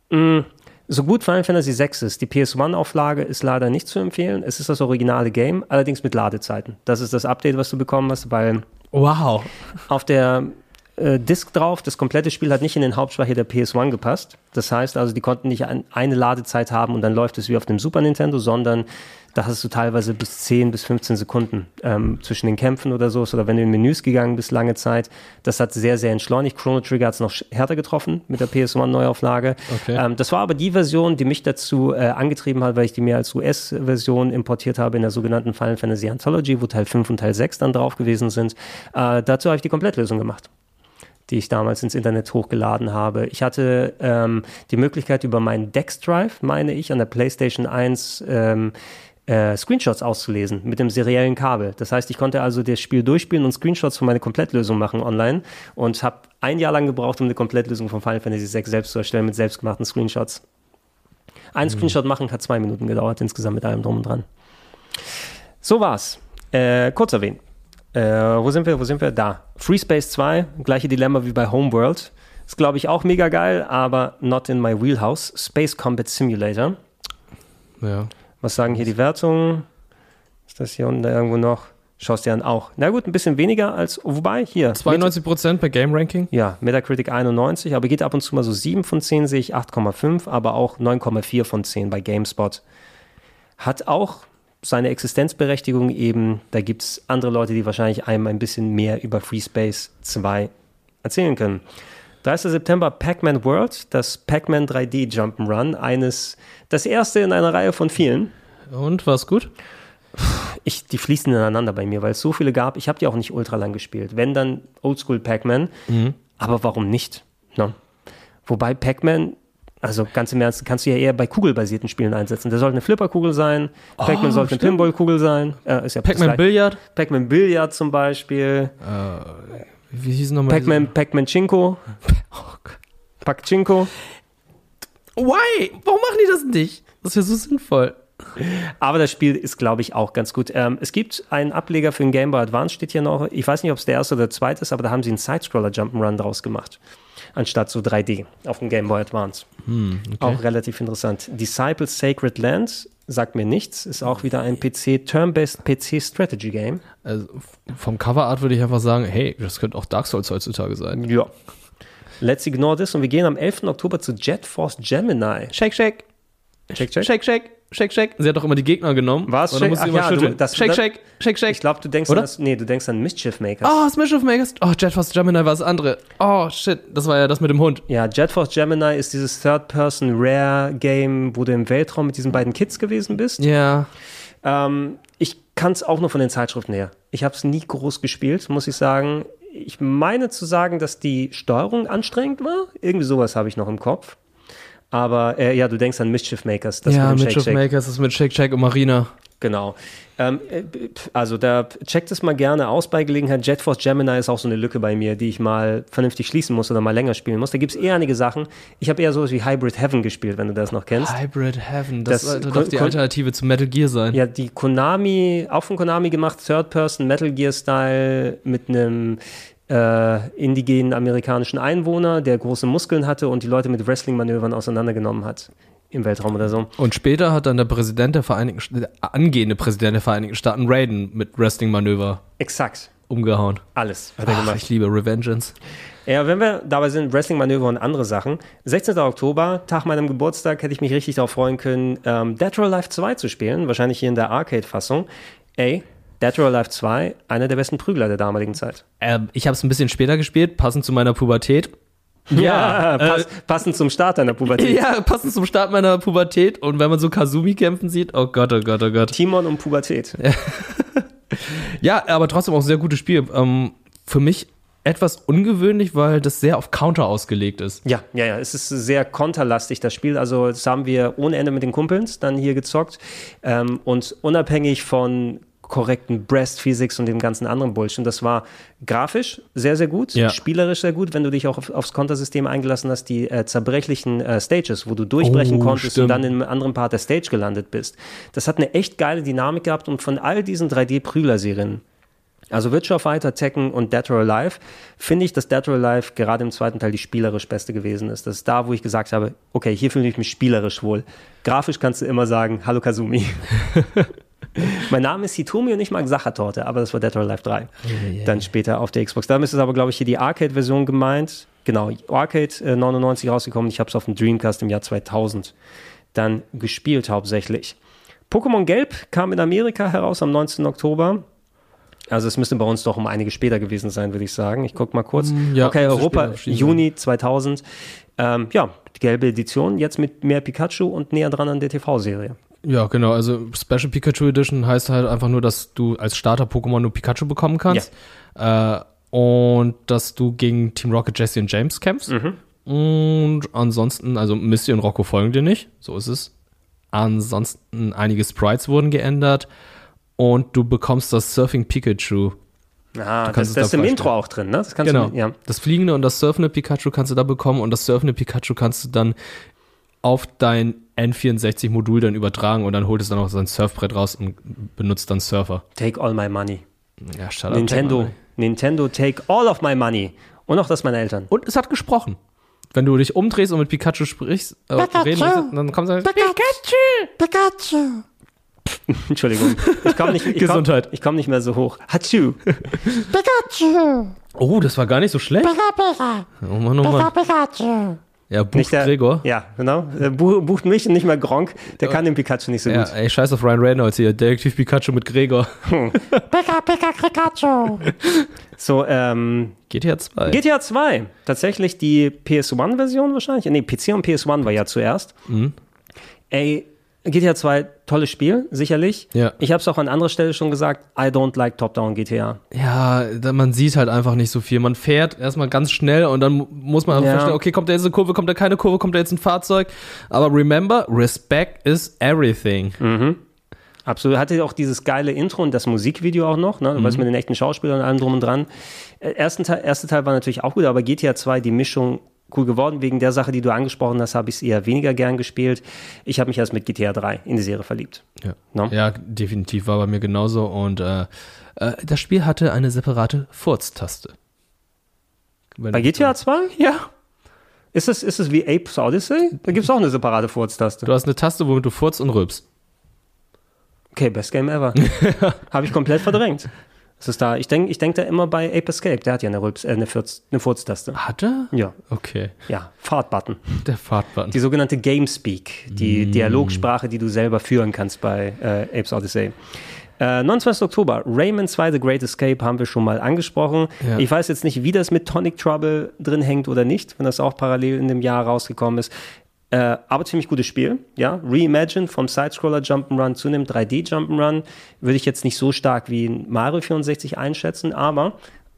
Mm, so gut Final Fantasy VI ist, die PS1-Auflage ist leider nicht zu empfehlen. Es ist das originale Game, allerdings mit Ladezeiten. Das ist das Update, was du bekommen hast, weil Wow. auf der äh, Disk drauf. Das komplette Spiel hat nicht in den Hauptspeicher der PS1 gepasst. Das heißt also, die konnten nicht ein, eine Ladezeit haben und dann läuft es wie auf dem Super Nintendo, sondern da hast du teilweise bis 10 bis 15 Sekunden ähm, zwischen den Kämpfen oder so. Oder wenn du in Menüs gegangen bist, lange Zeit. Das hat sehr, sehr entschleunigt. Chrono Trigger hat es noch härter getroffen mit der PS1-Neuauflage. Okay. Ähm, das war aber die Version, die mich dazu äh, angetrieben hat, weil ich die mehr als US-Version importiert habe in der sogenannten Final Fantasy Anthology, wo Teil 5 und Teil 6 dann drauf gewesen sind. Äh, dazu habe ich die Komplettlösung gemacht die ich damals ins Internet hochgeladen habe. Ich hatte ähm, die Möglichkeit über meinen Dex Drive, meine ich, an der PlayStation 1 ähm, äh, Screenshots auszulesen mit dem seriellen Kabel. Das heißt, ich konnte also das Spiel durchspielen und Screenshots von meiner Komplettlösung machen online und habe ein Jahr lang gebraucht, um eine Komplettlösung von Final Fantasy VI selbst zu erstellen mit selbstgemachten Screenshots. Ein Screenshot machen hat zwei Minuten gedauert, insgesamt mit allem drum und dran. So war's. Äh, kurz erwähnt. Äh, wo sind wir? Wo sind wir? Da. Free Space 2, gleiche Dilemma wie bei Homeworld. Ist, glaube ich, auch mega geil, aber not in my wheelhouse. Space Combat Simulator. Ja. Was sagen hier die Wertungen? Ist das hier unten irgendwo noch? Schaust dir an auch. Na gut, ein bisschen weniger als, wobei, hier. 92% bei Game Ranking. Ja, Metacritic 91, aber geht ab und zu mal so 7 von 10, sehe ich 8,5, aber auch 9,4 von 10 bei GameSpot. Hat auch seine Existenzberechtigung eben, da gibt es andere Leute, die wahrscheinlich einem ein bisschen mehr über Free Space 2 erzählen können. 30. September Pac-Man World, das Pac-Man 3D Jump'n'Run, eines, das erste in einer Reihe von vielen. Und war's gut? Ich, die fließen ineinander bei mir, weil es so viele gab. Ich habe die auch nicht ultra lang gespielt. Wenn dann Oldschool Pac-Man, aber warum nicht? Ne? Wobei Pac-Man, also ganz im Ernst, kannst du ja eher bei kugelbasierten Spielen einsetzen. Der sollte eine Flipperkugel sein, Pac-Man sollte eine stimmt. Pinballkugel sein. Äh, ist ja Pac-Man. Billard. Pac-Man Billard zum Beispiel. Wie hieß nochmal? Pac-Man Pac-Man Chinko. Pac-Chinko. Why? Warum machen die das nicht? Das wäre so sinnvoll. Aber das Spiel ist, glaube ich, auch ganz gut. Ähm, es gibt einen Ableger für den Game Boy Advance, steht hier noch. Ich weiß nicht, ob es der erste oder der zweite ist, aber da haben sie einen Sidescroller Jump'n'Run draus gemacht. Anstatt so 3D auf dem Game Boy Advance. Auch relativ interessant. Disciple Sacred Land sagt mir nichts. Ist auch wieder ein PC, Turn-Based PC Strategy Game. Also vom Coverart würde ich einfach sagen, hey, das könnte auch Dark Souls heutzutage sein. Ja. Let's ignore this und wir gehen am 11. Oktober zu Jet Force Gemini. Shake, shake. Check, check. Shake, shake. Shake, shake. Sie hat doch immer die Gegner genommen. Was? Sie Ach ja, du- das- shake, das- shake. Shake, shake. Ich glaube, du denkst Oder? an das, nee, du denkst an Mischief Makers. Oh, Smash of Makers. Oh, Jet Force Gemini war das andere. Oh, shit. Das war ja das mit dem Hund. Ja, Jet Force Gemini ist dieses Third-Person-Rare-Game, wo du im Weltraum mit diesen beiden Kids gewesen bist. Ja. Ähm, ich kann es auch nur von den Zeitschriften her. Ich habe es nie groß gespielt, muss ich sagen. Ich meine zu sagen, dass die Steuerung anstrengend war. Irgendwie sowas habe ich noch im Kopf. Aber äh, ja, du denkst an Mischief Makers. Das ja, mit mit Shake. Makers ist mit Shake, Shake und Marina. Genau. Ähm, äh, also da checkt es mal gerne aus bei Gelegenheit. Jet Force Gemini ist auch so eine Lücke bei mir, die ich mal vernünftig schließen muss oder mal länger spielen muss. Da gibt es eher einige Sachen. Ich habe eher sowas wie Hybrid Heaven gespielt, wenn du das noch kennst. Hybrid Heaven. Das, Das sollte die Alternative zu Metal Gear sein. Ja, die Konami, auch von Konami gemacht, Third-Person, Metal Gear-Style mit einem äh, indigenen amerikanischen Einwohner, der große Muskeln hatte und die Leute mit Wrestling-Manövern auseinandergenommen hat. Im Weltraum oder so. Und später hat dann der Präsident der Vereinigten St- der angehende Präsident der Vereinigten Staaten Raiden mit Wrestling-Manöver Exakt. umgehauen. Alles hat er Ach, gemacht. ich liebe Revengeance. Ja, wenn wir dabei sind, Wrestling-Manöver und andere Sachen. 16. Oktober, Tag meinem Geburtstag, hätte ich mich richtig darauf freuen können, ähm, Dead or Alive 2 zu spielen. Wahrscheinlich hier in der Arcade-Fassung. Ey, Dead or Alive 2, einer der besten Prügler der damaligen Zeit. Ähm, ich habe es ein bisschen später gespielt, passend zu meiner Pubertät. Ja, äh, pass, passend zum Start deiner Pubertät. Ja, passend zum Start meiner Pubertät. Und wenn man so Kazumi kämpfen sieht, oh Gott, oh Gott, oh Gott. Timon und Pubertät. Ja, aber trotzdem auch ein sehr gutes Spiel. Ähm, für mich etwas ungewöhnlich, weil das sehr auf Counter ausgelegt ist. Ja, ja, ja. Es ist sehr konterlastig, das Spiel. Also, das haben wir ohne Ende mit den Kumpels dann hier gezockt. Ähm, und unabhängig von korrekten Breast Physics und dem ganzen anderen Bullshit. Das war grafisch sehr, sehr gut, Ja. spielerisch sehr gut, wenn du dich auch auf, aufs Kontersystem eingelassen hast, die äh, zerbrechlichen äh, Stages, wo du durchbrechen Oh, konntest stimmt. und dann in einem anderen Part der Stage gelandet bist. Das hat eine echt geile Dynamik gehabt und von all diesen 3D-Prügler-Serien also Witcher Fighter, Tekken und Dead or Alive, finde ich, dass Dead or Alive gerade im zweiten Teil die spielerisch beste gewesen ist. Das ist da, wo ich gesagt habe, okay, hier fühle ich mich spielerisch wohl. Grafisch kannst du immer sagen, hallo Kazumi. mein Name ist Hitomi und ich mag Sachertorte, aber das war Dead or Alive 3. Dann später auf der Xbox. Damit ist aber, glaube ich, hier die Arcade-Version gemeint. Genau, Arcade äh, 99 rausgekommen. Ich habe es auf dem Dreamcast im Jahr 2000 dann gespielt hauptsächlich. Pokémon Gelb kam in Amerika heraus am 19. Oktober. Also es müsste bei uns doch um einige später gewesen sein, würde ich sagen. Ich gucke mal kurz. Mm, ja, okay, Europa, Juni 2000. Ähm, ja, die gelbe Edition, jetzt mit mehr Pikachu und näher dran an der TV-Serie. Ja, genau. Also Special Pikachu Edition heißt halt einfach nur, dass du als Starter-Pokémon nur Pikachu bekommen kannst. Äh, und dass du gegen Team Rocket, Jesse und James kämpfst. Mhm. Und ansonsten, also Misty und Rocco folgen dir nicht. So ist es. Ansonsten einige Sprites wurden geändert. Und du bekommst das Surfing Pikachu. Ah, das, das da ist im. Intro auch drin, ne? Das kannst Genau. du, ja. Das fliegende und das surfende Pikachu kannst du da bekommen. Und das surfende Pikachu kannst du dann auf dein N64-Modul dann übertragen und dann holt es dann auch sein Surfbrett raus und benutzt dann Surfer. Take all my money. Ja, shut up, Nintendo, Take Nintendo, take all of my money. Und auch das meiner Eltern. Und es hat gesprochen. Wenn du dich umdrehst und mit Pikachu sprichst, äh, reden möchtest, dann kommt es Pikachu! Entschuldigung. Ich komme nicht, ich komm, Gesundheit. ich komm nicht mehr so hoch. Hatschu. Pikachu! Oh, das war gar nicht so schlecht. Pika, Pika! Oh Mann, oh Pika, Mann. Pikachu! Ja, bucht der, Gregor. Ja, genau. Der bu- bucht mich und nicht mehr Gronk. Der kann den Pikachu nicht so Ja, gut. ey, scheiß auf Ryan Reynolds hier. Detektiv Pikachu mit Gregor. Pika, Pika, Pikachu! So, ähm, GTA 2. GTA 2. Tatsächlich die PS1-Version wahrscheinlich. Nee, PC und PS1 war ja zuerst. Mhm. Ey, GTA 2, tolles Spiel, sicherlich. Ja. Ich habe es auch an anderer Stelle schon gesagt, I don't like Top-Down GTA. Ja, man sieht halt einfach nicht so viel. Man fährt erstmal ganz schnell und dann mu- muss man Ja. verstehen, okay, kommt da jetzt eine Kurve, kommt da keine Kurve, kommt da jetzt ein Fahrzeug. Aber remember, respect is everything. Absolut. Hatte auch dieses geile Intro und das Musikvideo auch noch, ne? Mhm. Was mit den echten Schauspielern und allem drum und dran. Äh, Ersten Teil, erste Teil war natürlich auch gut, aber GTA 2, die Mischung cool geworden. Wegen der Sache, die du angesprochen hast, habe ich es eher weniger gern gespielt. Ich habe mich erst mit GTA 3 in die Serie verliebt. Ja. No? ja, definitiv war bei mir genauso. Und äh, äh, das Spiel hatte eine separate Furztaste. Bei GTA 2? Ja. Ist es, ist es wie Apes Odyssey? Da gibt es auch eine separate Furztaste. Du hast eine Taste, womit du furzt und rülpst. Okay, best game ever. habe ich komplett verdrängt. Das ist da. Ich denke ich denk da immer bei Ape Escape. Der hat ja eine, Rülps, äh, eine, Furz, eine Furztaste. Hat er? Ja, Okay. ja. Fahrtbutton. Der Fahrtbutton. Die sogenannte Gamespeak, die Mm. Dialogsprache, die du selber führen kannst bei äh, Apes Odyssey. Äh, 29. Oktober, Rayman 2 The Great Escape haben wir schon mal angesprochen. Ja. Ich weiß jetzt nicht, wie das mit Tonic Trouble drin hängt oder nicht, wenn das auch parallel in dem Jahr rausgekommen ist. Äh, aber ziemlich gutes Spiel, ja. Reimagine vom Sidescroller Jump'n'Run zu einem 3D Jump'n'Run würde ich jetzt nicht so stark wie Mario 64 einschätzen, aber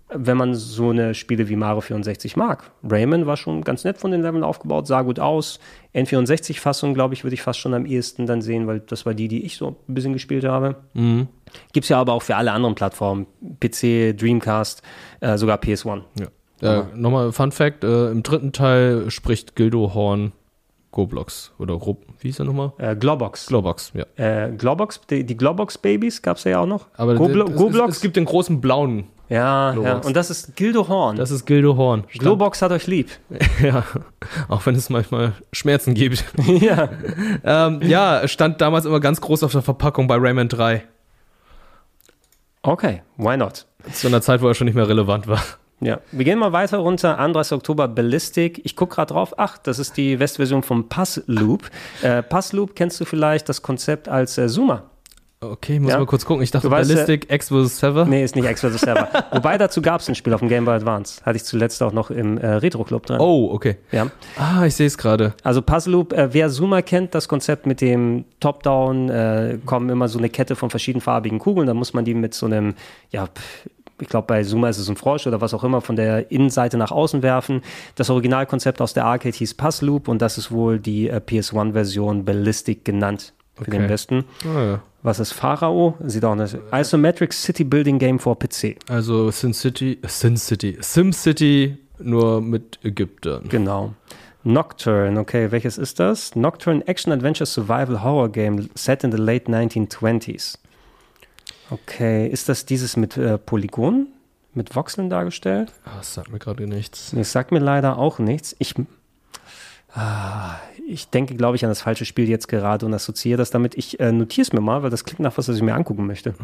wenn man so eine Spiele wie Mario 64 mag. Rayman war schon ganz nett von den Leveln aufgebaut, sah gut aus. N64-Fassung, glaube ich, würde ich fast schon am ehesten dann sehen, weil das war die, die ich so ein bisschen gespielt habe. Mhm. Gibt es ja aber auch für alle anderen Plattformen. PC, Dreamcast, äh, sogar PS1. Ja. Äh, Nochmal Fun Fact: äh, Im dritten Teil spricht Gildo Horn Goblox. Oder Grob, wie hieß er nochmal? Äh, Globox. Globox, ja. äh, Globox, die, die Globox-Babys gab es ja auch noch. Aber Goblo es, es, Goblox? es gibt den großen blauen. ja, ja, und das ist Gildo Horn. Das ist Gildo Horn. Stand- Globox hat euch lieb. Ja, auch wenn es manchmal Schmerzen gibt. ja. ähm, ja, stand damals immer ganz groß auf der Verpackung bei Rayman 3. Okay, why not? Zu einer Zeit, wo er schon nicht mehr relevant war. Ja, wir gehen mal weiter runter. 31. Oktober Ballistic. Ich gucke gerade drauf. Ach, das ist die Westversion vom Pass Loop. Äh, Pass Loop kennst du vielleicht das Konzept als äh, Zoomer. Okay, muss Ja. mal kurz gucken. Ich dachte, weißt, Ballistic X vs. Sever. Nee, ist nicht X vs. Server. Wobei dazu gab es ein Spiel auf dem Game Boy Advance. Hatte ich zuletzt auch noch im äh, Retro Club drin. Oh, okay. Ja. Ah, ich sehe es gerade. Also Puzzle Loop, äh, wer Zoomer kennt, das Konzept mit dem Top-Down, äh, kommen immer so eine Kette von verschiedenfarbigen Kugeln, dann muss man die mit so einem, ja, ich glaube bei Zoomer ist es ein Frosch oder was auch immer, von der Innenseite nach außen werfen. Das Originalkonzept aus der Arcade hieß Puzzle Loop und das ist wohl die äh, PS1-Version Ballistic genannt für Okay. den Westen. Ah, ja. Was ist Pharao? Sieht auch eine Isometric City Building Game for PC. Also Sin City, Sin City, Sim City, nur mit Ägyptern. Genau. Nocturne, okay, welches ist das? Nocturne Action Adventure Survival Horror Game set in the late 1920s. Okay, ist das dieses mit äh, Polygonen, mit Voxeln dargestellt? Ah, das sagt mir gerade nichts. Das sagt mir leider auch nichts. Ich, Ich denke, glaube ich, an das falsche Spiel jetzt gerade und assoziiere das damit. Ich äh, notiere es mir mal, weil das klingt nach was, was ich mir angucken möchte.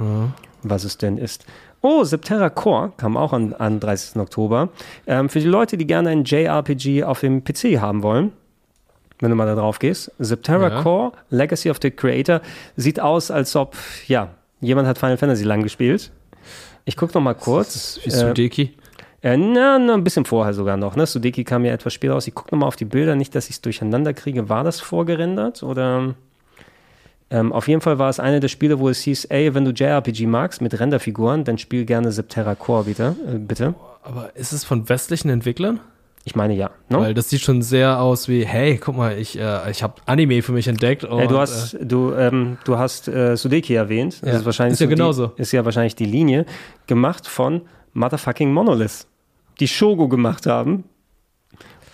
Was es denn ist. Oh, Septerra Core kam auch an, an 30. Oktober. Ähm, für die Leute, die gerne ein JRPG auf dem PC haben wollen, wenn du mal da drauf gehst. Septerra Ja. Core, Legacy of the Creator, sieht aus, als ob, ja, jemand hat Final Fantasy lang gespielt. Ich gucke noch mal kurz. Wie Sudeki. Äh, na, na, ein bisschen vorher sogar noch. Ne? Sudeki kam ja etwas später aus. Ich gucke nochmal auf die Bilder, nicht, dass ich es durcheinander kriege. War das vorgerendert oder? Ähm, auf jeden Fall war es eine der Spiele, wo es hieß, ey, wenn du JRPG magst mit Renderfiguren, dann spiel gerne Septerra Core bitte. Äh, bitte. Aber ist es von westlichen Entwicklern? Ich meine ja. Ne? Weil das sieht schon sehr aus wie, hey, guck mal, ich, äh, ich habe Anime für mich entdeckt. Und, Ey, du hast, du, ähm, du hast äh, Sudeki erwähnt. Das Ja, ist, wahrscheinlich ist ja die- genauso. Ist ja wahrscheinlich die Linie. Gemacht von Motherfucking Monolith. Die Shogo gemacht haben.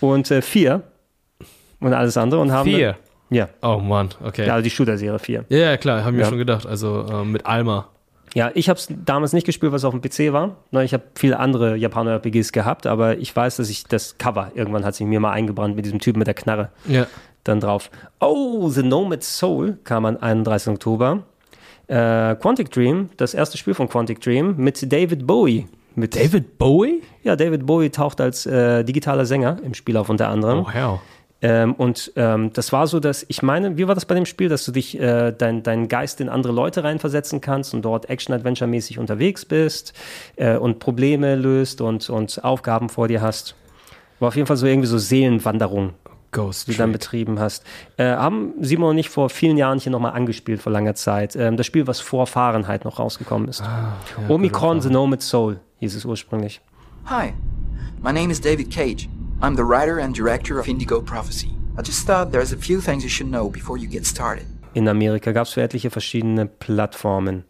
Und äh, vier. Und alles andere. Und haben Vier? Ja. Oh Mann, okay. Ja, also die Shooter-Serie 4. Ja, ja, klar, haben wir Ja. schon gedacht. Also äh, mit Alma. Ja, ich habe es damals nicht gespielt, was auf dem PC war. Ne, Ich habe viele andere Japaner-RPGs gehabt, aber ich weiß, dass ich das Cover, irgendwann hat sich mir mal eingebrannt mit diesem Typen mit der Knarre Ja. dann drauf. Oh, The Nomad Soul kam am 31. Oktober. Äh, Quantic Dream, das erste Spiel von Quantic Dream mit David Bowie. Mit David Bowie? Ja, David Bowie taucht als äh, digitaler Sänger im Spiel auf unter anderem. Oh, hell. Ähm, und ähm, das war so, dass ich meine, wie war das bei dem Spiel, dass du dich, äh, dein, deinen Geist in andere Leute reinversetzen kannst und dort Action-Adventure-mäßig unterwegs bist äh, und Probleme löst und, und Aufgaben vor dir hast. War auf jeden Fall so irgendwie so Seelenwanderung, Ghost die du dann betrieben hast. Äh, haben Simon und ich vor vielen Jahren hier nochmal angespielt, vor langer Zeit. Ähm, das Spiel, was vor Fahrenheit noch rausgekommen ist. Omicron The Nomad Soul hieß es ursprünglich. Hi, my name is David Cage. I'm the writer and director of Indigo Prophecy. I just thought there's a few things you should know before you get started. in Amerika gab es für etliche verschiedene Plattformen.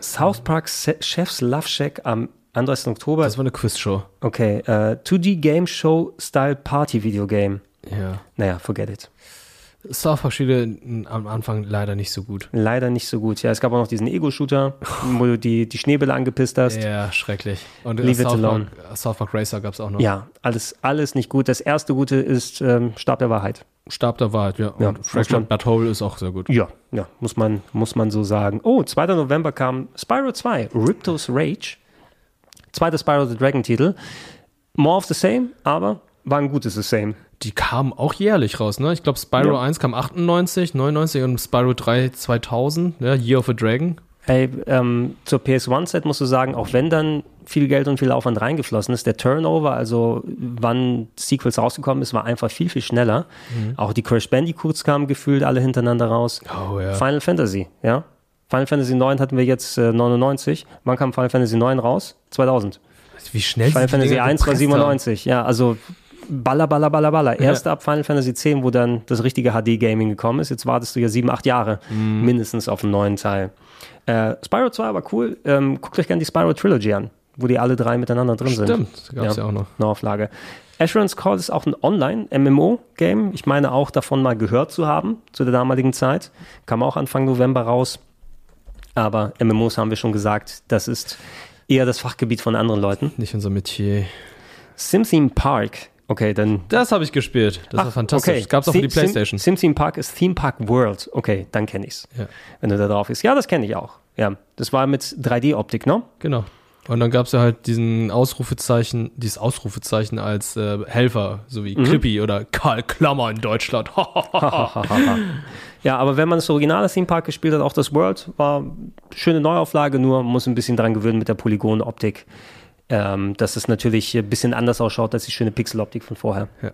South Park Se Chefs Love Shack am 31. Oktober. Das war eine Quizshow. Okay, äh, 2D Game Show Style Party Video Game. Ja. Naja, forget it. Spiele am Anfang leider nicht so gut. Leider nicht so gut. Ja, es gab auch noch diesen Ego-Shooter, wo du die, die Schneebälle angepisst hast. Ja, schrecklich. Und Leave it alone. Park, South Park Racer gab es auch noch. Ja, alles, alles nicht gut. Das erste Gute ist ähm, Stab der Wahrheit. Stab der Wahrheit, ja. Ja, Und man- Bad Hole ist auch sehr gut. Ja, ja, muss man, muss man so sagen. Oh, 2. November kam Spyro 2, Ripto's Rage. Zweiter Spyro the Dragon Titel. More of the same, aber war ein gutes The Same. Die kamen auch jährlich raus, ne? Ich glaube, Spyro Ja. 1 kam 98, 99 und Spyro 3 2000, ja, Year of a Dragon. Hey, ähm, zur PS1-Zeit musst du sagen, auch wenn dann viel Geld und viel Aufwand reingeflossen ist, der Turnover, also wann Sequels rausgekommen ist, war einfach viel, viel schneller. Mhm. Auch die Crash Bandicoots kamen gefühlt alle hintereinander raus. Oh ja. Final Fantasy, ja. Final Fantasy 9 hatten wir jetzt äh, 99. Wann kam Final Fantasy 9 raus? 2000. Wie schnell Final Fantasy Dinger 1 war gepresst haben. 97. Ja, also baller, baller, baller, baller. Ja. Erst ab Final Fantasy 10, wo dann das richtige HD-Gaming gekommen ist. Jetzt wartest du ja sieben, acht Jahre Mhm. mindestens auf einen neuen Teil. Äh, Spyro 2 war cool. Ähm, guckt euch gerne die Spyro Trilogy an, wo die alle drei miteinander drin sind. Stimmt, gab's ja auch noch. Eine Auflage. Assurance Call ist auch ein Online-MMO-Game. Ich meine auch davon mal gehört zu haben zu der damaligen Zeit. Kam auch Anfang November raus. Aber MMOs haben wir schon gesagt, das ist eher das Fachgebiet von anderen Leuten. Nicht unser Metier. SimTheme Park. Okay, dann. Das habe ich gespielt. Das war fantastisch. Okay. Gab's auch für die Sim- Playstation. Sim, SimTheme Park ist Theme Park World. Okay, dann kenne ich's. Ja. Wenn du da drauf bist. Ja, das kenne ich auch. Ja, das war mit 3D-Optik, ne? Genau. Und dann gab es ja halt diesen Ausrufezeichen, dieses Ausrufezeichen als äh, Helfer, so wie Mhm. Clippy oder Karl Klammer in Deutschland. ja, aber wenn man das originale Theme Park gespielt hat, auch das World, war schöne Neuauflage, nur man muss ein bisschen dran gewöhnen mit der Polygonoptik. Ähm, dass es natürlich ein bisschen anders ausschaut als die schöne Pixeloptik von vorher. Ja.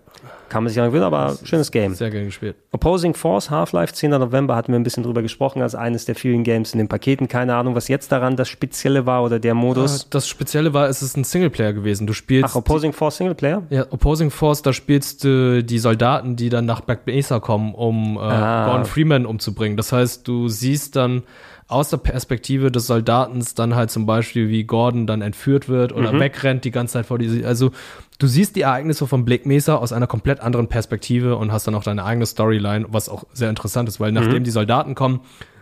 Kann man sich dran gewöhnen, aber schönes Game. Sehr gerne gespielt. Opposing Force, Half-Life, 10. November, hatten wir ein bisschen drüber gesprochen, als eines der vielen Games in den Paketen. Keine Ahnung, was jetzt daran das Spezielle war oder der Modus. Das Spezielle war, es ist ein Singleplayer gewesen. Du spielst. Ach, Opposing Force Singleplayer? Ja, Opposing Force, da spielst du die Soldaten, die dann nach Black Mesa kommen, um äh, Ah. Gordon Freeman umzubringen. Das heißt, du siehst dann aus der Perspektive des Soldatens dann halt zum Beispiel, wie Gordon dann entführt wird oder Mhm. wegrennt die ganze Zeit vor die. Also du siehst die Ereignisse von Black Mesa aus einer komplett anderen Perspektive und hast dann auch deine eigene Storyline, was auch sehr interessant ist, weil nachdem Mhm. die Soldaten kommen,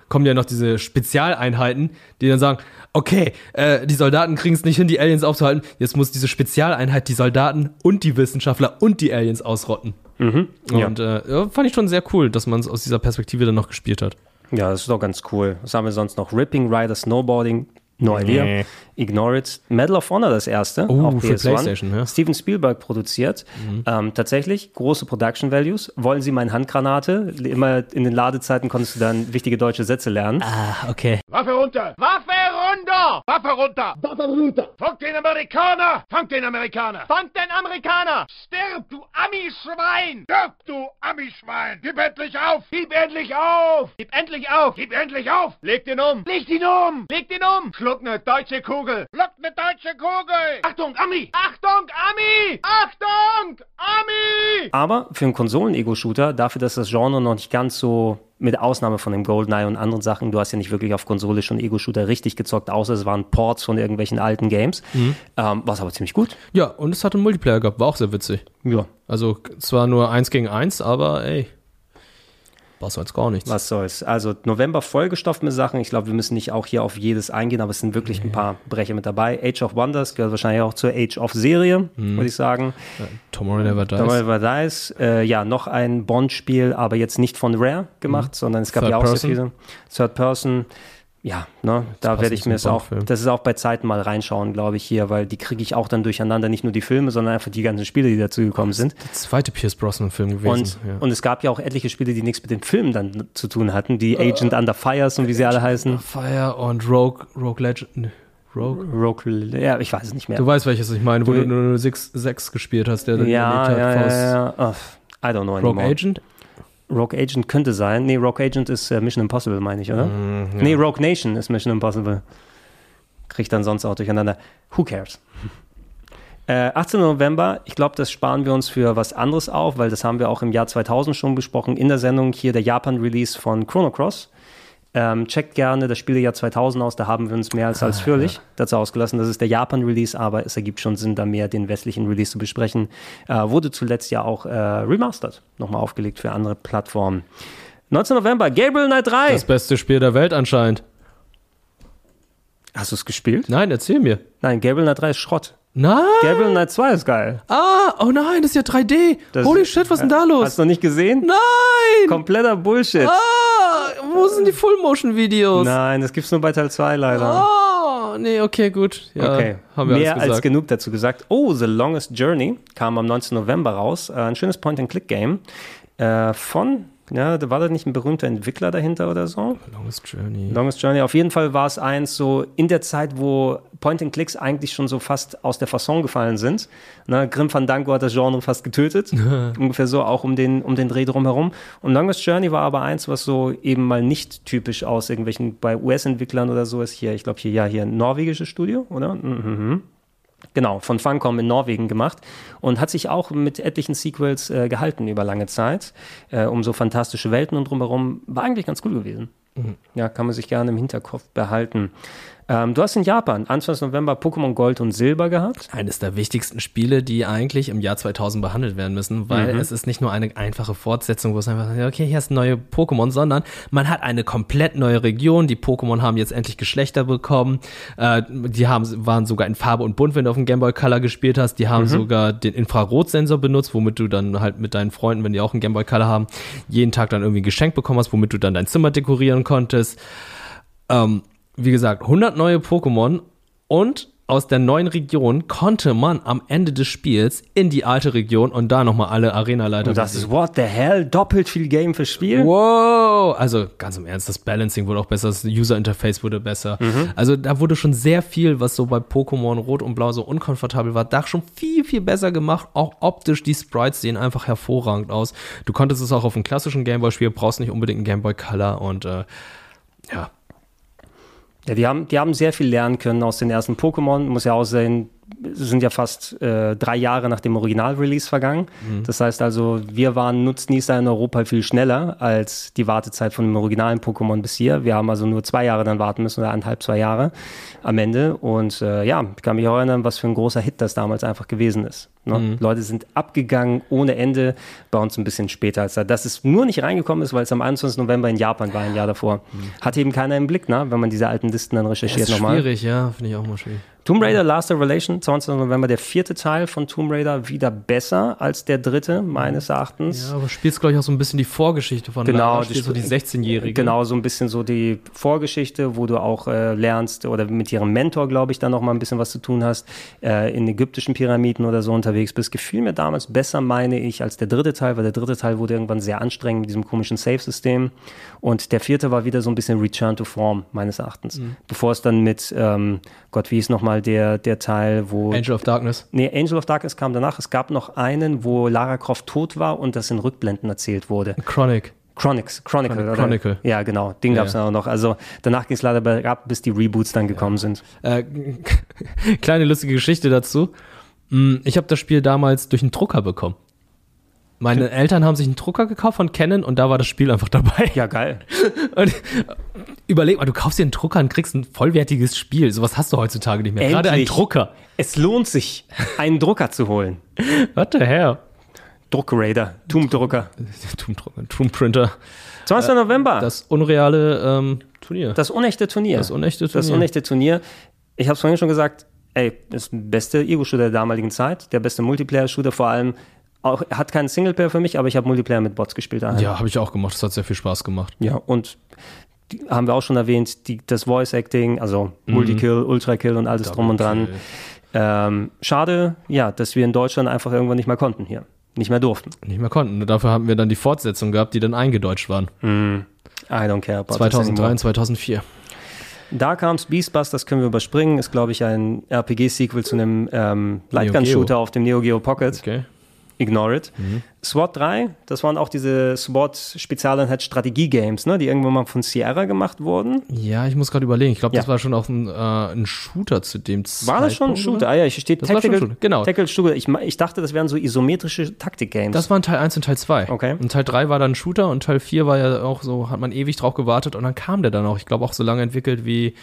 kommen ja noch diese Spezialeinheiten, die dann sagen, okay, äh, die Soldaten kriegen es nicht hin, die Aliens aufzuhalten, jetzt muss diese Spezialeinheit die Soldaten und die Wissenschaftler und die Aliens ausrotten. Mhm, ja. Und äh, fand ich schon sehr cool, dass man es aus dieser Perspektive dann noch gespielt hat. Ja, das ist doch ganz cool. Was haben wir sonst noch? Ripping Rider Snowboarding. No idea. Nee. Ignore it. Medal of Honor, das erste. Oh, auf für PS1. PlayStation, ja. Mhm. Steven Spielberg produziert. Ähm, tatsächlich große Production Values. Wollen Sie meine Handgranate? Immer in den Ladezeiten konntest du dann wichtige deutsche Sätze lernen. Ah, okay. Waffe runter! Waffe runter! Waffe runter! Waffe runter! Fangt den Amerikaner! Fangt den Amerikaner! Fangt den Amerikaner! Stirb, du Amischwein! Stirb, du Amischwein! Gib endlich auf! Gib endlich auf! Gib endlich auf! Gib endlich auf! Leg den um! Leg ihn um! Leg den um! Schluck ne deutsche Kugel! Schluck ne deutsche Kugel! Achtung, Ami! Achtung, Ami! Achtung, Ami! Aber für einen Konsolen-Ego-Shooter, dafür, dass das Genre noch nicht ganz so, mit Ausnahme von dem GoldenEye und anderen Sachen, du hast ja nicht wirklich auf Konsole schon Ego-Shooter richtig gezockt, außer es waren Ports von irgendwelchen alten Games. Mhm. Ähm, was aber ziemlich gut. Ja, und es hat einen Multiplayer gehabt, war auch sehr witzig. Ja. Also zwar nur eins gegen eins, aber ey, war so als gar nichts. Was soll's. Also November vollgestopft mit Sachen. Ich glaube, wir müssen nicht auch hier auf jedes eingehen, aber es sind wirklich ein paar Brecher mit dabei. Age of Wonders gehört wahrscheinlich auch zur Age of Serie, Mhm. würde ich sagen. Tomorrow Never Dies. Tomorrow Never Dies. Äh, ja, noch ein Bond-Spiel, aber jetzt nicht von Rare gemacht, sondern es gab Mhm. Third ja auch Person? sehr viele. Third Person. Ja, ne, da werde ich mir es auch, das ist auch bei Zeiten mal reinschauen, glaube ich, hier, weil die kriege ich auch dann durcheinander, nicht nur die Filme, sondern einfach die ganzen Spiele, die dazu gekommen sind. Der zweite Pierce Brosnan-Film gewesen. Und, ja. und es gab ja auch etliche Spiele, die nichts mit dem Film dann zu tun hatten, die Agent Under Fires und wie sie alle heißen. Fire und Rogue, Rogue Legend. Rogue? Rogue, ja, ich weiß es nicht mehr. Du weißt, welches ich meine, wo Du- du nur 6 gespielt hast, der dann ja, ja, ja, ja, I don't know Rogue anymore. Agent? Rogue Agent könnte sein. Nee, Rogue Agent ist äh, Mission Impossible, meine ich, oder? Mm, ja. Nee, Rogue Nation ist Mission Impossible. Kriegt dann sonst auch durcheinander. Who cares? Äh, 18. November, ich glaube, das sparen wir uns für was anderes auf, weil das haben wir auch im Jahr 2000 schon besprochen in der Sendung. Hier der Japan-Release von Chrono Cross. Ähm, checkt gerne das Spielejahr 2000 aus, da haben wir uns mehr als ausführlich dazu ausgelassen. Das ist der Japan-Release, aber es ergibt schon Sinn, da mehr den westlichen Release zu besprechen. Äh, wurde zuletzt ja auch äh, remastered, nochmal aufgelegt für andere Plattformen. 19. November, Gabriel Knight 3. Das beste Spiel der Welt anscheinend. Hast du es gespielt? Nein, erzähl mir. Nein, Gabriel Knight 3 ist Schrott. Nein! Gabriel Knight 2 ist geil. Ah, oh nein, das ist ja 3D. Das- Holy shit, was ist denn da los? Hast du noch nicht gesehen? Nein! Kompletter Bullshit. Ah, wo sind die Full-Motion-Videos? Nein, das gibt's nur bei Teil 2 leider. Oh, nee, okay, gut. Ja, okay, haben wir mehr als genug dazu gesagt. Oh, The Longest Journey kam am 19. November raus. Äh, ein schönes Point-and-Click-Game äh, von, ja, da war da nicht ein berühmter Entwickler dahinter oder so? Longest Journey. Longest Journey. Auf jeden Fall war es eins so in der Zeit, wo Point-and-Clicks eigentlich schon so fast aus der Fasson gefallen sind. Ne, Grim Fandango hat das Genre fast getötet. Ungefähr so auch um den, um den Dreh drumherum. Und Longest Journey war aber eins, was so eben mal nicht typisch aus irgendwelchen, bei US-Entwicklern oder so ist hier, ich glaube hier, ja, hier ein norwegisches Studio, oder? Mhm. Genau, von Funcom in Norwegen gemacht und hat sich auch mit etlichen Sequels äh, gehalten über lange Zeit, äh, um so fantastische Welten und drumherum. War eigentlich ganz cool gewesen. Ja, kann man sich gerne im Hinterkopf behalten. Ähm, du hast in Japan, 21. November, Pokémon Gold und Silber gehabt. Eines der wichtigsten Spiele, die eigentlich im Jahr 2000 behandelt werden müssen, weil Mhm. es ist nicht nur eine einfache Fortsetzung, wo es einfach, sagt, okay, hier ist neue Pokémon, sondern man hat eine komplett neue Region. Die Pokémon haben jetzt endlich Geschlechter bekommen. Äh, die haben, waren sogar in Farbe und Bunt, wenn du auf dem Game Boy Color gespielt hast. Die haben Mhm. sogar den Infrarotsensor benutzt, womit du dann halt mit deinen Freunden, wenn die auch einen Game Boy Color haben, jeden Tag dann irgendwie ein Geschenk bekommen hast, womit du dann dein Zimmer dekorieren konntest. Ähm, wie gesagt, 100 neue Pokémon und aus der neuen Region konnte man am Ende des Spiels in die alte Region und da nochmal alle Arenaleiter Und das ist, what the hell, doppelt viel Game fürs Spiel? Wow! Also ganz im Ernst, das Balancing wurde auch besser, das User Interface wurde besser. Mhm. Also da wurde schon sehr viel, was so bei Pokémon Rot und Blau so unkomfortabel war, da schon viel, viel besser gemacht. Auch optisch, die Sprites sehen einfach hervorragend aus. Du konntest es auch auf einem klassischen Gameboy spielen, brauchst nicht unbedingt einen Gameboy Color und äh, ja, Ja, die haben, die haben sehr viel lernen können aus den ersten Pokémon. Muss ja auch sehen, sind ja fast äh, drei Jahre nach dem Original-Release vergangen. Das heißt also, wir waren Nutznießer in Europa viel schneller als die Wartezeit von dem originalen Pokémon bis hier. Wir haben also nur zwei Jahre dann warten müssen oder eineinhalb, zwei Jahre am Ende. Und äh, ja, ich kann mich auch erinnern, was für ein großer Hit das damals einfach gewesen ist. Ne? Mhm. Leute sind abgegangen ohne Ende, bei uns ein bisschen später als da. Dass es nur nicht reingekommen ist, weil es am 21. November in Japan war, ein Jahr davor. Hat eben keiner im Blick, ne? wenn man diese alten Listen dann Das recherchiert ist nochmal. schwierig, ja, finde ich auch mal schwierig. Tomb Raider Last Revelation, 20. November, der vierte Teil von Tomb Raider, wieder besser als der dritte, meines Erachtens. Ja, aber spielst, glaube ich, auch so ein bisschen die Vorgeschichte von Genau, spielst so die 16-Jährige. Genau, so ein bisschen so die Vorgeschichte, wo du auch äh, lernst oder mit ihrem Mentor, glaube ich, dann noch mal ein bisschen was zu tun hast, äh, in ägyptischen Pyramiden oder so unterwegs bist. Gefiel mir damals besser, meine ich, als der dritte Teil, weil der dritte Teil wurde irgendwann sehr anstrengend mit diesem komischen Save-System. Und der vierte war wieder so ein bisschen Return to Form, meines Erachtens. Mhm. Bevor es dann mit, ähm, Gott, wie ist nochmal der, der Teil, wo. Angel of Darkness. Nee, Angel of Darkness kam danach. Es gab noch einen, wo Lara Croft tot war und das in Rückblenden erzählt wurde. Chronic. Chronics, Chronicle, Chron- oder? Chronicle. Ja, genau. Den Ja, gab es ja. auch noch. Also danach ging es leider bergab, bis die Reboots dann gekommen sind. Äh, kleine lustige Geschichte dazu. Mm, Ich habe das Spiel damals durch einen Drucker bekommen. Meine Eltern haben sich einen Drucker gekauft von Canon und da war das Spiel einfach dabei. Ja, geil. Und überleg mal, du kaufst dir einen Drucker und kriegst ein vollwertiges Spiel. Sowas hast du heutzutage nicht mehr. Gerade ein Endlich. Drucker. Es lohnt sich, einen Drucker zu holen. What the hell? Druckrader, Tomb-Drucker. Tomb-Drucker, Tomb-Printer. 20. November. Das unreale ähm, Turnier. Das unechte Turnier. Das unechte Das Turnier. unechte Turnier. Ich habe es vorhin schon gesagt, ey, das beste Ego-Shooter der damaligen Zeit, der beste Multiplayer-Shooter, vor allem auch, hat keinen Singleplayer für mich, aber ich habe Multiplayer mit Bots gespielt. daheim. ja, habe ich auch gemacht. Das hat sehr viel Spaß gemacht. Ja, und die, haben wir auch schon erwähnt, die, das Voice Acting, also Mhm. Multikill, Ultrakill und alles drum und dran. Ähm, schade, ja, dass wir in Deutschland einfach irgendwann nicht mehr konnten hier. Nicht mehr durften. Nicht mehr konnten. Dafür haben wir dann die Fortsetzung gehabt, die dann eingedeutscht waren. I don't care. about this 2003 anymore. und 2004. Da kam's Beastbusters, das können wir überspringen. Ist, glaube ich, ein RPG-Sequel zu einem ähm, Lightgun-Shooter auf dem Neo Geo Pocket. Okay. Ignore it. SWAT 3, das waren auch diese SWAT-Spezialeinheit-Strategie-Games, ne, die irgendwann mal von Sierra gemacht wurden. Ja, ich muss gerade überlegen. Ich glaube, das Ja. war schon auch ein, äh, ein Shooter zu dem Zeitpunkt. War das schon ein Shooter? oder? Ah ja, hier steht Das war schon Tactical, Shooter, genau. Tactical Shooter. Ich, ich dachte, das wären so isometrische Taktik-Games. Das waren Teil 1 und Teil 2. Okay. Und Teil 3 war dann ein Shooter und Teil 4 war ja auch so, hat man ewig drauf gewartet und dann kam der dann auch. Ich glaube auch so lange entwickelt wie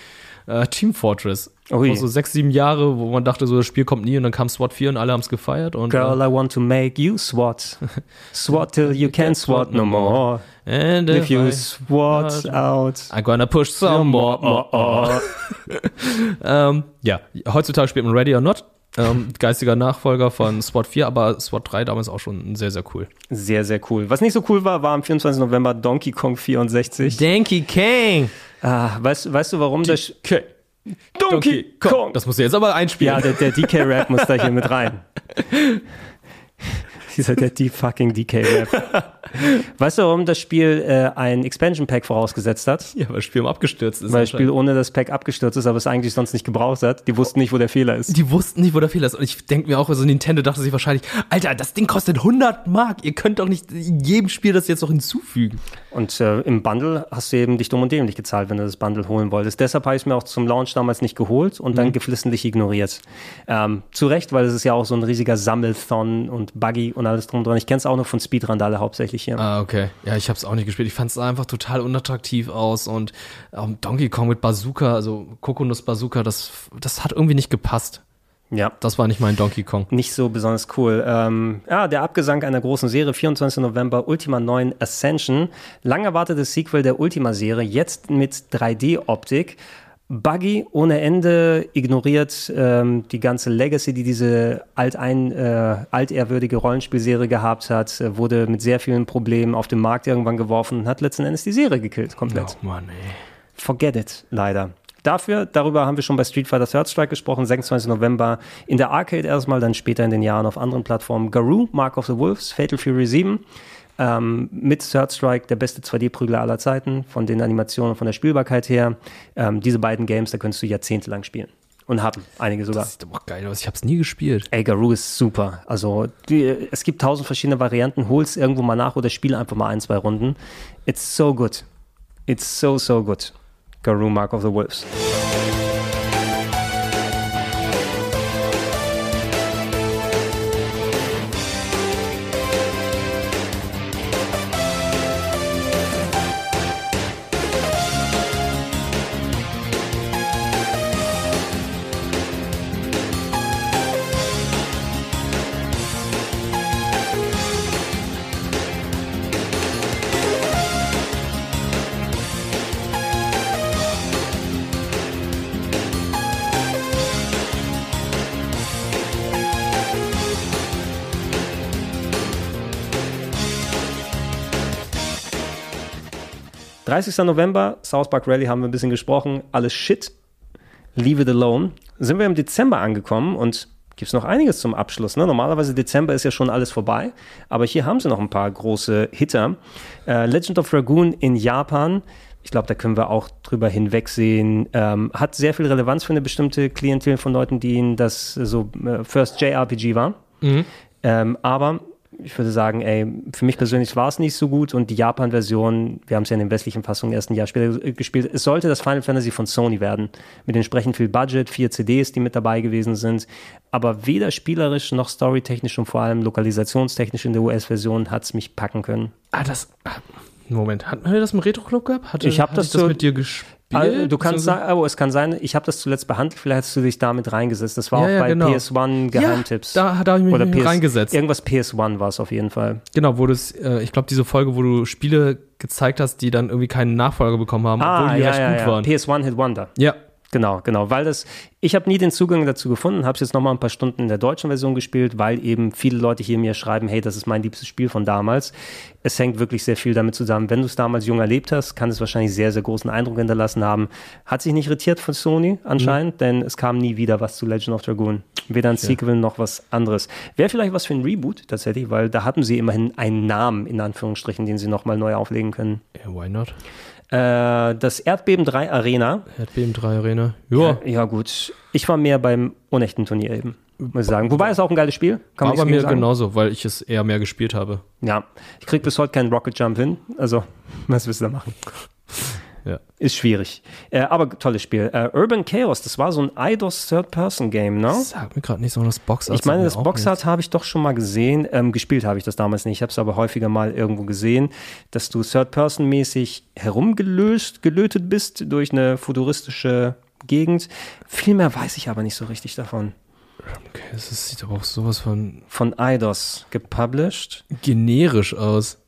äh, Team Fortress. Ui. Auch so sechs, sieben Jahre, wo man dachte, so das Spiel kommt nie und dann kam SWAT 4 und alle haben es gefeiert. Und, Girl, I want to make you SWAT. SWAT till you can't SWAT no more. äh, and If you I- SWAT out. I'm gonna push some more. Oh. ähm, ja, heutzutage spielt man Ready or Not. Ähm, geistiger Nachfolger von SWAT 4, aber SWAT 3 damals auch schon sehr, sehr cool. Sehr, sehr cool. Was nicht so cool war, war am 24. November Donkey Kong 64. Donkey Kong! Ah, weißt, weißt du, warum das... Donkey Kong! Das musst du jetzt aber einspielen. Ja, der, der DK-Rap muss da hier mit rein. Dieser der die fucking DK-Rap. Weißt du, warum das Spiel äh, ein Expansion Pack vorausgesetzt hat? Ja, weil das Spiel abgestürzt ist. Weil das Spiel ohne das Pack abgestürzt ist, aber es eigentlich sonst nicht gebraucht hat. Die wussten nicht, wo der Fehler ist. Die wussten nicht, wo der Fehler ist. Und ich denke mir auch, also Nintendo dachte sich wahrscheinlich, Alter, das Ding kostet 100 Mark. Ihr könnt doch nicht jedem Spiel das jetzt noch hinzufügen. Und äh, im Bundle hast du eben dich dumm und dämlich gezahlt, wenn du das Bundle holen wolltest. Deshalb habe ich es mir auch zum Launch damals nicht geholt und dann geflissentlich ignoriert. Ähm, zu Recht, weil es ist ja auch so ein riesiger Sammelthon und Buggy und alles drum und dran. Ich kenne es auch noch von Speedrandale hauptsächlich hier. Ah, okay. Ja, ich habe es auch nicht gespielt. Ich fand es einfach total unattraktiv aus und ähm, Donkey Kong mit Bazooka, also Kokonuss Bazooka, das, das hat irgendwie nicht gepasst. Ja. Das war nicht mein Donkey Kong. Nicht so besonders cool. Ähm, ja, der Abgesang einer großen Serie, 24. November, Ultima 9 Ascension. Lang erwartetes Sequel der Ultima-Serie, jetzt mit 3D-Optik. Buggy ohne Ende ignoriert ähm, die ganze Legacy, die diese altein, äh, altehrwürdige Rollenspielserie gehabt hat, äh, wurde mit sehr vielen Problemen auf den Markt irgendwann geworfen und hat letzten Endes die Serie gekillt, komplett. Oh Mann, ey. Forget it, leider. Dafür, darüber haben wir schon bei Street Fighter Third Strike gesprochen, 26. November in der Arcade erstmal, dann später in den Jahren auf anderen Plattformen. Garou, Mark of the Wolves, Fatal Fury 7, ähm, mit Third Strike der beste 2D-Prügler aller Zeiten, von den Animationen, von der Spielbarkeit her. Ähm, diese beiden Games, da könntest du jahrzehntelang spielen. Und haben einige sogar. Das sieht auch geil aus. Ich habe es nie gespielt. Ey, Garou ist super. Also, die, es gibt tausend verschiedene Varianten. Hol's irgendwo mal nach oder spiel einfach mal ein, zwei Runden. It's so good. It's so, so good. Garou, Mark of the Wolves. 30. November, South Park Rally haben wir ein bisschen gesprochen. Alles Shit. Leave it alone. Sind wir im Dezember angekommen und gibt es noch einiges zum Abschluss. Ne? Normalerweise Dezember ist ja schon alles vorbei, aber hier haben sie noch ein paar große Hitter. Äh, Legend of Dragoon in Japan. Ich glaube, da können wir auch drüber hinwegsehen. Ähm, hat sehr viel Relevanz für eine bestimmte Klientel von Leuten, die ihnen das so äh, First JRPG war. Ähm, aber ich würde sagen, ey, für mich persönlich war es nicht so gut und die Japan-Version, wir haben es ja in den westlichen Fassungen erst ein Jahr später äh, gespielt, es sollte das Final Fantasy von Sony werden. Mit entsprechend viel Budget, vier CDs, die mit dabei gewesen sind. Aber weder spielerisch noch storytechnisch und vor allem lokalisationstechnisch in der US-Version hat es mich packen können. Ah, das. ah, Moment, hatten wir das im Retro-Club gehabt? Hatte, Ich hab hatte das so- mit dir gespielt. Also, du kannst sagen, oh, es kann sein, ich habe das zuletzt behandelt, vielleicht hast du dich damit reingesetzt. Das war Ja, auch ja, bei genau. PS1 Geheimtipps. Ja, da- da hab ich mich Oder PS, reingesetzt. Irgendwas PS1 war es auf jeden Fall. Genau, wo das, äh, ich glaube, diese Folge, wo du Spiele gezeigt hast, die dann irgendwie keinen Nachfolger bekommen haben, obwohl die recht gut waren. PS1 Hit Wonder. Ja, Genau, genau, weil das, ich habe nie den Zugang dazu gefunden, habe es jetzt noch mal ein paar Stunden in der deutschen Version gespielt, weil eben viele Leute hier mir schreiben, hey, das ist mein liebstes Spiel von damals. Es hängt wirklich sehr viel damit zusammen. Wenn du es damals jung erlebt hast, kann es wahrscheinlich sehr, sehr großen Eindruck hinterlassen haben. Hat sich nicht irritiert von Sony anscheinend, denn es kam nie wieder was zu Legend of Dragoon. Weder ein Sequel noch was anderes. Wäre vielleicht was für ein Reboot tatsächlich, weil da hatten sie immerhin einen Namen, in Anführungsstrichen, den sie noch mal neu auflegen können. ja why not? Äh, das Erdbeben 3 Arena Erdbeben 3 Arena. Ja, ja, gut. Ich war mehr beim unechten Turnier eben, muss ich sagen. Wobei es auch ein geiles Spiel. Kann war bei nichts mir sagen. genauso, weil ich es eher mehr gespielt habe. Ja, ich krieg bis heute keinen Rocket Jump hin. Also, was willst du da machen? Ja. Ist schwierig. Äh, aber tolles Spiel. Äh, Urban Chaos, das war so ein IDOS Third-Person-Game, ne? Sag mir gerade nicht so das Boxart. Ich meine, das Boxart habe ich doch schon mal gesehen. Ähm, gespielt habe ich das damals nicht. Ich habe es aber häufiger mal irgendwo gesehen, dass du Third-Person-mäßig herumgelöst, gelötet bist durch eine futuristische Gegend. Viel mehr weiß ich aber nicht so richtig davon. Okay, es sieht aber auch sowas von Von IDOS gepublished. generisch aus.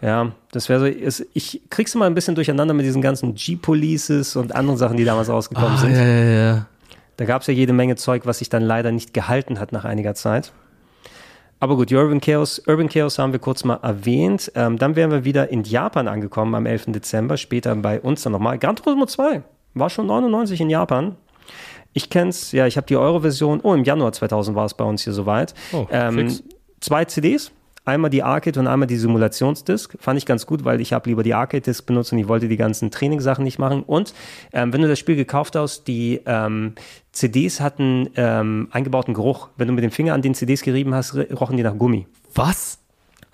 Ja, das wäre so. ist- Ich krieg's immer ein bisschen durcheinander mit diesen ganzen G-Polices und anderen Sachen, die damals rausgekommen Ah, sind. ja, ja, ja. Da gab es ja jede Menge Zeug, was sich dann leider nicht gehalten hat nach einiger Zeit. Aber gut, Urban Chaos, Urban Chaos haben wir kurz mal erwähnt. Ähm, dann wären wir wieder in Japan angekommen am 11. Dezember, später bei uns dann nochmal. Gran Turismo 2 war schon 99 in Japan. Ich kenn's, ja, ich habe die Euro-Version, oh, im Januar 2000 war es bei uns hier soweit. Oh, ähm, fix. zwei CDs, einmal die Arcade und einmal die Simulationsdisk. Fand ich ganz gut, weil ich habe lieber die Arcade-Disk benutzt und ich wollte die ganzen Trainingssachen nicht machen. Und ähm, wenn du das Spiel gekauft hast, die ähm, CDs hatten ähm, eingebauten Geruch. Wenn du mit dem Finger an den CDs gerieben hast, rochen die nach Gummi. Was?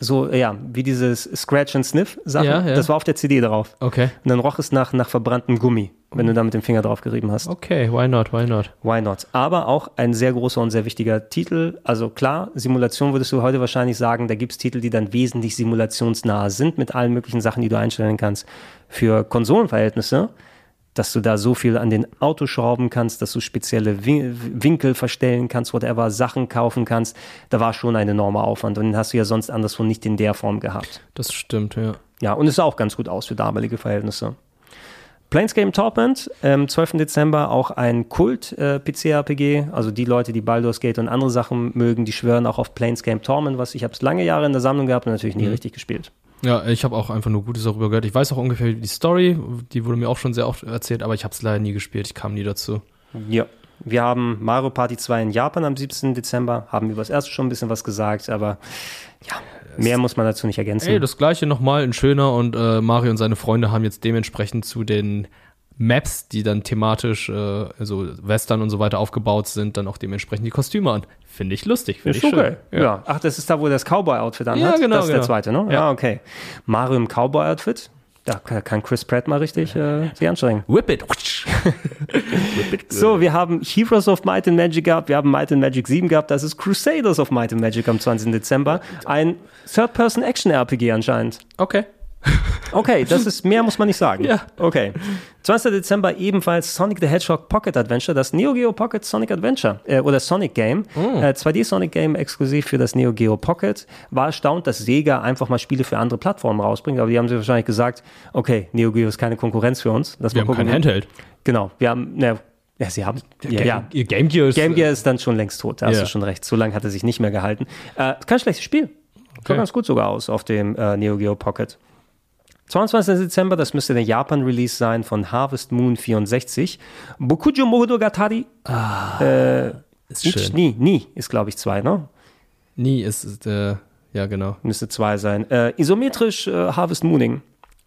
So, ja, wie dieses Scratch and Sniff Sachen. Ja, ja. Das war auf der CD drauf. Okay. Und dann roch es nach, nach verbranntem Gummi, wenn du da mit dem Finger drauf gerieben hast. Okay, why not, why not? Why not? Aber auch ein sehr großer und sehr wichtiger Titel. Also klar, Simulation würdest du heute wahrscheinlich sagen, da gibt es Titel, die dann wesentlich simulationsnah sind mit allen möglichen Sachen, die du einstellen kannst. Für Konsolenverhältnisse, dass du da so viel an den Autos schrauben kannst, dass du spezielle Win Winkel verstellen kannst, whatever, Sachen kaufen kannst, da war schon ein enormer Aufwand und den hast du ja sonst anderswo nicht in der Form gehabt. Das stimmt, ja. Ja, und es sah auch ganz gut aus für damalige Verhältnisse. Planescape Torment, am 12. Dezember auch ein Kult-PC-RPG. also die Leute, die Baldur's Gate und andere Sachen mögen, die schwören auch auf Planescape Torment, was ich habe es lange Jahre in der Sammlung gehabt und natürlich nie richtig gespielt. Ja, ich habe auch einfach nur Gutes darüber gehört. Ich weiß auch ungefähr die Story, die wurde mir auch schon sehr oft erzählt, aber ich habe es leider nie gespielt. Ich kam nie dazu. Ja. Wir haben Mario Party 2 in Japan am 17. Dezember, haben über das erste schon ein bisschen was gesagt, aber ja, mehr muss man dazu nicht ergänzen. Ey, das gleiche nochmal in schöner und äh, Mario und seine Freunde haben jetzt dementsprechend zu den Maps, die dann thematisch, äh, also Western und so weiter aufgebaut sind, dann auch dementsprechend die Kostüme an. Finde ich lustig, finde ich schön. Ja. Ach, das ist da, wo das Cowboy-Outfit anhat? Ja, genau, Das ist der genau. zweite, ne? Ja. Ah, okay. Mario im Cowboy-Outfit? Da kann Chris Pratt mal richtig äh, sich anstrengen. Whip it. So, wir haben Heroes of Might and Magic gehabt, wir haben Might and Magic 7 gehabt, das ist Crusaders of Might and Magic am 20. Dezember. Ein Third-Person-Action-RPG anscheinend. Okay. Okay, das ist, mehr muss man nicht sagen. Ja. Okay. 20. Dezember ebenfalls Sonic the Hedgehog Pocket Adventure, das Neo Geo Pocket Sonic Adventure äh, oder Sonic Game. Äh, 2D Sonic Game exklusiv für das Neo Geo Pocket. War erstaunt, dass Sega einfach mal Spiele für andere Plattformen rausbringt, aber die haben sich wahrscheinlich gesagt, okay, Neo Geo ist keine Konkurrenz für uns. Lass Wir haben kein. Handheld. Genau, wir haben, ne, ja, sie haben, ja, ja. Ihr Game Gear ist. Game Gear ist dann schon längst tot, da hast Ja. du schon recht. So lange hat er sich nicht mehr gehalten. Äh, kein schlechtes Spiel. Sah Okay. ganz gut sogar aus auf dem äh, Neo Geo Pocket. 22. Dezember, das müsste der Japan-Release sein von Harvest Moon 64. Bokujo Monogatari. äh, Ist nicht, schön. nie, nie ist, glaube ich, zwei, ne? Nie ist es, äh, ja, genau. Müsste zwei sein. Äh, isometrisch äh, Harvest Mooning.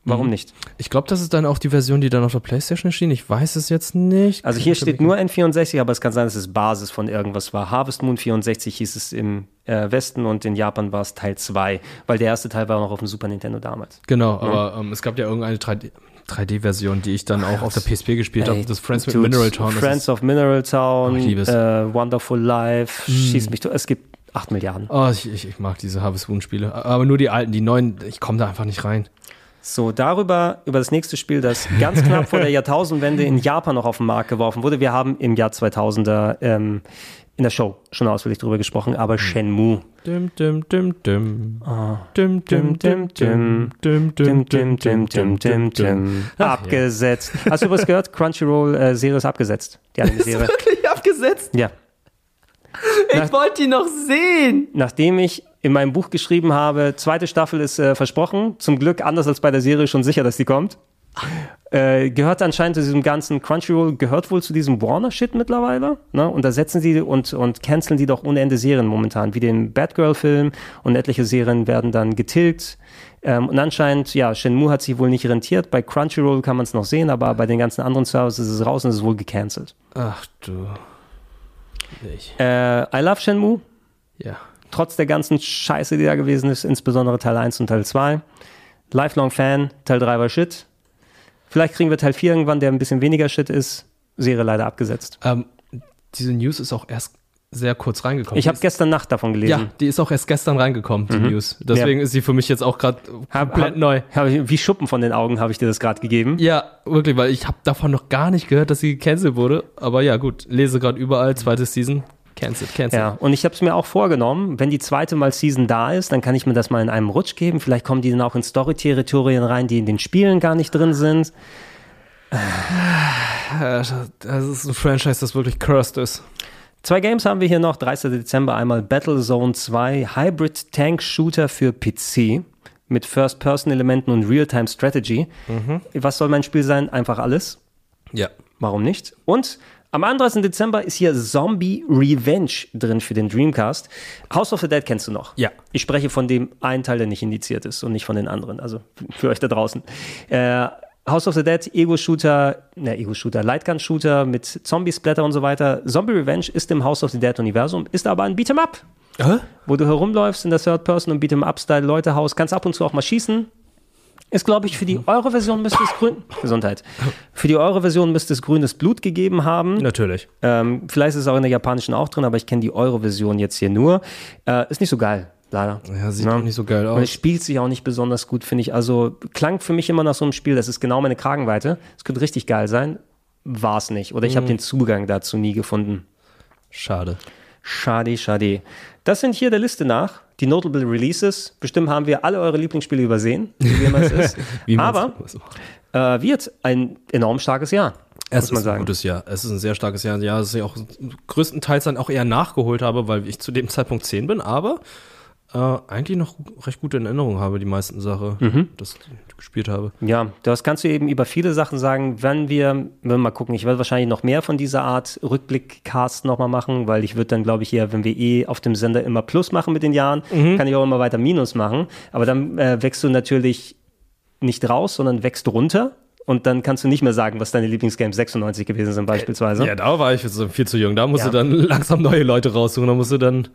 Warum Mhm. nicht? Ich glaube, das ist dann auch die Version, die dann auf der Playstation erschien. Ich weiß es jetzt nicht. Also hier steht nur N64, aber es kann sein, dass es Basis von irgendwas war. Harvest Moon 64 hieß es im äh, Westen und in Japan war es Teil 2, weil der erste Teil war noch auf dem Super Nintendo damals. Genau, aber ähm, es gab ja irgendeine 3D 3D-Version, die ich dann auch auf der PSP gespielt habe. Das Friends dude, Mineral Town. Friends of Mineral Town, Oh, ich liebe es. Äh, Wonderful Life, schieß mich tot. Es gibt 8 Milliarden. Oh, ich, ich, ich mag diese Harvest Moon-Spiele. Aber nur die alten, die neuen, ich komme da einfach nicht rein. So, darüber, über das nächste Spiel, das ganz knapp vor der Jahrtausendwende in Japan noch auf den Markt geworfen wurde. Wir haben im Jahr 2000er ähm, in der Show schon ausführlich drüber gesprochen, Hm. aber Shenmue. Dim, dim, dim, dim. Dim, dim, dim, dim. Dim, Dim, dim, dim, dim, dim, dim. Abgesetzt. Hast du übrigens gehört? Crunchyroll-Serie ist abgesetzt. Die Anime-Serie. Wirklich abgesetzt? Ja. Ich wollte die noch sehen. Nachdem ich in meinem Buch geschrieben habe, zweite Staffel ist äh, versprochen, zum Glück anders als bei der Serie schon sicher, dass die kommt. Äh, gehört anscheinend zu diesem ganzen Crunchyroll, gehört wohl zu diesem Warner-Shit mittlerweile. Ne? Und da setzen sie und, und canceln die doch ohne Ende Serien momentan, wie den Batgirl-Film und etliche Serien werden dann getilgt. Ähm, und anscheinend, ja, Shenmue hat sich wohl nicht rentiert. Bei Crunchyroll kann man es noch sehen, aber bei den ganzen anderen Services ist es raus und es ist wohl gecancelt. Ach du. Ich. Äh, I love Shenmue. Ja. trotz der ganzen Scheiße, die da gewesen ist, insbesondere Teil 1 und Teil 2. Lifelong Fan, Teil 3 war Shit. Vielleicht kriegen wir Teil 4 irgendwann, der ein bisschen weniger Shit ist. Serie leider abgesetzt. Ähm, diese News ist auch erst sehr kurz reingekommen. Ich habe gestern Nacht davon gelesen. Ja, die ist auch erst gestern reingekommen, die Mhm. News. Deswegen ist sie für mich jetzt auch gerade komplett hab, neu. Hab ich, wie Schuppen von den Augen habe ich dir das gerade gegeben. Ja, wirklich, weil ich habe davon noch gar nicht gehört, dass sie gecancelt wurde. Aber ja, gut, lese gerade überall, zweite Season, cancelled, cancelled. Ja, und ich habe es mir auch vorgenommen, wenn die zweite Mal Season da ist, dann kann ich mir das mal in einem Rutsch geben. Vielleicht kommen die dann auch in Story-Territorien rein, die in den Spielen gar nicht drin sind. Äh, Das ist ein Franchise, das wirklich cursed ist. Zwei Games haben wir hier noch. 30. Dezember einmal Battlezone 2, Hybrid Tank Shooter für PC mit First-Person-Elementen und Real-Time-Strategy. Was soll mein Spiel sein? Einfach alles. Ja. Warum nicht? Und am 31. Dezember ist hier Zombie Revenge drin für den Dreamcast. House of the Dead kennst du noch? Ja. Ich spreche von dem einen Teil, der nicht indiziert ist und nicht von den anderen. Also für euch da draußen. Äh, House of the Dead, Ego-Shooter, ne, Ego-Shooter, Lightgun-Shooter mit Zombie-Splatter und so weiter. Zombie Revenge ist im House of the Dead-Universum, ist aber ein Beat'em-up. Wo du herumläufst in der Third Person und Beat'em-up-Style Leute haust, kannst ab und zu auch mal schießen. Ist, glaube ich, für die Euro-Version müsste es grün. Gesundheit. Für die Euro-Version müsste es grünes Blut gegeben haben. Natürlich. Ähm, vielleicht ist es auch in der japanischen auch drin, aber ich kenne die Euro-Version jetzt hier nur. Äh, ist nicht so geil, leider. Ja, sieht Ja. auch nicht so geil Und es aus. spielt sich auch nicht besonders gut, finde ich. Also klang für mich immer nach so einem Spiel, das ist genau meine Kragenweite. Es könnte richtig geil sein. War es nicht. Oder ich habe Mhm. den Zugang dazu nie gefunden. Schade. Schade, schade. Das sind hier der Liste nach. Die Notable Releases. Bestimmt haben wir alle eure Lieblingsspiele übersehen, wie immer es ist. Aber äh, wird ein enorm starkes Jahr, Es ist ein sagen. gutes Jahr. Es ist ein sehr starkes Jahr. Ja, das ich auch größtenteils dann auch eher nachgeholt habe, weil ich zu dem Zeitpunkt 10 bin, aber äh, eigentlich noch recht gute in Erinnerung habe, die meisten Sachen, Mhm. das gespielt habe. Ja, das kannst du eben über viele Sachen sagen. Wenn wir, wenn wir mal gucken, ich werde wahrscheinlich noch mehr von dieser Art Rückblick-Cast nochmal machen, weil ich würde dann, glaube ich, hier, wenn wir eh auf dem Sender immer Plus machen mit den Jahren, Mhm. kann ich auch immer weiter Minus machen. Aber dann äh, wächst du natürlich nicht raus, sondern wächst runter. Und dann kannst du nicht mehr sagen, was deine Lieblingsgames 96 gewesen sind, beispielsweise. Ja, da war ich viel zu jung. Da musst Ja. du dann langsam neue Leute raussuchen. Da musst du dann,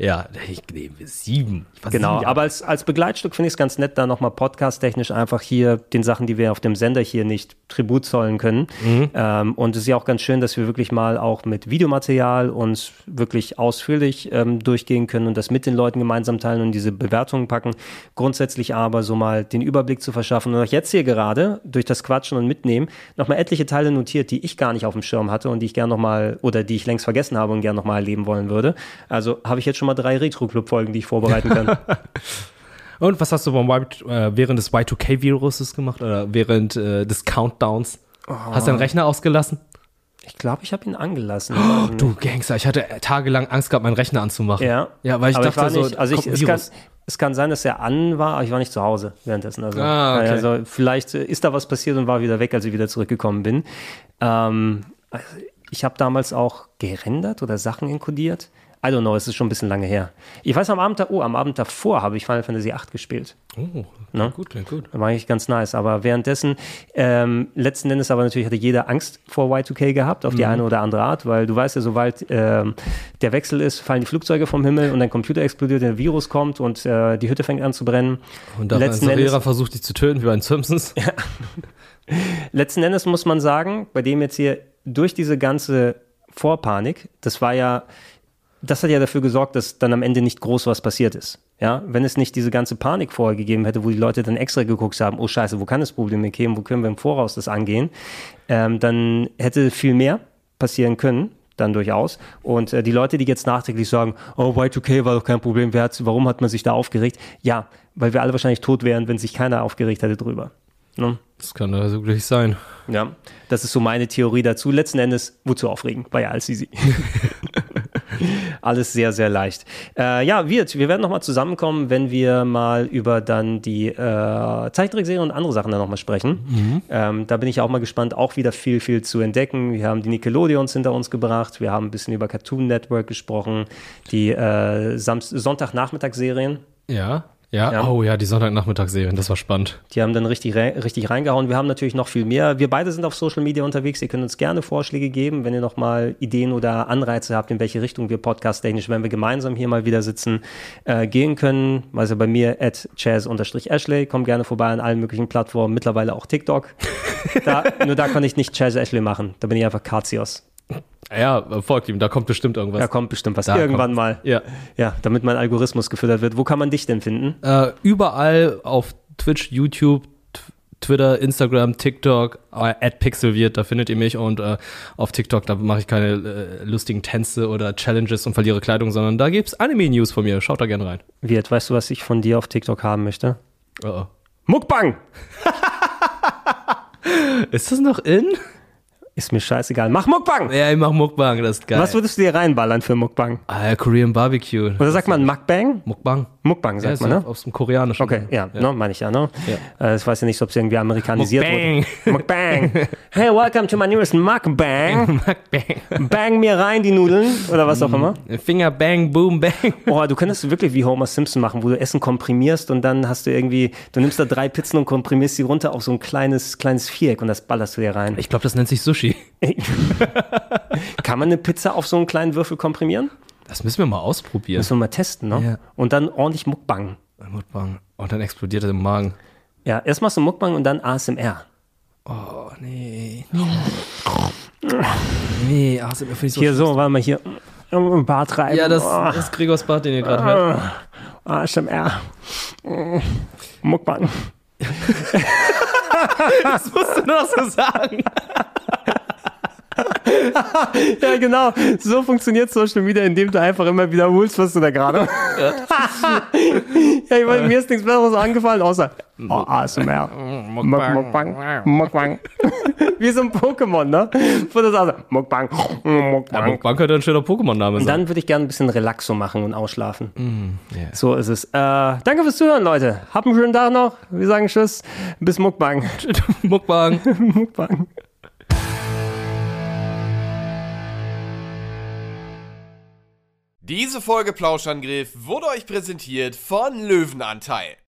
ja, ich nehme sieben. Genau, sieben aber als, als Begleitstück finde ich es ganz nett, da nochmal podcast-technisch einfach hier den Sachen, die wir auf dem Sender hier nicht Tribut zollen können. Mhm. Ähm, und es ist ja auch ganz schön, dass wir wirklich mal auch mit Videomaterial uns wirklich ausführlich ähm, durchgehen können und das mit den Leuten gemeinsam teilen und diese Bewertungen packen. Grundsätzlich aber so mal den Überblick zu verschaffen und auch jetzt hier gerade durch das Quatschen und Mitnehmen nochmal etliche Teile notiert, die ich gar nicht auf dem Schirm hatte und die ich gern nochmal oder die ich längst vergessen habe und gern nochmal erleben wollen würde. Also habe ich jetzt schon mal drei Retro-Club-Folgen, die ich vorbereiten kann. Und was hast du beim y, äh, während des Y2K-Viruses gemacht oder während äh, des Countdowns? Hast du deinen Rechner ausgelassen? Ich glaube, ich habe ihn angelassen. Oh, du Gangster, ich hatte tagelang Angst gehabt, meinen Rechner anzumachen. Ja. Ja, weil ich Aber dachte war so, nicht, also ich, es, kann. Es kann sein, dass er an war, aber ich war nicht zu Hause währenddessen. Also, Ah, okay. also vielleicht äh, ist da was passiert und war wieder weg, als ich wieder zurückgekommen bin. Ähm, also ich habe damals auch gerendert oder Sachen enkodiert. I don't know, es ist schon ein bisschen lange her. Ich weiß, am Abend, oh, am Abend davor habe ich Final Fantasy VIII gespielt. Oh, Ne? gut, klingt gut. Das war eigentlich ganz nice. Aber währenddessen, ähm, letzten Endes aber natürlich hatte jeder Angst vor Y2K gehabt, auf die Mhm. eine oder andere Art, weil du weißt ja, sobald ähm, der Wechsel ist, fallen die Flugzeuge vom Himmel und dein Computer explodiert, der Virus kommt und äh, die Hütte fängt an zu brennen. Und dann letzten, Endes, versucht dich zu töten, wie bei den Simpsons. letzten Endes muss man sagen, bei dem jetzt hier durch diese ganze Vorpanik, das war ja, das hat ja dafür gesorgt, dass dann am Ende nicht groß was passiert ist. Ja, wenn es nicht diese ganze Panik vorher gegeben hätte, wo die Leute dann extra geguckt haben, oh Scheiße, wo kann das Problem hier geben, wo können wir im Voraus das angehen, ähm, dann hätte viel mehr passieren können, dann durchaus. Und äh, die Leute, die jetzt nachträglich sagen, oh, Y2K war doch kein Problem, wer warum hat man sich da aufgeregt? Ja, weil wir alle wahrscheinlich tot wären, wenn sich keiner aufgeregt hätte drüber. Ne? Das kann also glücklich sein. Ja, das ist so meine Theorie dazu. Letzten Endes, wozu aufregen? War ja alles sehr, sehr leicht. Äh, ja, wird. Wir werden nochmal zusammenkommen, wenn wir mal über dann die äh, Zeichentrickserie und andere Sachen dann nochmal sprechen. Ähm, da bin ich auch mal gespannt, auch wieder viel, viel zu entdecken. Wir haben die Nickelodeons hinter uns gebracht. Wir haben ein bisschen über Cartoon Network gesprochen. Die äh, Sonntagnachmittagsserien. Ja. Ja, Ja. oh ja, die Sonntagnachmittagsserien, das war spannend. Die haben dann richtig, richtig reingehauen. Wir haben natürlich noch viel mehr. Wir beide sind auf Social Media unterwegs. Ihr könnt uns gerne Vorschläge geben, wenn ihr noch mal Ideen oder Anreize habt, in welche Richtung wir podcast-technisch, wenn wir gemeinsam hier mal wieder sitzen, äh, gehen können. Also bei mir at chaz-ashley. Kommt gerne vorbei an allen möglichen Plattformen. Mittlerweile auch TikTok. Da, nur da kann ich nicht Chaz Ashley machen. Da bin ich einfach Kazios. Ja, folgt ihm, da kommt bestimmt irgendwas. Da kommt bestimmt was. Da Irgendwann kommt- mal. Ja. Ja, damit mein Algorithmus gefüttert wird. Wo kann man dich denn finden? Äh, überall auf Twitch, YouTube, Twitter, Instagram, TikTok, äh, at Pixelwirt, da findet ihr mich und äh, auf TikTok, da mache ich keine äh, lustigen Tänze oder Challenges und verliere Kleidung, sondern da gibt's Anime-News von mir. Schaut da gerne rein. Wirt, weißt du, was ich von dir auf TikTok haben möchte? Oh, oh. Mukbang! Ist das noch in? Ist mir scheißegal. Mach Mukbang! Ja, ich mach Mukbang, das ist geil. Was würdest du dir reinballern für Mukbang? ah, Korean Barbecue. Oder sagt man Mukbang? Mukbang. Mukbang Ja, sagt ist man, ja ne? aus dem Koreanischen. Okay, ja, Ne, meine ich ja, ne? Ja. Äh, ich weiß ja nicht, ob es irgendwie amerikanisiert Mukbang. wurde. Mukbang. Hey, welcome to my newest Mukbang. Mukbang. Bang mir rein die Nudeln oder was auch immer. Finger bang, boom, bang. Oh, du könntest wirklich wie Homer Simpson machen, wo du Essen komprimierst und dann hast du irgendwie, du nimmst da drei Pizzen und komprimierst sie runter auf so ein kleines, kleines Viereck und das ballerst du dir rein. Ich glaube, das nennt sich Sushi. Kann man eine Pizza auf so einen kleinen Würfel komprimieren? Das müssen wir mal ausprobieren. Müssen wir mal testen, ne? Ja. Und dann ordentlich Mukbang. Mukbang. Und dann explodiert es im Magen. Ja, erst machst du Mukbang und dann ASMR. Oh, nee. Nee, ASMR finde ich so Hier so, warte mal hier. Im Bart reiben. Ja, das, Oh, ist Gregors Bart, den ihr gerade hört. ASMR. Mm, Mukbang. Das musst du noch so sagen. Ja, genau. So funktioniert Social Media, indem du einfach immer wiederholst, was du da gerade. ja, ich meine, mir ist nichts Besseres angefallen, außer oh, ASMR. Mukbang. Mukbang. Mukbang. Wie so ein Pokémon, ne? Wo das also, Mukbang. Ja, Mukbang. Mukbang könnte ein schöner Pokémon-Name Und sein. dann würde ich gerne ein bisschen Relaxo machen und ausschlafen. yeah. So ist es. Äh, danke fürs Zuhören, Leute. Habt einen schönen Tag noch. Wir sagen Tschüss. Bis Mukbang. Mukbang. Mukbang. Diese Folge Plauschangriff wurde euch präsentiert von Löwenanteil.